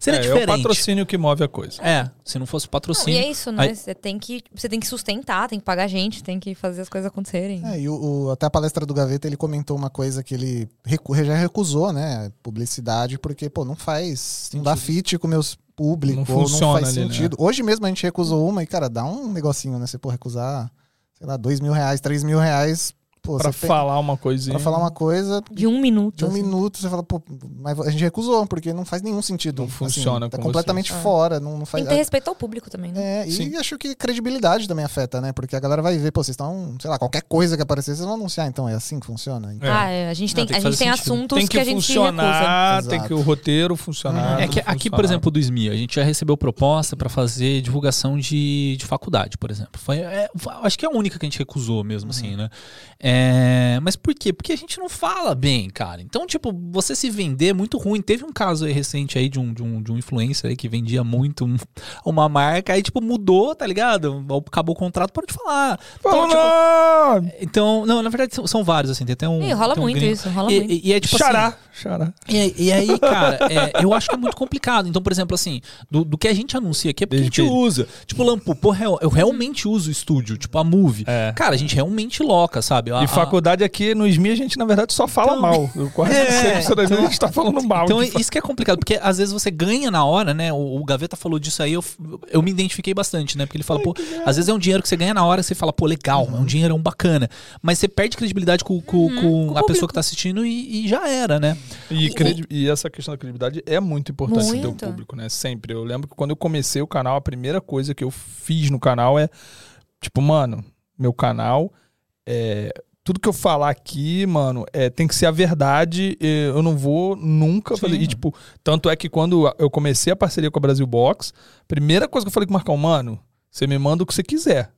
Seria é, é o diferente. patrocínio que move a coisa. É, se não fosse o Não, e patrocínio. é isso, né? Aí- Você tem, que, você tem que sustentar, tem que pagar gente, tem que fazer as coisas acontecerem. É, e o, o- até a palestra do Gaveta ele comentou uma coisa que ele recu- já recusou, né? Publicidade, porque, pô, não faz. Não dá fit com meus público, Não ou não funciona faz ali, né? sentido. Hoje mesmo a gente recusou uma e, cara, dá um negocinho, né? Você, pô, recusar, sei lá, dois mil reais, três mil reais, pô, Pra você tem- falar uma coisinha. pra falar uma coisa De um minuto. de um assim. minuto, você fala, pô, mas a gente recusou, porque não faz nenhum sentido. Não assim, funciona Tá com completamente vocês. fora, não, não Tem faz... que ter respeito ao público também, né? É, e Sim. acho que credibilidade também afeta, né? Porque a galera vai ver, pô, vocês estão, sei lá, qualquer coisa que aparecer, vocês vão anunciar, então é assim que funciona. Então, É. Ah, é, a gente tem, tem que a gente tem sentido. assuntos Tem que, que, a gente funcionar, tem que o roteiro funcionar. É que aqui, por exemplo, do SMI, a gente já recebeu proposta pra fazer divulgação de, de faculdade, por exemplo. Foi, é, acho que é a única que a gente recusou mesmo, assim, né? É, mas por quê? Porque a gente não fala bem, cara. Então, tipo, você se vender é muito ruim. Teve um caso aí recente aí de um, de um, de um influencer aí que vendia muito um- [LAUGHS] uma marca, aí, tipo, mudou, tá ligado? Acabou o contrato, parou de falar. Então, Fala tipo, então não, na verdade são, são vários, assim. Tem até um. Ih, rola um muito gringo. isso, rola E, muito. e- e é tipo assim, Xará, xará. e, e aí, cara, é, eu acho que é muito complicado. Então, por exemplo, assim, do, do que a gente anuncia aqui é porque Beijo, a gente usa. Tipo, Lampu, pô, real- eu realmente uso o estúdio, tipo a Movie. É. Cara, a gente realmente loca, sabe? A- E a- faculdade aqui no SMI a gente, na verdade, só fala Então- mal. Eu quase É, sempre das vezes a gente tá falando mal. Então, fato. isso que é complicado, porque às vezes você ganha na hora, né? O, o Gaveta falou disso aí, eu, eu me identifiquei bastante, né? Porque ele fala, pô, às vezes é um dinheiro que você ganha na hora, você fala, pô, legal, é um dinheirão bacana. Mas você perde credibilidade com, com- com com o a pessoa que tá assistindo e, e já era, né? E, credi- e essa questão da credibilidade é muito importante ter o Muito. público, né? Sempre. Eu lembro que quando eu comecei o canal, a primeira coisa que eu fiz no canal é, tipo, mano, meu canal é. Tudo que eu falar aqui, mano, é, tem que ser a verdade. Eu não vou nunca fazer. E, tipo, tanto é que quando eu comecei a parceria com a Brasil Box, primeira coisa que eu falei com o Marcão, mano, você me manda o que você quiser.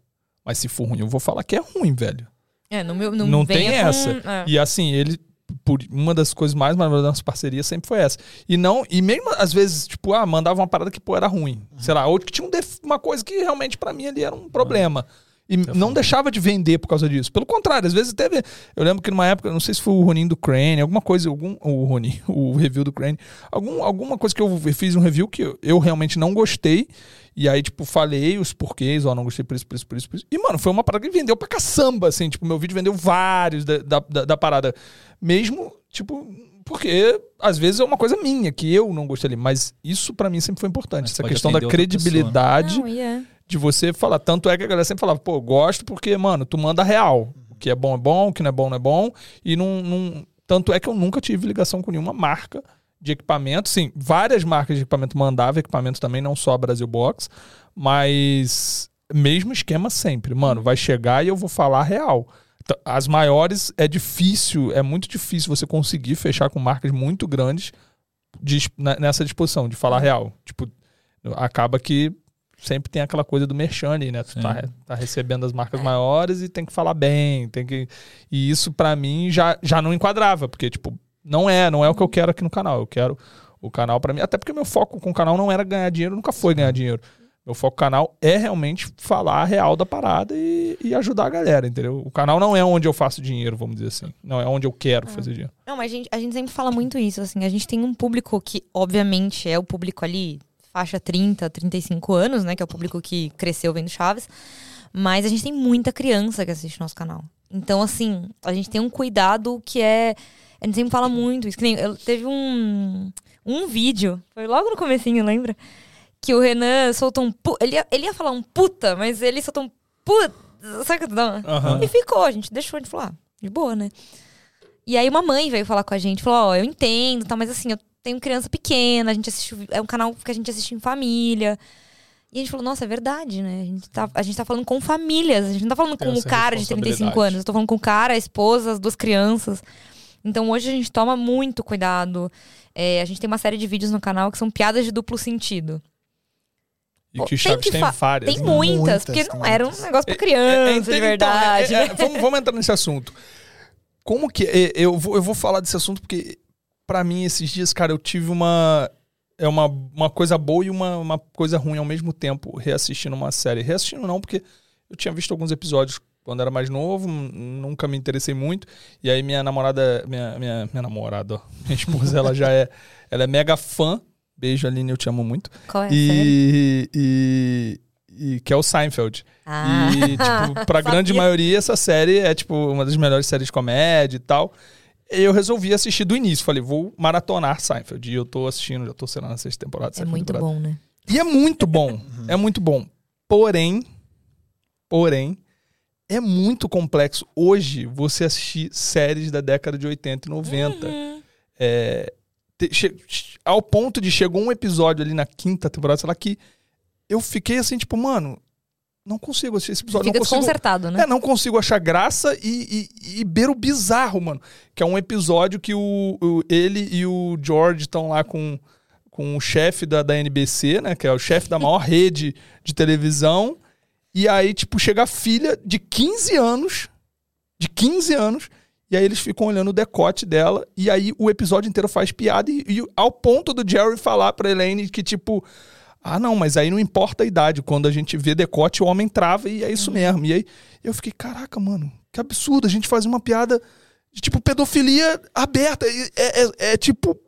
Mas se for ruim, eu vou falar que é ruim, velho. É, no meu, não, Não tem com- essa. é. E assim, ele. Por uma das coisas mais maravilhosas da nossa parceria sempre foi essa. E não. E mesmo às vezes, tipo, ah, mandava uma parada que, pô, era ruim. Sei lá, ou que tinha um def- uma coisa que realmente pra mim ali era um problema. E não deixava de vender por causa disso. Pelo contrário, às vezes teve. Eu lembro que numa época, não sei se foi o Ronin do Crane, alguma coisa, algum. O Ronin, [LAUGHS] o review do Crane. Algum, alguma coisa que eu fiz um review que eu, eu realmente não gostei. E aí, tipo, falei os porquês, ó, não gostei por isso, por isso, por isso, por isso. E, mano, foi uma parada que vendeu pra caçamba, assim. Tipo, meu vídeo vendeu vários da, da, da- da parada. Mesmo, tipo, porque às vezes é uma coisa minha, que eu não gostei ali. Mas isso pra mim sempre foi importante. Mas Essa questão da né? credibilidade Não, e é. De você falar. Tanto é que a galera sempre falava, pô, gosto porque, mano, tu manda real. O que é bom é bom, o que não é bom não é bom. E não, não- Tanto é que eu nunca tive ligação com nenhuma marca de equipamento. Sim, várias marcas de equipamento mandavam equipamento também, não só a Brasil Box. Mas mesmo esquema sempre. Mano, vai chegar e eu vou falar real. As maiores é difícil, é muito difícil você conseguir fechar com marcas muito grandes na- nessa disposição de falar real. Tipo, acaba que sempre tem aquela coisa do merchan ali, né? Tu tá, tá recebendo as marcas maiores e tem que falar bem, tem que... E isso pra mim já, já não enquadrava, porque, tipo, não é, não é o que eu quero aqui no canal. Eu quero o canal pra mim, até porque meu foco com o canal não era ganhar dinheiro, nunca foi ganhar dinheiro. Meu foco com o canal é realmente falar a real da parada e, e ajudar a galera, entendeu? O canal não é onde eu faço dinheiro, vamos dizer assim. Não é onde eu quero fazer dinheiro. Não, mas a gente, a gente sempre fala muito isso, assim. A gente tem um público que, obviamente, é o público ali, faixa 30, 35 anos, né? Que é o público que cresceu vendo Chaves. Mas a gente tem muita criança que assiste nosso canal. Então, assim, a gente tem um cuidado que é. A gente sempre fala muito isso. Nem, eu, teve um, um vídeo, foi logo no comecinho, lembra? Que o Renan soltou um. pu- Ele ia, ele ia falar um puta, mas ele soltou um puta. Sabe o que dá? Aham. E ficou, a gente deixou de falar. De boa, né? E aí uma mãe veio falar com a gente, falou, ó, eu entendo, tá, mas assim, eu tenho criança pequena, a gente assiste, é um canal que a gente assiste em família. E a gente falou, nossa, é verdade, né? A gente tá, a gente tá falando com famílias, a gente não tá falando com Essa o cara de 35 responsabilidade. anos, eu tô falando com o cara, a esposa, as duas crianças. Então hoje a gente toma muito cuidado. É, a gente tem uma série de vídeos no canal que são piadas de duplo sentido. E Pô, que o tem Chaves que tem várias. Tem né? muitas, Muitas, porque não era um muitas. negócio pra É, criança, é, de então, verdade. é, é, né? vamos, vamos entrar nesse assunto. Como que. é, eu, vou, eu vou falar desse assunto porque, pra mim, esses dias, cara, eu tive uma. É uma, uma coisa boa e uma, uma coisa ruim ao mesmo tempo, reassistindo uma série. Reassistindo não, porque eu tinha visto alguns episódios quando era mais novo, nunca me interessei muito. E aí minha namorada, minha, minha, minha namorada, ó, [LAUGHS] minha esposa, ela já é. Ela é mega fã. Beijo, Aline, eu te amo muito. Qual é? E, e, e que é o Seinfeld. Ah. E, tipo, pra [LAUGHS] grande maioria, essa série é, tipo, uma das melhores séries de comédia e tal. Eu resolvi assistir do início. Falei, vou maratonar Seinfeld. E eu tô assistindo, já tô, sei lá, na sexta temporada. É muito temporada. bom, né? E é muito bom. [LAUGHS] é muito bom. Porém, porém, é muito complexo hoje você assistir séries da década de 80 e 90. Uhum. É, te- che- ao ponto de chegou um episódio ali na quinta temporada, sei lá, que eu fiquei assim, tipo, mano, não consigo assistir esse episódio. Fica não consigo, desconcertado, né? é, não consigo achar graça e, e, e beira o bizarro, mano. Que é um episódio que o, o- ele e o George estão lá com, com o chefe da, da NBC, né? Que é o chefe da maior [LAUGHS] rede de televisão. E aí, tipo, chega a filha de 15 anos. De 15 anos. E aí eles ficam olhando o decote dela. E aí o episódio inteiro faz piada. E, e ao ponto do Jerry falar pra Elaine que, tipo. Ah, não, mas aí não importa a idade. Quando a gente vê decote, o homem trava e é isso mesmo. E aí eu fiquei, caraca, mano, que absurdo. A gente faz uma piada de tipo pedofilia aberta. É, é- é, tipo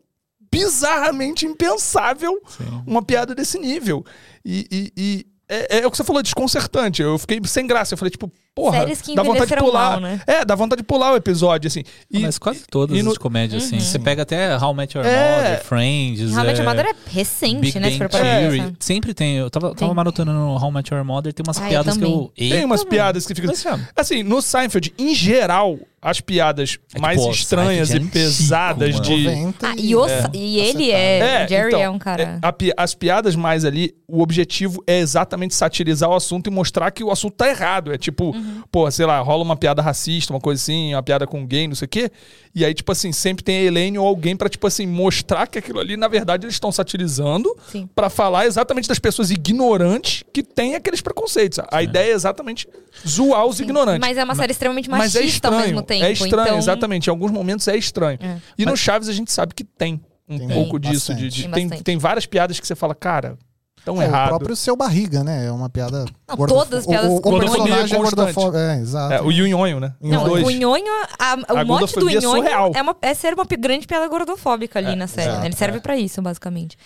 bizarramente impensável uma piada desse nível. E, e- e é, é o que você falou, desconcertante. Eu fiquei sem graça. Eu falei, tipo, porra, Séries que dá vontade de pular. mal, né? É, dá vontade de pular o episódio, assim. E, Mas quase todas e no- as comédias, assim. Uhum. Você pega até How I Met Your É. Mother, Friends. Realmente é, a Mother é recente, Big né? Se Bang Theory. pensar. Sempre tem. Eu tava, tava Tem. maratonando no How I Met Your Mother, tem umas Ah, eu piadas que eu. Tem Eita, umas mano. piadas que ficam. É, Assim, no Seinfeld, em geral, as piadas É que, mais pô, estranhas e é pesadas de. 90 Ah, e, o- é. e ele é. Jerry então, é um cara. é, a as piadas mais ali, o objetivo é exatamente satirizar o assunto e mostrar que o assunto tá errado. É tipo, Uhum. Pô, sei lá, rola uma piada racista, uma coisa assim, uma piada com gay, não sei o quê. E aí, tipo assim, sempre tem a Elaine ou alguém pra, tipo assim, mostrar que aquilo ali, na verdade, eles estão satirizando Sim. pra falar exatamente das pessoas ignorantes que têm aqueles preconceitos. A ideia é exatamente zoar os ignorantes. Mas é uma série extremamente Mas machista é estranho. ao mesmo tempo. é estranho, então... exatamente. Em alguns momentos é estranho. É. E no Chaves a gente sabe que tem um Tem pouco bastante. disso. de- de- Tem tem, tem várias piadas que você fala, cara, tão É, errado. o próprio seu barriga, né? É uma piada. Não, gordofo- todas as piadas O, o, personagem é gordofóbico. É, exato. É, o Yunhonho, né? Não, dois. o Nhonho, a, o mote do gordofobia é é, uma, é ser uma grande piada gordofóbica ali na série. exato, né? Ele serve pra isso, basicamente.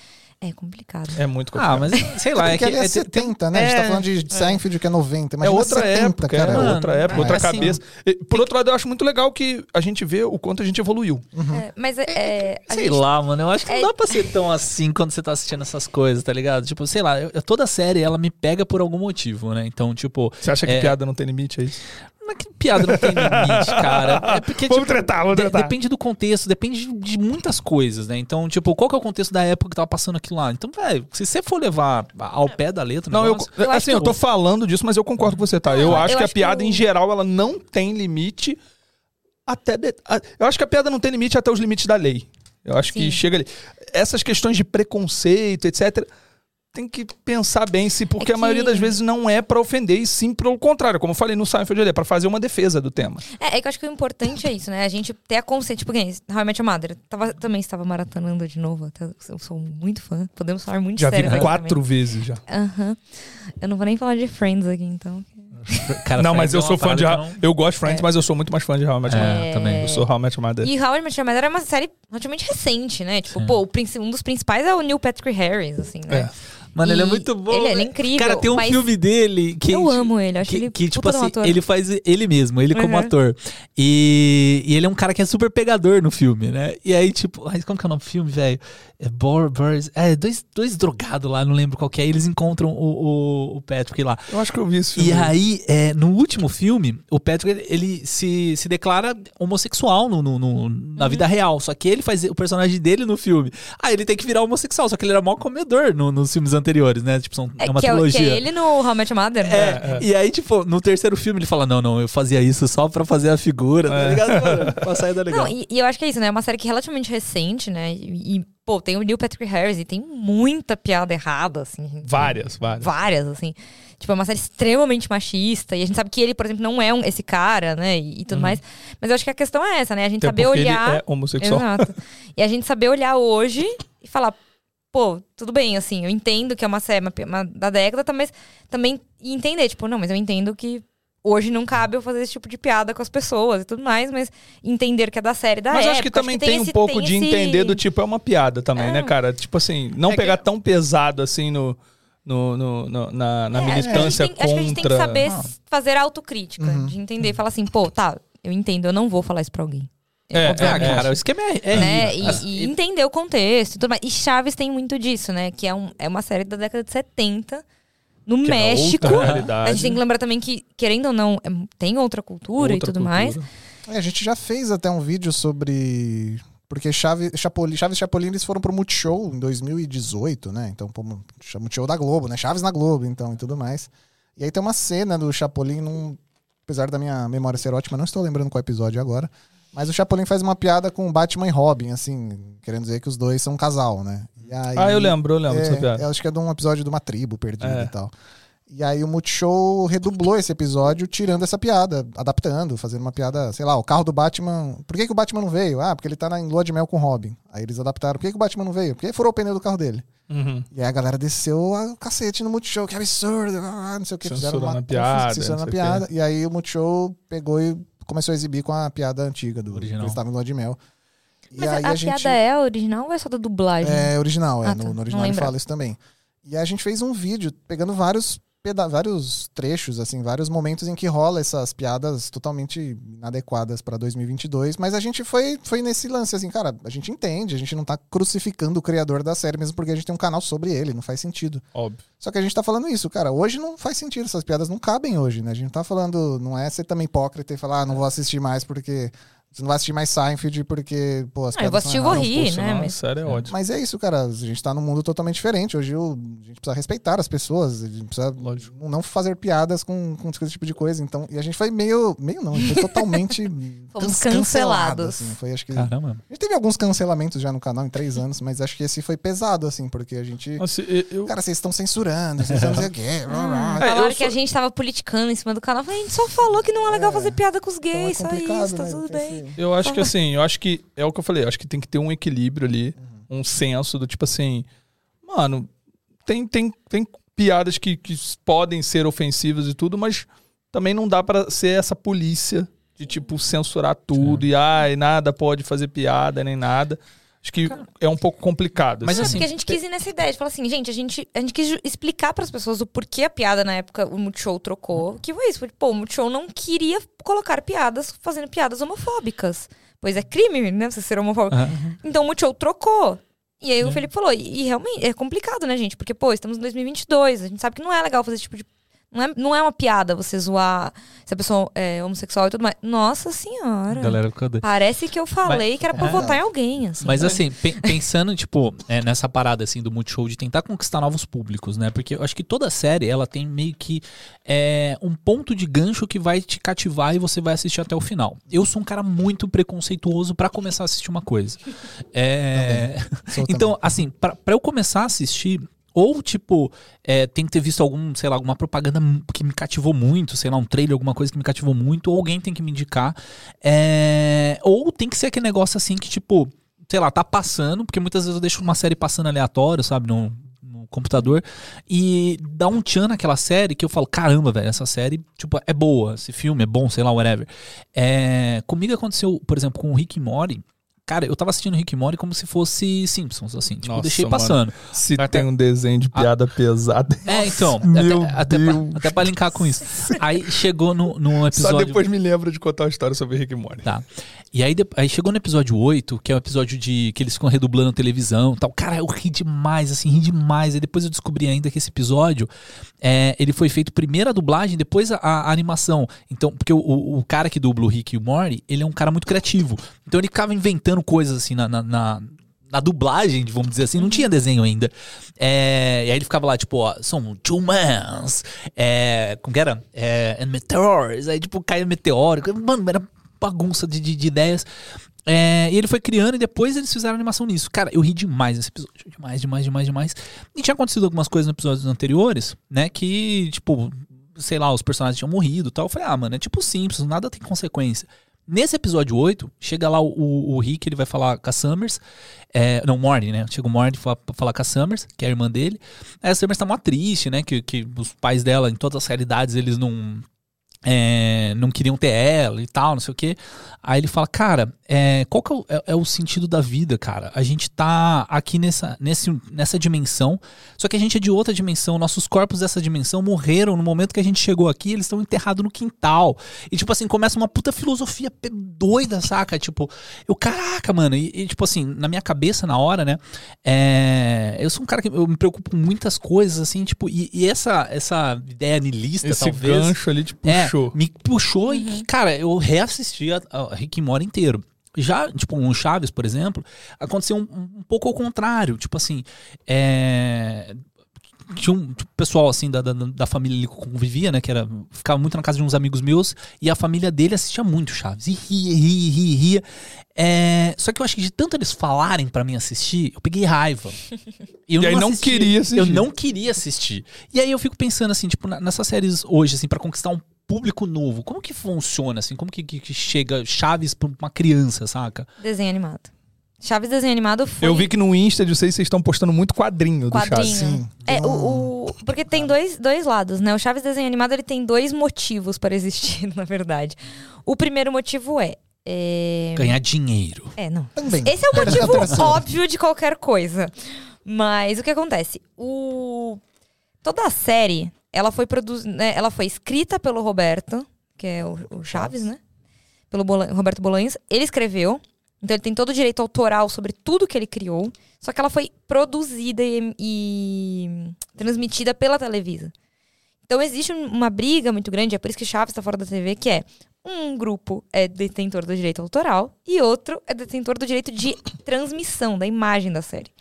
É complicado. É muito Ah, complicado. mas sei lá, é Porque que. ali é, é, tem- 70, né? a gente é, tá falando de Seinfeld que é 90. É Imagina outra 70, época, cara. é outra época, é outra assim, cabeça. E, por outro lado, eu acho muito legal que a gente vê o quanto a gente evoluiu. É, mas é, é, a Sei gente- lá, mano, eu acho que É- não dá pra ser tão assim quando você tá assistindo essas coisas, tá ligado? Tipo, sei lá, eu- eu- toda série ela me pega por algum motivo, né? Então, tipo, Você acha que É. piada não tem limite, é isso? É que piada não tem limite, cara. É [LAUGHS] porque, Vamos tipo, tretar, vamos de- tretar. depende do contexto, depende de, muitas coisas, né? Então, tipo, qual que é o contexto da época que tava passando aquilo lá? Então, velho, se você for levar ao pé da letra, Não, eu, negócio- Eu acho assim, que eu tô falando disso, mas eu concordo com você, tá? Eu Não, acho eu que a que piada, em geral, ela não tem limite até. de- a- Eu acho que a piada não tem limite até os limites da lei. Eu acho que Sim. chega ali. Essas questões de preconceito, etc. Tem que pensar bem se, porque É a maioria que- das vezes não é pra ofender, e sim pelo contrário, como eu falei no Seinfeld ali, é pra fazer uma defesa do tema. É, é que eu acho que o importante é isso, né? A gente ter a consciência. Tipo, quem? How I Met Your Mother. Tava, também estava maratonando de novo. até- eu sou muito fã. Podemos falar muito Já vi sério. aqui quatro vezes já. também. Aham. Eu não vou nem falar de Friends aqui, então. Cara, não, mas eu é sou fã de. que Eu gosto de Friends, É. mas eu sou muito mais fã de How I Met Your Mother. É, também. Eu sou How I Met Your Mother. E How I Met Your Mother é uma série relativamente recente, né? Tipo, pô, o princi- um dos principais é o Neil Patrick Harris, assim, né? É. Mano, ele é E muito bom. ele- ele é incrível, Cara, tem um filme dele que. Eu amo ele, acho que, ele que, tipo um assim, ator. ele faz ele mesmo, ele como Uhum. ator. E, e ele é um cara que é super pegador no filme, né? E aí, tipo, ai, como que é o nome do filme, velho? É é, dois, dois drogados lá, não lembro qual que é. E eles encontram o, o, o Patrick lá. Eu acho que eu vi esse filme. E aí, é, no último filme, o Patrick ele, ele se, se declara homossexual no, no- no- na vida real. Só que ele faz o personagem dele no filme. Ah, ele tem que virar homossexual, só que ele era mó comedor no- nos filmes anteriores, né? Tipo, são, é, É, uma que, é, trilogia. que é ele no How I Met Your Mother, né? É, e aí, tipo, no terceiro filme ele fala: Não, não, eu fazia isso só pra fazer a figura, tá ligado? Mano, pra sair da legal. Não, e, e eu acho que é isso, né? É uma série que é relativamente recente, né? E, e, pô, tem o Neil Patrick Harris e tem muita piada errada, assim. Várias, várias. Várias, assim. Tipo, é uma série extremamente machista. E a gente sabe que ele, por exemplo, não é um- esse cara, né? E, e tudo mais. Mas eu acho que a questão é essa, né? A gente Até saber olhar. Ele é homossexual. Exato. E a gente saber olhar hoje e falar, pô, tudo bem, assim, eu entendo que é uma série uma, da década, tá, mas também entender, tipo, não, mas eu entendo que hoje não cabe eu fazer esse tipo de piada com as pessoas e tudo mais, mas entender que é da série da Mas época. acho que também tem, um esse- pouco tem de esse- entender do tipo, é uma piada também, É. né, cara? Tipo assim, não É pegar que- tão pesado assim no, no, no- no- na, na É, acho que a gente militância tem- Acho que a gente tem que contra. saber Ah. fazer autocrítica, Uhum. de entender, falar assim, pô, tá, eu entendo, eu não vou falar isso pra alguém. É, Ah, obviamente. cara, o esquema é, é né? E, e entender o contexto e tudo mais. E Chaves tem muito disso, né? Que é, um, é uma série da década de 70, no Que é México. outra realidade. A gente tem que lembrar também que, querendo ou não, é- tem outra cultura e Outra tudo cultura. mais. É, a gente já fez até um vídeo sobre. Porque Chaves, Chapolin, Chaves e Chapolin eles foram pro Multishow em 2018, né? Então, pô, Multishow da Globo, né? Chaves na Globo, então, e tudo mais. E aí tem uma cena do Chapolin, num, apesar da minha memória ser ótima, não estou lembrando qual episódio agora. Mas o Chapolin faz uma piada com Batman e Robin, assim, querendo dizer que os dois são um casal, né? E aí- Ah, eu lembro, eu lembro é, dessa piada. acho que é de um episódio de uma tribo perdida É. e tal. E aí o Multishow redublou esse episódio, tirando essa piada, adaptando, fazendo uma piada, sei lá, o carro do Batman. Por que, que o Batman não veio? Ah, porque ele tá na, em lua de mel com o Robin. Aí eles adaptaram. Por que, que o Batman não veio? Porque furou o pneu do carro dele. Uhum. E aí a galera desceu o cacete no Multishow, que absurdo, ah, não sei o que. Fizeram Censurando uma a piada, censurando não a sei o piada. E aí o Multishow pegou e começou a exibir com a piada antiga do Original. que eles estavam em lua de mel. E Mas aí a, a, gente... piada é original ou é só da dublagem? É original, é. Ah, no, tá. no Não original ele fala isso também. E a gente fez um vídeo pegando vários, vários trechos, assim, vários momentos em que rola essas piadas totalmente inadequadas pra 2022. Mas a gente foi, foi nesse lance, assim, cara, a gente entende, a gente não tá crucificando o criador da série, mesmo porque a gente tem um canal sobre ele, não faz sentido. Óbvio. Só que a gente tá falando isso, cara. Hoje não faz sentido, essas piadas não cabem hoje, né? A gente não tá falando, não é ser também hipócrita e falar, ah, não vou assistir mais porque. Você não vai assistir mais Seinfeld porque, pô, as Ah, eu vou assistir e vou rir, Pô, né? a Mas- série é ótima. Mas é isso, cara. A gente tá num mundo totalmente diferente. Hoje o- a gente precisa respeitar as pessoas. A gente precisa Lógico. não fazer piadas com, com esse tipo de coisa. Então, e a gente foi meio. Meio não, a gente foi totalmente. [LAUGHS] Fomos can- cancelado, cancelados. assim. Foi, acho que, a Caramba. gente teve alguns cancelamentos já no canal em três anos, mas acho que esse foi pesado, assim, porque a gente. Nossa, eu- Cara, vocês estão censurando, vocês não sei o quê. É, que a gente tava politicando em cima do canal. Eu falei, a gente só falou que não é legal É. fazer piada com os Então é gays, só isso, tá né? tudo Porque, bem. Eu acho que assim, eu acho que é o que eu falei, eu acho que tem que ter um equilíbrio ali, Uhum. um senso do tipo assim, mano, tem, tem, tem piadas que, que podem ser ofensivas e tudo, mas também não dá pra ser essa polícia de tipo censurar tudo e ai, nada pode fazer piada nem nada. Acho que é um pouco complicado. Mas É, assim, porque a gente quis ir nessa ideia de falar assim, gente, a gente, a gente quis explicar pras pessoas o porquê a piada na época o Multishow trocou. Que foi isso, foi, pô, o Multishow não queria colocar piadas fazendo piadas homofóbicas. Pois é crime, né, você ser homofóbico. Aham. Então o Multishow trocou. E aí É. o Felipe falou, e, e realmente é complicado, né, gente? Porque, pô, estamos em 2022, a gente sabe que não é legal fazer esse tipo de... Não é, não é uma piada você zoar se a pessoa é homossexual e tudo mais. Nossa senhora. Galera, cadê? Parece que eu falei que era pra É. votar em alguém, assim. Mas assim, pe- pensando, tipo, é, nessa parada, assim, do Multishow de tentar conquistar novos públicos, né? Porque eu acho que toda série, ela tem meio que é, um ponto de gancho que vai te cativar e você vai assistir até o final. Eu sou um cara muito preconceituoso pra começar a assistir uma coisa. É... [LAUGHS] Então, assim, pra, pra eu começar a assistir, ou tipo, é, tem que ter visto algum, sei lá, alguma propaganda que me cativou muito, sei lá, um trailer, alguma coisa que me cativou muito, ou alguém tem que me indicar. É, ou tem que ser aquele negócio assim que, tipo, sei lá, tá passando, porque muitas vezes eu deixo uma série passando aleatório, sabe, no, no computador, e dá um tchan naquela série que eu falo, caramba, velho, essa série, tipo, é boa, esse filme é bom, sei lá, whatever. É, comigo aconteceu, por exemplo, com o Rick Morty, Cara, eu tava assistindo Rick Morty como se fosse Simpsons, assim. Tipo, Nossa, deixei mano. passando. Se Até- tem um desenho de piada pesada. É, então. Meu até, até, Deus. pra, até pra linkar com isso. Aí chegou no, no Só episódio. depois me lembra de contar uma história sobre Rick Morty. Tá. E aí, aí chegou no episódio 8, que é o episódio de que eles ficam redublando televisão tal. Cara, eu ri demais, assim, ri demais. Aí depois eu descobri ainda que esse episódio é, ele foi feito primeiro a dublagem, depois a, a animação. Então, porque o, o, o cara que dubla o Rick e o Morty, ele é um cara muito criativo. Então ele ficava inventando coisas assim na- na- na, na dublagem, vamos dizer assim, não tinha desenho ainda. É, e aí ele ficava lá, tipo, ó, são two mans, é, como que era? É, and meteors, aí tipo, caia meteoro, mano, era bagunça de, de, de ideias. É, e ele foi criando e depois eles fizeram animação nisso. Cara, eu ri demais nesse episódio. Demais, demais, demais, demais. E tinha acontecido algumas coisas nos episódios anteriores, né? Que, tipo, sei lá, os personagens tinham morrido e tal. Eu falei, ah, mano, é tipo Simpsons, nada tem consequência. Nesse episódio 8, chega lá o, o, o Rick, ele vai falar com a Summers. É, não, Morty, né? Chega o Morty pra, pra falar com a Summers, que é a irmã dele. Aí a Summers tá mó triste, né? Que, que os pais dela, em todas as realidades, eles não é, não queriam ter ela e tal, não sei o quê. Aí ele fala, cara, é, qual que é o, é- é o sentido da vida, cara? A gente tá aqui nessa, nesse, nessa dimensão, só que a gente é de outra dimensão. Nossos corpos dessa dimensão morreram no momento que a gente chegou aqui, eles estão enterrados no quintal. E, tipo assim, começa uma puta filosofia doida, saca? Tipo, eu, caraca, mano. E, e, tipo assim, na minha cabeça, na hora, né? é, eu sou um cara que eu me preocupo com muitas coisas, assim, tipo, e, e essa, essa ideia niilista, Esse talvez. gancho ali te É, puxou. me puxou e, cara, eu reassisti a, a Rick and Morty inteiro. Já, tipo, um Chaves, por exemplo, aconteceu um, um pouco ao contrário. Tipo assim, é... Tinha um tipo, pessoal, assim, da, da, da família ali que convivia, né? Que era... Ficava muito na casa de uns amigos meus. E a família dele assistia muito Chaves. E ria, ria, ria, ria. É, Só que eu acho que de tanto eles falarem pra mim assistir, eu peguei raiva. [LAUGHS] Eu E aí não assisti. queria assistir. Eu não queria assistir. E aí eu fico pensando assim, tipo, nessas séries hoje, assim, pra conquistar um público novo, como que funciona, assim? Como que, que- que chega Chaves pra uma criança, saca? Desenho animado. Chaves desenho animado foi. Eu vi que no Insta de vocês, vocês estão postando muito quadrinho do Quadrinho. Chaves. Sim. É, o, o- porque tem dois, dois lados, né? O Chaves Desenho Animado ele tem dois motivos para existir, [LAUGHS] na verdade. O primeiro motivo é. É, Ganhar dinheiro. é não. Também. Esse é o É [LAUGHS] a motivo óbvio de qualquer coisa. Mas o que acontece? O... Toda a série, ela foi produzida. ela foi escrita pelo Roberto, que é o, o Chaves, né? Pelo Roberto Bolanhos. Ele escreveu. Então ele tem todo o direito autoral sobre tudo que ele criou. Só que ela foi produzida e, e transmitida pela Televisa. Então existe um- uma briga muito grande, é por isso que Chaves está fora da TV, que é um grupo é detentor do direito autoral e outro é detentor do direito de transmissão da imagem da série.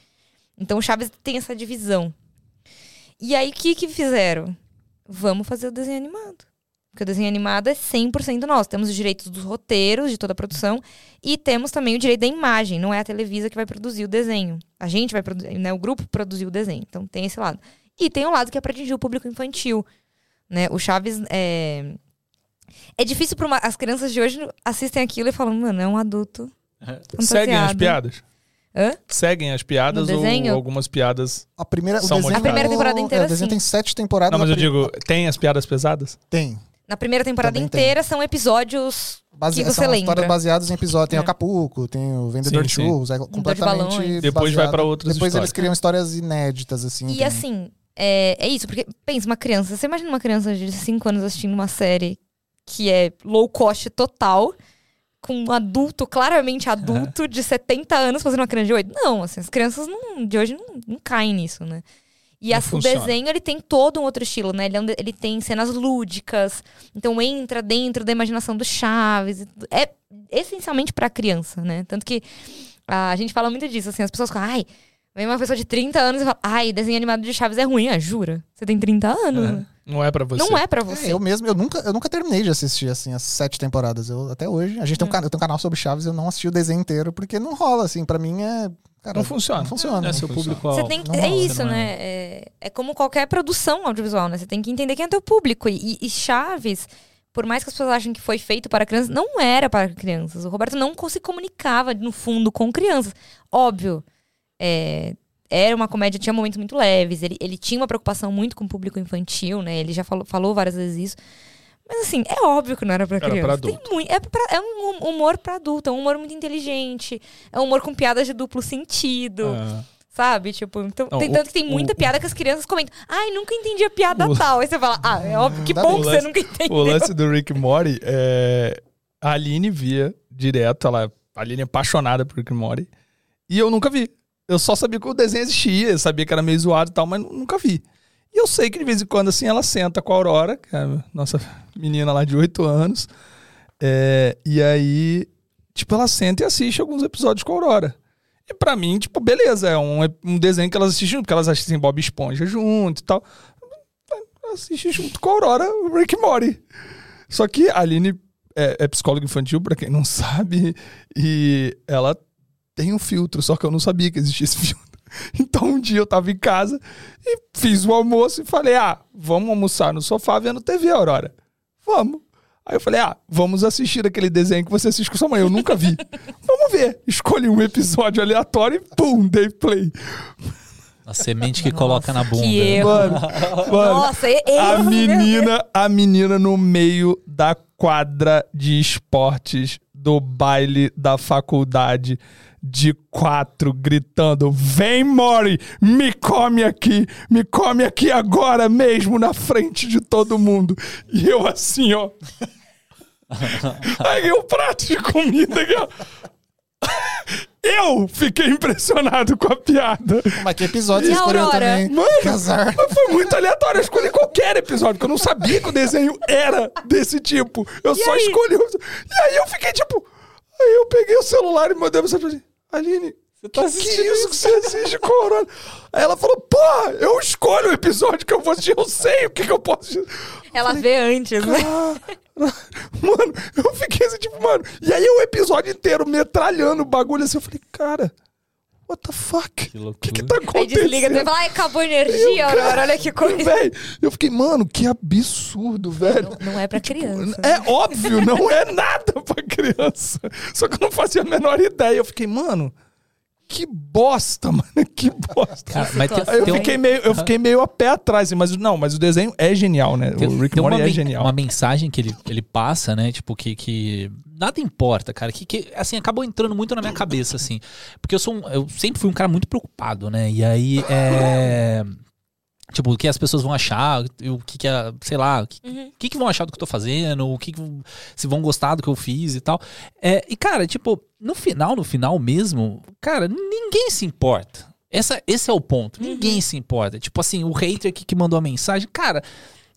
Então o Chaves tem essa divisão. E aí o que que fizeram? Vamos fazer o desenho animado. Porque o desenho animado é 100% nosso. Temos os direitos dos roteiros, de toda a produção, e temos também o direito da imagem. Não é a Televisa que vai produzir o desenho. A gente vai produzir, né? O grupo produziu o desenho. Então tem esse lado. E tem o lado que é para atingir o público infantil. Né? O Chaves é. É difícil para as crianças de hoje assistem aquilo e falam, mano, é um adulto. [LAUGHS] Seguem as fantasiado." piadas? Hã? Seguem as piadas No ou desenho? algumas piadas. A primeira, o São desenho, A primeira temporada inteira, é, o desenho sim. tem sete temporadas. Não, mas eu pri- digo, tem as piadas pesadas? Tem. Na primeira temporada Também tem. inteira são episódios. Base... Que você são lembra. histórias baseadas em episódios. Tem É. o Capuco, tem o Vendedor Sim, de sim. Churros. É de completamente balões. Depois vai baseado. pra outras Depois histórias. eles criam histórias inéditas, assim. E tem- assim, é, é isso, porque pensa, uma criança. Você imagina uma criança de 5 anos assistindo uma série que é low cost total, com um adulto, claramente adulto, de 70 anos fazendo uma criança de 8. Não, assim, as crianças não- de hoje não, não caem nisso, né? E o desenho, ele tem todo um outro estilo, né? Ele, é um de- ele tem cenas lúdicas, então entra dentro da imaginação do Chaves. É essencialmente pra criança, né? Tanto que a gente fala muito disso, assim, as pessoas falam, ai, vem uma pessoa de 30 anos e fala, ai, desenho animado de Chaves é ruim. Ah, jura? Você tem 30 anos? É. né? Não é pra você. Não é pra É, você. eu mesmo, eu nunca, eu nunca terminei de assistir assim as sete temporadas. Eu até hoje. A gente tem Hum. um, cana- eu tenho um canal sobre Chaves, eu não assisti o desenho inteiro porque não rola assim. Pra mim é, cara, Não funciona. Não funciona. É seu funciona. público Você tem que, é isso, né? É, é como qualquer produção audiovisual, né? Você tem que entender quem é teu público. E, e Chaves, por mais que as pessoas achem que foi feito para crianças, não era para crianças. O Roberto não se comunicava, no fundo, com crianças. Óbvio, é, era uma comédia, tinha momentos muito leves. Ele, ele tinha uma preocupação muito com o público infantil, né? Ele já falou, falou várias vezes isso. Mas assim, é óbvio que não era pra Era pra criança. adulto. Muito, é, pra- é um hum- humor pra adulto, é um humor muito inteligente. É um humor com piadas de duplo sentido. É. Sabe? Tipo, então, Não, tem o- tanto que tem muita o- piada que as crianças comentam. Ai, nunca entendi a piada O- tal. Aí você fala, ah, é óbvio, que bom que você lance- nunca entendeu. O lance do Rick Morty é. A Aline via direto, ela. A Aline é apaixonada por Rick Morty. E eu nunca vi. Eu só sabia que o desenho existia, sabia que era meio zoado e tal, mas nu- nunca vi. E eu sei que de vez em quando, assim, ela senta com a Aurora, que é a nossa menina lá de 8 anos. é, e aí, tipo, ela senta e assiste alguns episódios com a Aurora. E pra mim, tipo, beleza, é um, um desenho que elas assistem porque elas assistem Bob Esponja junto e tal. Assiste junto com a Aurora o Rick Morty. Só que a Aline é, é psicóloga infantil, pra quem não [LAUGHS] sabe, e ela tem um filtro, só que eu não sabia que existia esse filtro. [LAUGHS] Então um dia eu tava em casa e fiz o almoço e falei: ah, vamos almoçar no sofá vendo TV, Aurora. Vamos. Aí eu falei: ah, vamos assistir aquele desenho que você assiste com sua mãe. Eu nunca vi. [LAUGHS] vamos ver. Escolhi um episódio aleatório e pum, dei play. A semente que coloca na bunda. que erro. Mano, mano Nossa, a erro, Deus. menina, a menina no meio da quadra de esportes do baile da faculdade de quatro gritando: Vem, Mori, me come aqui, me come aqui agora mesmo na frente de todo mundo. E eu assim, ó. Aí o prato de comida aqui, ó. [LAUGHS] Eu fiquei impressionado com a piada. Mas que episódio E você escolheu Aurora? também? Mano, mas foi muito aleatório. Eu escolhi qualquer episódio, porque eu não sabia que o desenho era desse tipo. Eu só aí? escolhi. o- E aí eu fiquei tipo. Aí eu peguei o celular e mandei mensagem pra Aline. Você tá que, que isso que você assiste Corona? Aí ela falou, porra, eu escolho o episódio que eu vou assistir, eu sei o que, que eu posso assistir. Ela vê antes, né? [LAUGHS] Mano, eu fiquei assim, tipo, mano. E aí o episódio inteiro metralhando o bagulho assim, eu falei, cara, what the fuck? Que O loucura. que, que tá Aí acontecendo? desliga, você fala, ai, acabou a energia, Aurora, olha que coisa. Véi, eu fiquei, mano, que absurdo, velho. Não é pra criança. É óbvio, não é nada pra criança. Só que eu não fazia a menor ideia. Eu fiquei, mano, que bosta, [LAUGHS] mano, que bosta. Cara, mas tem, eu tem um- fiquei, meio, eu fiquei meio a pé atrás, mas não, mas o desenho é genial, né? Tem, o Rick Morty é genial. uma mensagem que ele, ele passa, né? Tipo, que, que nada importa, cara. Que, que, assim, acabou entrando muito na minha cabeça, assim. Porque eu sou um- eu sempre fui um cara muito preocupado, né? E aí, é... Tipo, o que as pessoas vão achar, o que que é, sei lá, o que, Uhum. que, que vão achar do que eu tô fazendo, o que, que se vão gostar do que eu fiz e tal. É, e, cara, tipo, no final, no final mesmo, cara, ninguém se importa. Essa, esse é o ponto. Uhum. Ninguém se importa. Tipo assim, o hater que, que mandou a mensagem, cara,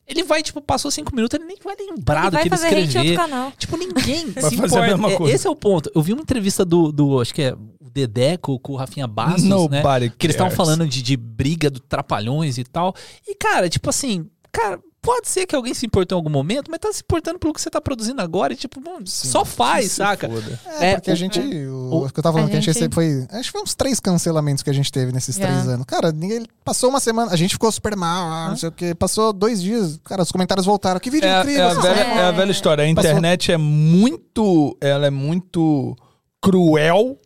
ele vai, tipo, passou cinco minutos, ele nem vai lembrar Ele do vai que ele escreveu. Tipo, ninguém Vai se fazer a importa. mesma É, coisa. Esse é o ponto. Eu vi uma entrevista do, do acho que é o Dedé com, com o Rafinha Bastos, né? Nobody Que eles estavam cares. falando de, de briga do Trapalhões e tal. E, cara, tipo assim, cara, pode ser que alguém se importou em algum momento, mas tá se importando pelo que você tá produzindo agora e, tipo, mano, só faz, saca? foda. É, É, porque o- a gente. O, o- o que eu tava falando a que a gente gente- recebe foi. Acho que foi uns três cancelamentos que a gente teve nesses Já. três anos. Cara, ninguém. Passou uma semana, a gente ficou super mal, ah, não sei o quê. Passou dois dias, cara, os comentários voltaram. Que vídeo É, incrível! é a velha, fizeram." é a velha história. A Passou- internet é muito. Ela é muito cruel,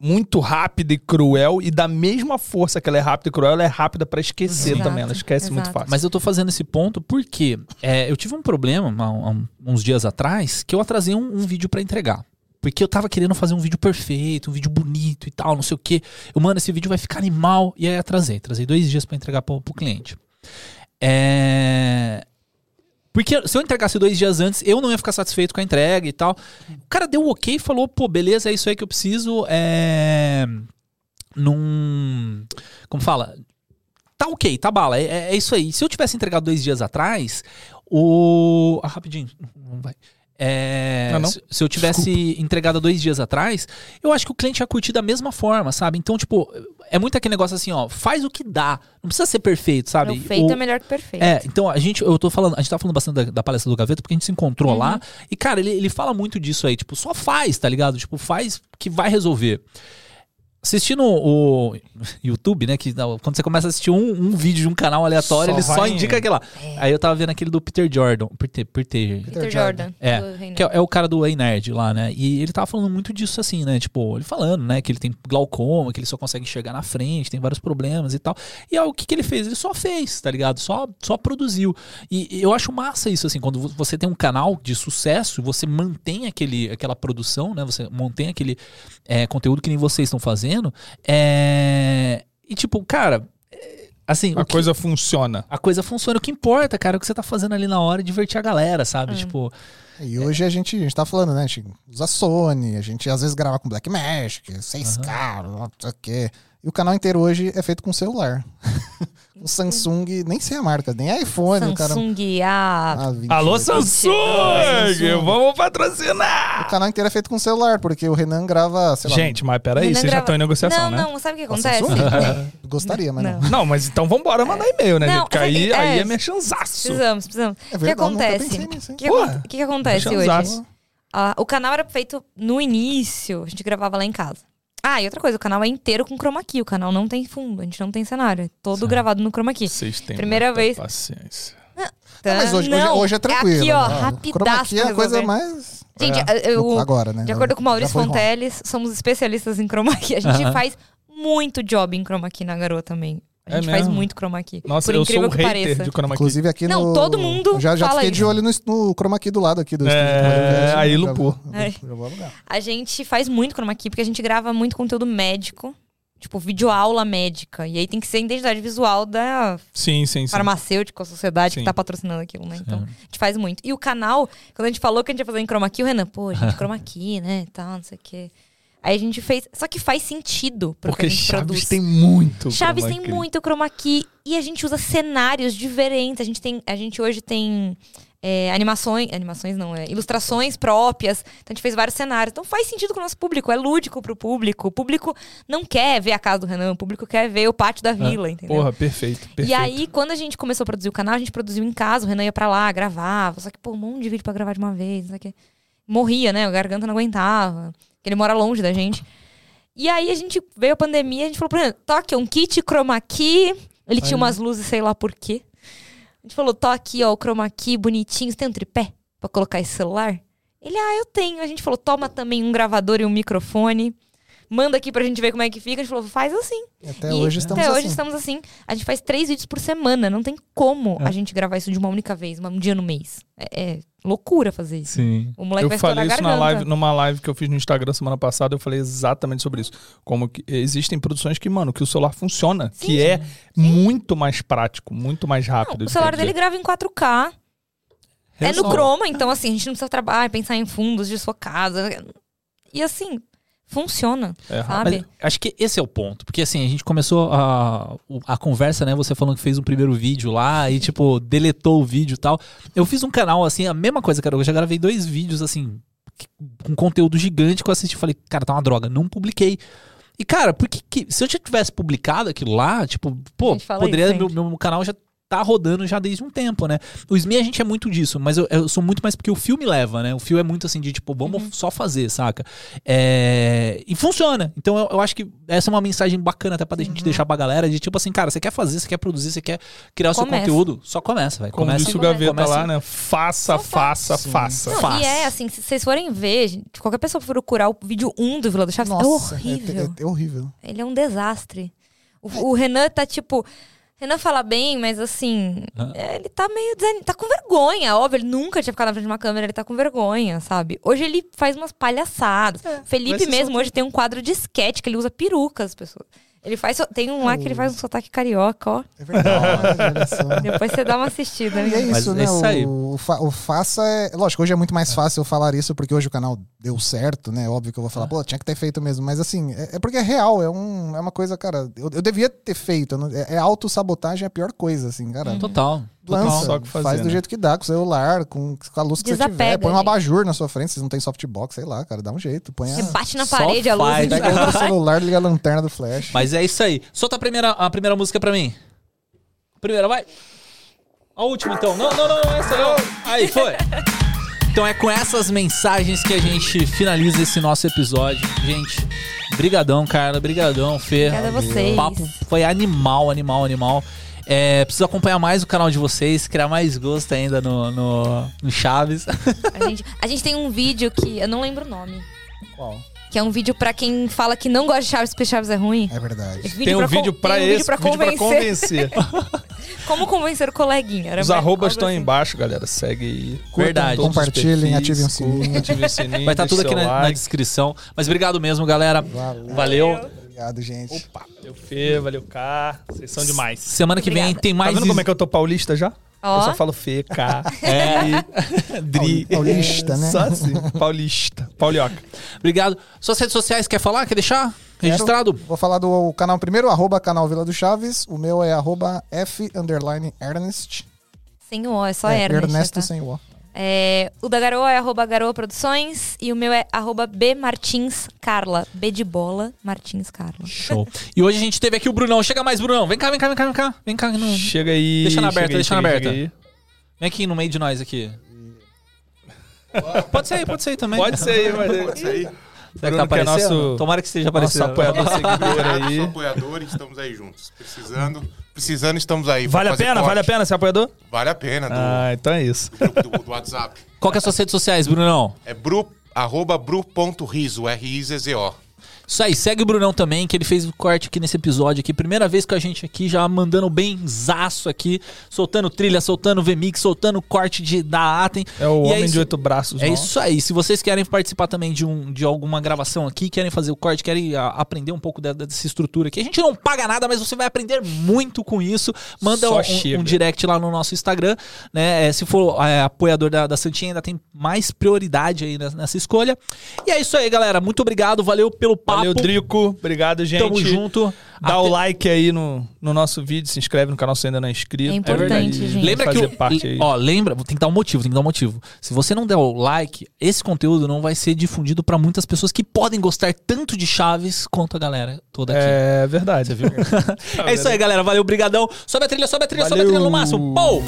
muito rápida e cruel, e da mesma força que ela é rápida e cruel, ela é rápida pra esquecer Exato, também. Ela esquece muito exato. fácil. Mas eu tô fazendo esse ponto porque é, eu tive um problema há, há uns dias atrás que eu atrasei um, um vídeo pra entregar. Porque eu tava querendo fazer um vídeo perfeito, um vídeo bonito e tal, não sei o quê. Eu, mano, esse vídeo vai ficar animal. E aí atrasei. Atrasei dois dias pra entregar pro, pro cliente. É. Porque se eu entregasse dois dias antes, eu não ia ficar satisfeito com a entrega e tal. O cara deu um ok e falou, pô, beleza, é isso aí que eu preciso. É. Num. Como fala? Tá ok, tá bala, é, é- isso aí. Se eu tivesse entregado dois dias atrás, o. Ah, rapidinho, não vai. É, Não, não. Se, se eu tivesse entregado há dois dias atrás, eu acho que o cliente ia curtir da mesma forma, sabe? Então, tipo, é muito aquele negócio assim, ó, faz o que dá. Não precisa ser perfeito, sabe? O feito O- é melhor que perfeito. é, então a gente, eu tô falando, a gente tá falando bastante da, da palestra do Gaveta porque a gente se encontrou Uhum. lá e, cara, ele, ele fala muito disso aí, tipo, só faz, tá ligado? Tipo, faz que vai resolver. Assistindo o YouTube, né? Que quando você começa a assistir um, um vídeo de um canal aleatório, Só ele só indica aquele lá. Aí eu tava vendo aquele do Peter Jordan. Peter, Peter, Peter Jordan. É, que é, é o cara do Ei Nerd lá, né? E ele tava falando muito disso assim, né? Tipo, ele falando, né? Que ele tem glaucoma, que ele só consegue enxergar na frente, tem vários problemas e tal. E aí, o que, que ele fez? Ele só fez, tá ligado? Só, só produziu. E, eu acho massa isso, assim, quando vo- você tem um canal de sucesso, você mantém aquele, aquela produção, né? Você mantém aquele é, conteúdo que nem vocês estão fazendo. É... E tipo, cara, é, assim. A que- coisa funciona. a coisa funciona. O que importa, cara, é o que você tá fazendo ali na hora é divertir a galera, sabe? Tipo, E hoje a gente, a gente tá falando, né? A gente usa Sony, a gente às vezes grava com Blackmagic, 6K, não sei o quê. E o canal inteiro hoje é feito com celular. [LAUGHS] um Samsung, nem sei a marca, nem iPhone, o cara. Samsung, a... Ah, 28. Alô, Samsung. Samsung! Vamos patrocinar! O canal inteiro é feito com celular, porque o Renan grava, sei lá. Gente, mas peraí, Renan vocês já grava- estão em negociação, não, né? Não, sabe o que acontece? Samsung? [LAUGHS] Gostaria, mas não. Não. Não, mas então vambora mandar e-mail, né, Não, gente? Porque aí, que- aí é, é merchanzaço. Precisamos, precisamos. É O que acontece? O que, que que acontece hoje? Ah, o canal era feito no início, a gente gravava lá em casa. Ah, e outra coisa, o canal é inteiro com chroma key. O canal não tem fundo, a gente não tem cenário. É todo Certo. gravado no chroma key. Vocês têm Primeira vez. paciência. Não, mas hoje, hoje, Não, hoje é tranquilo. aqui, ó, né? rapidaço Chroma key é a coisa mais. Gente, É. eu, Agora, né? de acordo com o Maurício. Fonteles, somos especialistas em chroma key. A gente Aham. faz muito job em chroma key na garoa também. A É gente faz mesmo? muito chroma key. Nossa, por eu incrível sou o que hater pareça. de chroma key. Inclusive aqui Não, no... todo mundo Já, já fala fiquei de isso. olho no, no chroma key do lado aqui do É, estúdio. aí lupou. já- É. já vou alugar. A gente faz muito chroma key porque a gente grava muito conteúdo médico. Tipo, videoaula médica. E aí tem que ser a identidade visual da Sim, sim, sim. farmacêutica, a sociedade Sim. que tá patrocinando aquilo, né? Então, Sim. a gente faz muito. E o canal, quando a gente falou que a gente ia fazer em chroma key, o Renan, pô, gente, [LAUGHS] chroma key, né? Tal, não sei o quê. Aí a gente fez. Só que faz sentido pro que Porque a gente Chaves produz. tem muito. Chaves tem key. muito chroma key e a gente usa cenários diferentes. A gente tem, a gente hoje tem é, animações, animações não, é, ilustrações próprias. Então a gente fez vários cenários. Então faz sentido com o nosso público, é lúdico pro público. O público não quer ver a casa do Renan, o público quer ver o pátio da vila, entendeu? Porra, perfeito, perfeito. E aí, quando a gente começou a produzir o canal, a gente produziu em casa, o Renan ia pra lá, gravava. Só que, pô, um monte de vídeo pra gravar de uma vez, não sei o quê. Morria, né? A garganta não aguentava. Porque ele mora longe da gente. E aí a gente veio a pandemia, a gente falou toque um kit chroma key. Ele tinha umas luzes, sei lá por quê. A gente falou, toque, ó, o chroma key bonitinho. Você tem um tripé pra colocar esse celular? Ele, ah, eu tenho. A gente falou, toma também um gravador e um microfone. Manda aqui pra gente ver como é que fica. A gente falou, faz assim. E Até E hoje estamos até assim. hoje estamos assim. A gente faz três vídeos por semana. Não tem como É. a gente gravar isso de uma única vez, um dia no mês. É, é loucura fazer isso. Sim. O moleque eu vai falei isso na live, numa live que eu fiz no Instagram semana passada, eu falei exatamente sobre isso. Como que existem produções que, mano, que o celular funciona, Sim, que é muito mais prático, muito mais Não, rápido. o celular dele grava em 4K. É no. Chroma, então assim, a gente não precisa trabalhar, pensar em fundos de sua casa. E assim, funciona, É sabe? Acho que esse é o ponto. Porque assim, a gente começou a, a conversa, né? Você falando que fez um primeiro vídeo lá e, tipo, deletou o vídeo e tal. Eu fiz um canal, assim, a mesma coisa, cara. Eu já gravei dois vídeos, assim, com conteúdo gigante que eu assisti e falei, cara, tá uma droga. Não publiquei. E, cara, por que, se eu já tivesse publicado aquilo lá, tipo, pô, poderia. Meu, meu canal já tá rodando já desde um tempo, né? O SMI a gente é muito disso, mas eu, eu sou muito mais porque o filme leva, né? O filme é muito assim de tipo, vamos Uhum. só fazer, saca? É, E funciona. Então eu, eu acho que essa é uma mensagem bacana até pra Uhum. gente deixar pra galera de tipo assim, cara, você quer fazer, você quer produzir, você quer criar o seu conteúdo, só começa, vai. Como Começa. disse o começa. Gaveta Começa- lá, né? Faça, Só faça, Sim. faça. Não, Faz. e é assim, se vocês forem ver, gente, qualquer pessoa for procurar o vídeo 1 do Vila do Chaves, é Nossa, horrível. É, é- é horrível. Ele é um desastre. O, o Renan tá tipo. Renan fala bem, mas assim. Ah. é, Ele tá meio. desan- Tá com vergonha, óbvio. Ele nunca tinha ficado na frente de uma câmera, ele tá com vergonha, sabe? Hoje ele faz umas palhaçadas. vai Felipe mesmo hoje tem um quadro de sketch que ele usa perucas, pessoas. Ele faz. Tem um lá que ele faz um sotaque carioca, ó. É verdade, olha só. Depois você dá uma assistida, E é né? Mas isso, é né? isso aí. O, o fa- o faça é. Lógico, hoje é muito mais fácil eu falar isso porque hoje o canal deu certo, né? Óbvio que eu vou falar, pô, tinha que ter feito mesmo. Mas assim, é, é porque é real, é, um, é uma coisa, cara. Eu, eu devia ter feito. eu não- É, é autossabotagem a pior coisa, assim, cara. Total. Lança, Só o que fazer, faz do né? jeito que dá, com o celular, com, com a luz que você tiver. Desapega, Põe um gente. abajur na sua frente, vocês não tem softbox, sei lá, cara, dá um jeito. Põe a, Você bate na Só parede, a luz. faz. pega outro celular, liga a lanterna do flash. Mas é isso aí. Solta a primeira, a primeira música pra mim. Primeira, vai. A última, então. Não, não, não, essa não. Aí, foi. Então é com essas mensagens que a gente finaliza esse nosso episódio. Gente, brigadão, Carla. Brigadão, Fê. Obrigada a vocês. O papo foi animal, animal, animal. É, preciso acompanhar mais o canal de vocês, criar mais gosto ainda no, no, no Chaves. [LAUGHS] A gente, a gente tem um vídeo que. Eu não lembro o nome. Qual? Que é um vídeo pra quem fala que não gosta de Chaves porque Chaves é ruim. É verdade. Esse Tem um pra vídeo pra tem um esse, vídeo pra vídeo pra convencer. convencer. [LAUGHS] Como convencer o coleguinha. Era Os arrobas estão aí assim. embaixo, galera. Segue aí. Verdade. Compartilhem, ativem o sininho. ativem o sininho. [LAUGHS] Vai estar deixa tudo aqui na, na like. descrição. Mas obrigado mesmo, galera. Valeu. Valeu. Obrigado, gente. Opa, valeu Fê, valeu Cá. Vocês são demais. Semana que vem Obrigada. tem Tá mais. vendo como é que eu tô paulista já? Ó. Eu só falo Fê, Cá. [LAUGHS] É. Dri. Paulista, né? Só assim. Paulista. Paulioca. Obrigado. Suas redes sociais, quer falar? Quer deixar? Registrado? Vou falar do canal primeiro, arroba canal Vila do Chaves. O meu é arroba F underline Ernest. Sem o O, é só é, Ernest. Ernesto tá? sem o O. É, o da Garoa é arroba Garoa Produções e o meu é arroba B Martins Carla. B de bola, Martins Carla. Show. E hoje a gente teve aqui o Brunão. Chega mais, Brunão. Vem cá, vem cá, vem cá, vem cá. Vem cá. No... Chega aí. Deixa na aberta, aí, deixa na aí, aberta. aí. Vem aqui no meio de nós aqui. [LAUGHS] Pode ser aí, pode ser aí também. Pode ser aí, mas... Pode sair. Será que tá Bruno, que é aparecendo? nosso- Tomara que esteja Nosso aparecendo. apoiador [LAUGHS] seguidor Sou aí. apoiador e estamos aí juntos. Precisando, precisando estamos aí. Vale a pena? corte. Vale a pena ser apoiador? Vale a pena, do Ah, então é isso. grupo do, do WhatsApp. Qual que é as suas redes sociais, Brunão? É bru, arroba bru.riso, R-I-Z-Z-O. Isso aí, segue o Brunão também, que ele fez o corte aqui nesse episódio aqui. Primeira vez com a gente aqui, já mandando bem zaço aqui, soltando trilha, soltando VMix, soltando corte de, da Atem. É o E homem isso- de oito braços. É isso aí. Se vocês querem participar também de, um, de alguma gravação aqui, querem fazer o corte, querem a- aprender um pouco da- dessa estrutura aqui, a gente não paga nada, mas você vai aprender muito com isso. Manda um, um direct lá no nosso Instagram, né? É, se for é, apoiador da, da Santinha, ainda tem mais prioridade aí nessa, nessa escolha. E é isso aí, galera. Muito obrigado, valeu pelo papo. Valeu, Drico. Obrigado, gente. Tamo junto. Dá Até- o like aí no, no nosso vídeo, se inscreve no canal se ainda não é inscrito. É importante, E gente. Lembra que fazer o, parte aí. ó, lembra, tem que dar um motivo, tem que dar um motivo. Se você não der o like, esse conteúdo não vai ser difundido pra muitas pessoas que podem gostar tanto de Chaves quanto a galera toda aqui. É verdade. Você viu? [LAUGHS] É isso aí, galera. Valeu, brigadão. Sobe a trilha, sobe a trilha, sobe a Valeu. trilha no máximo. Pou!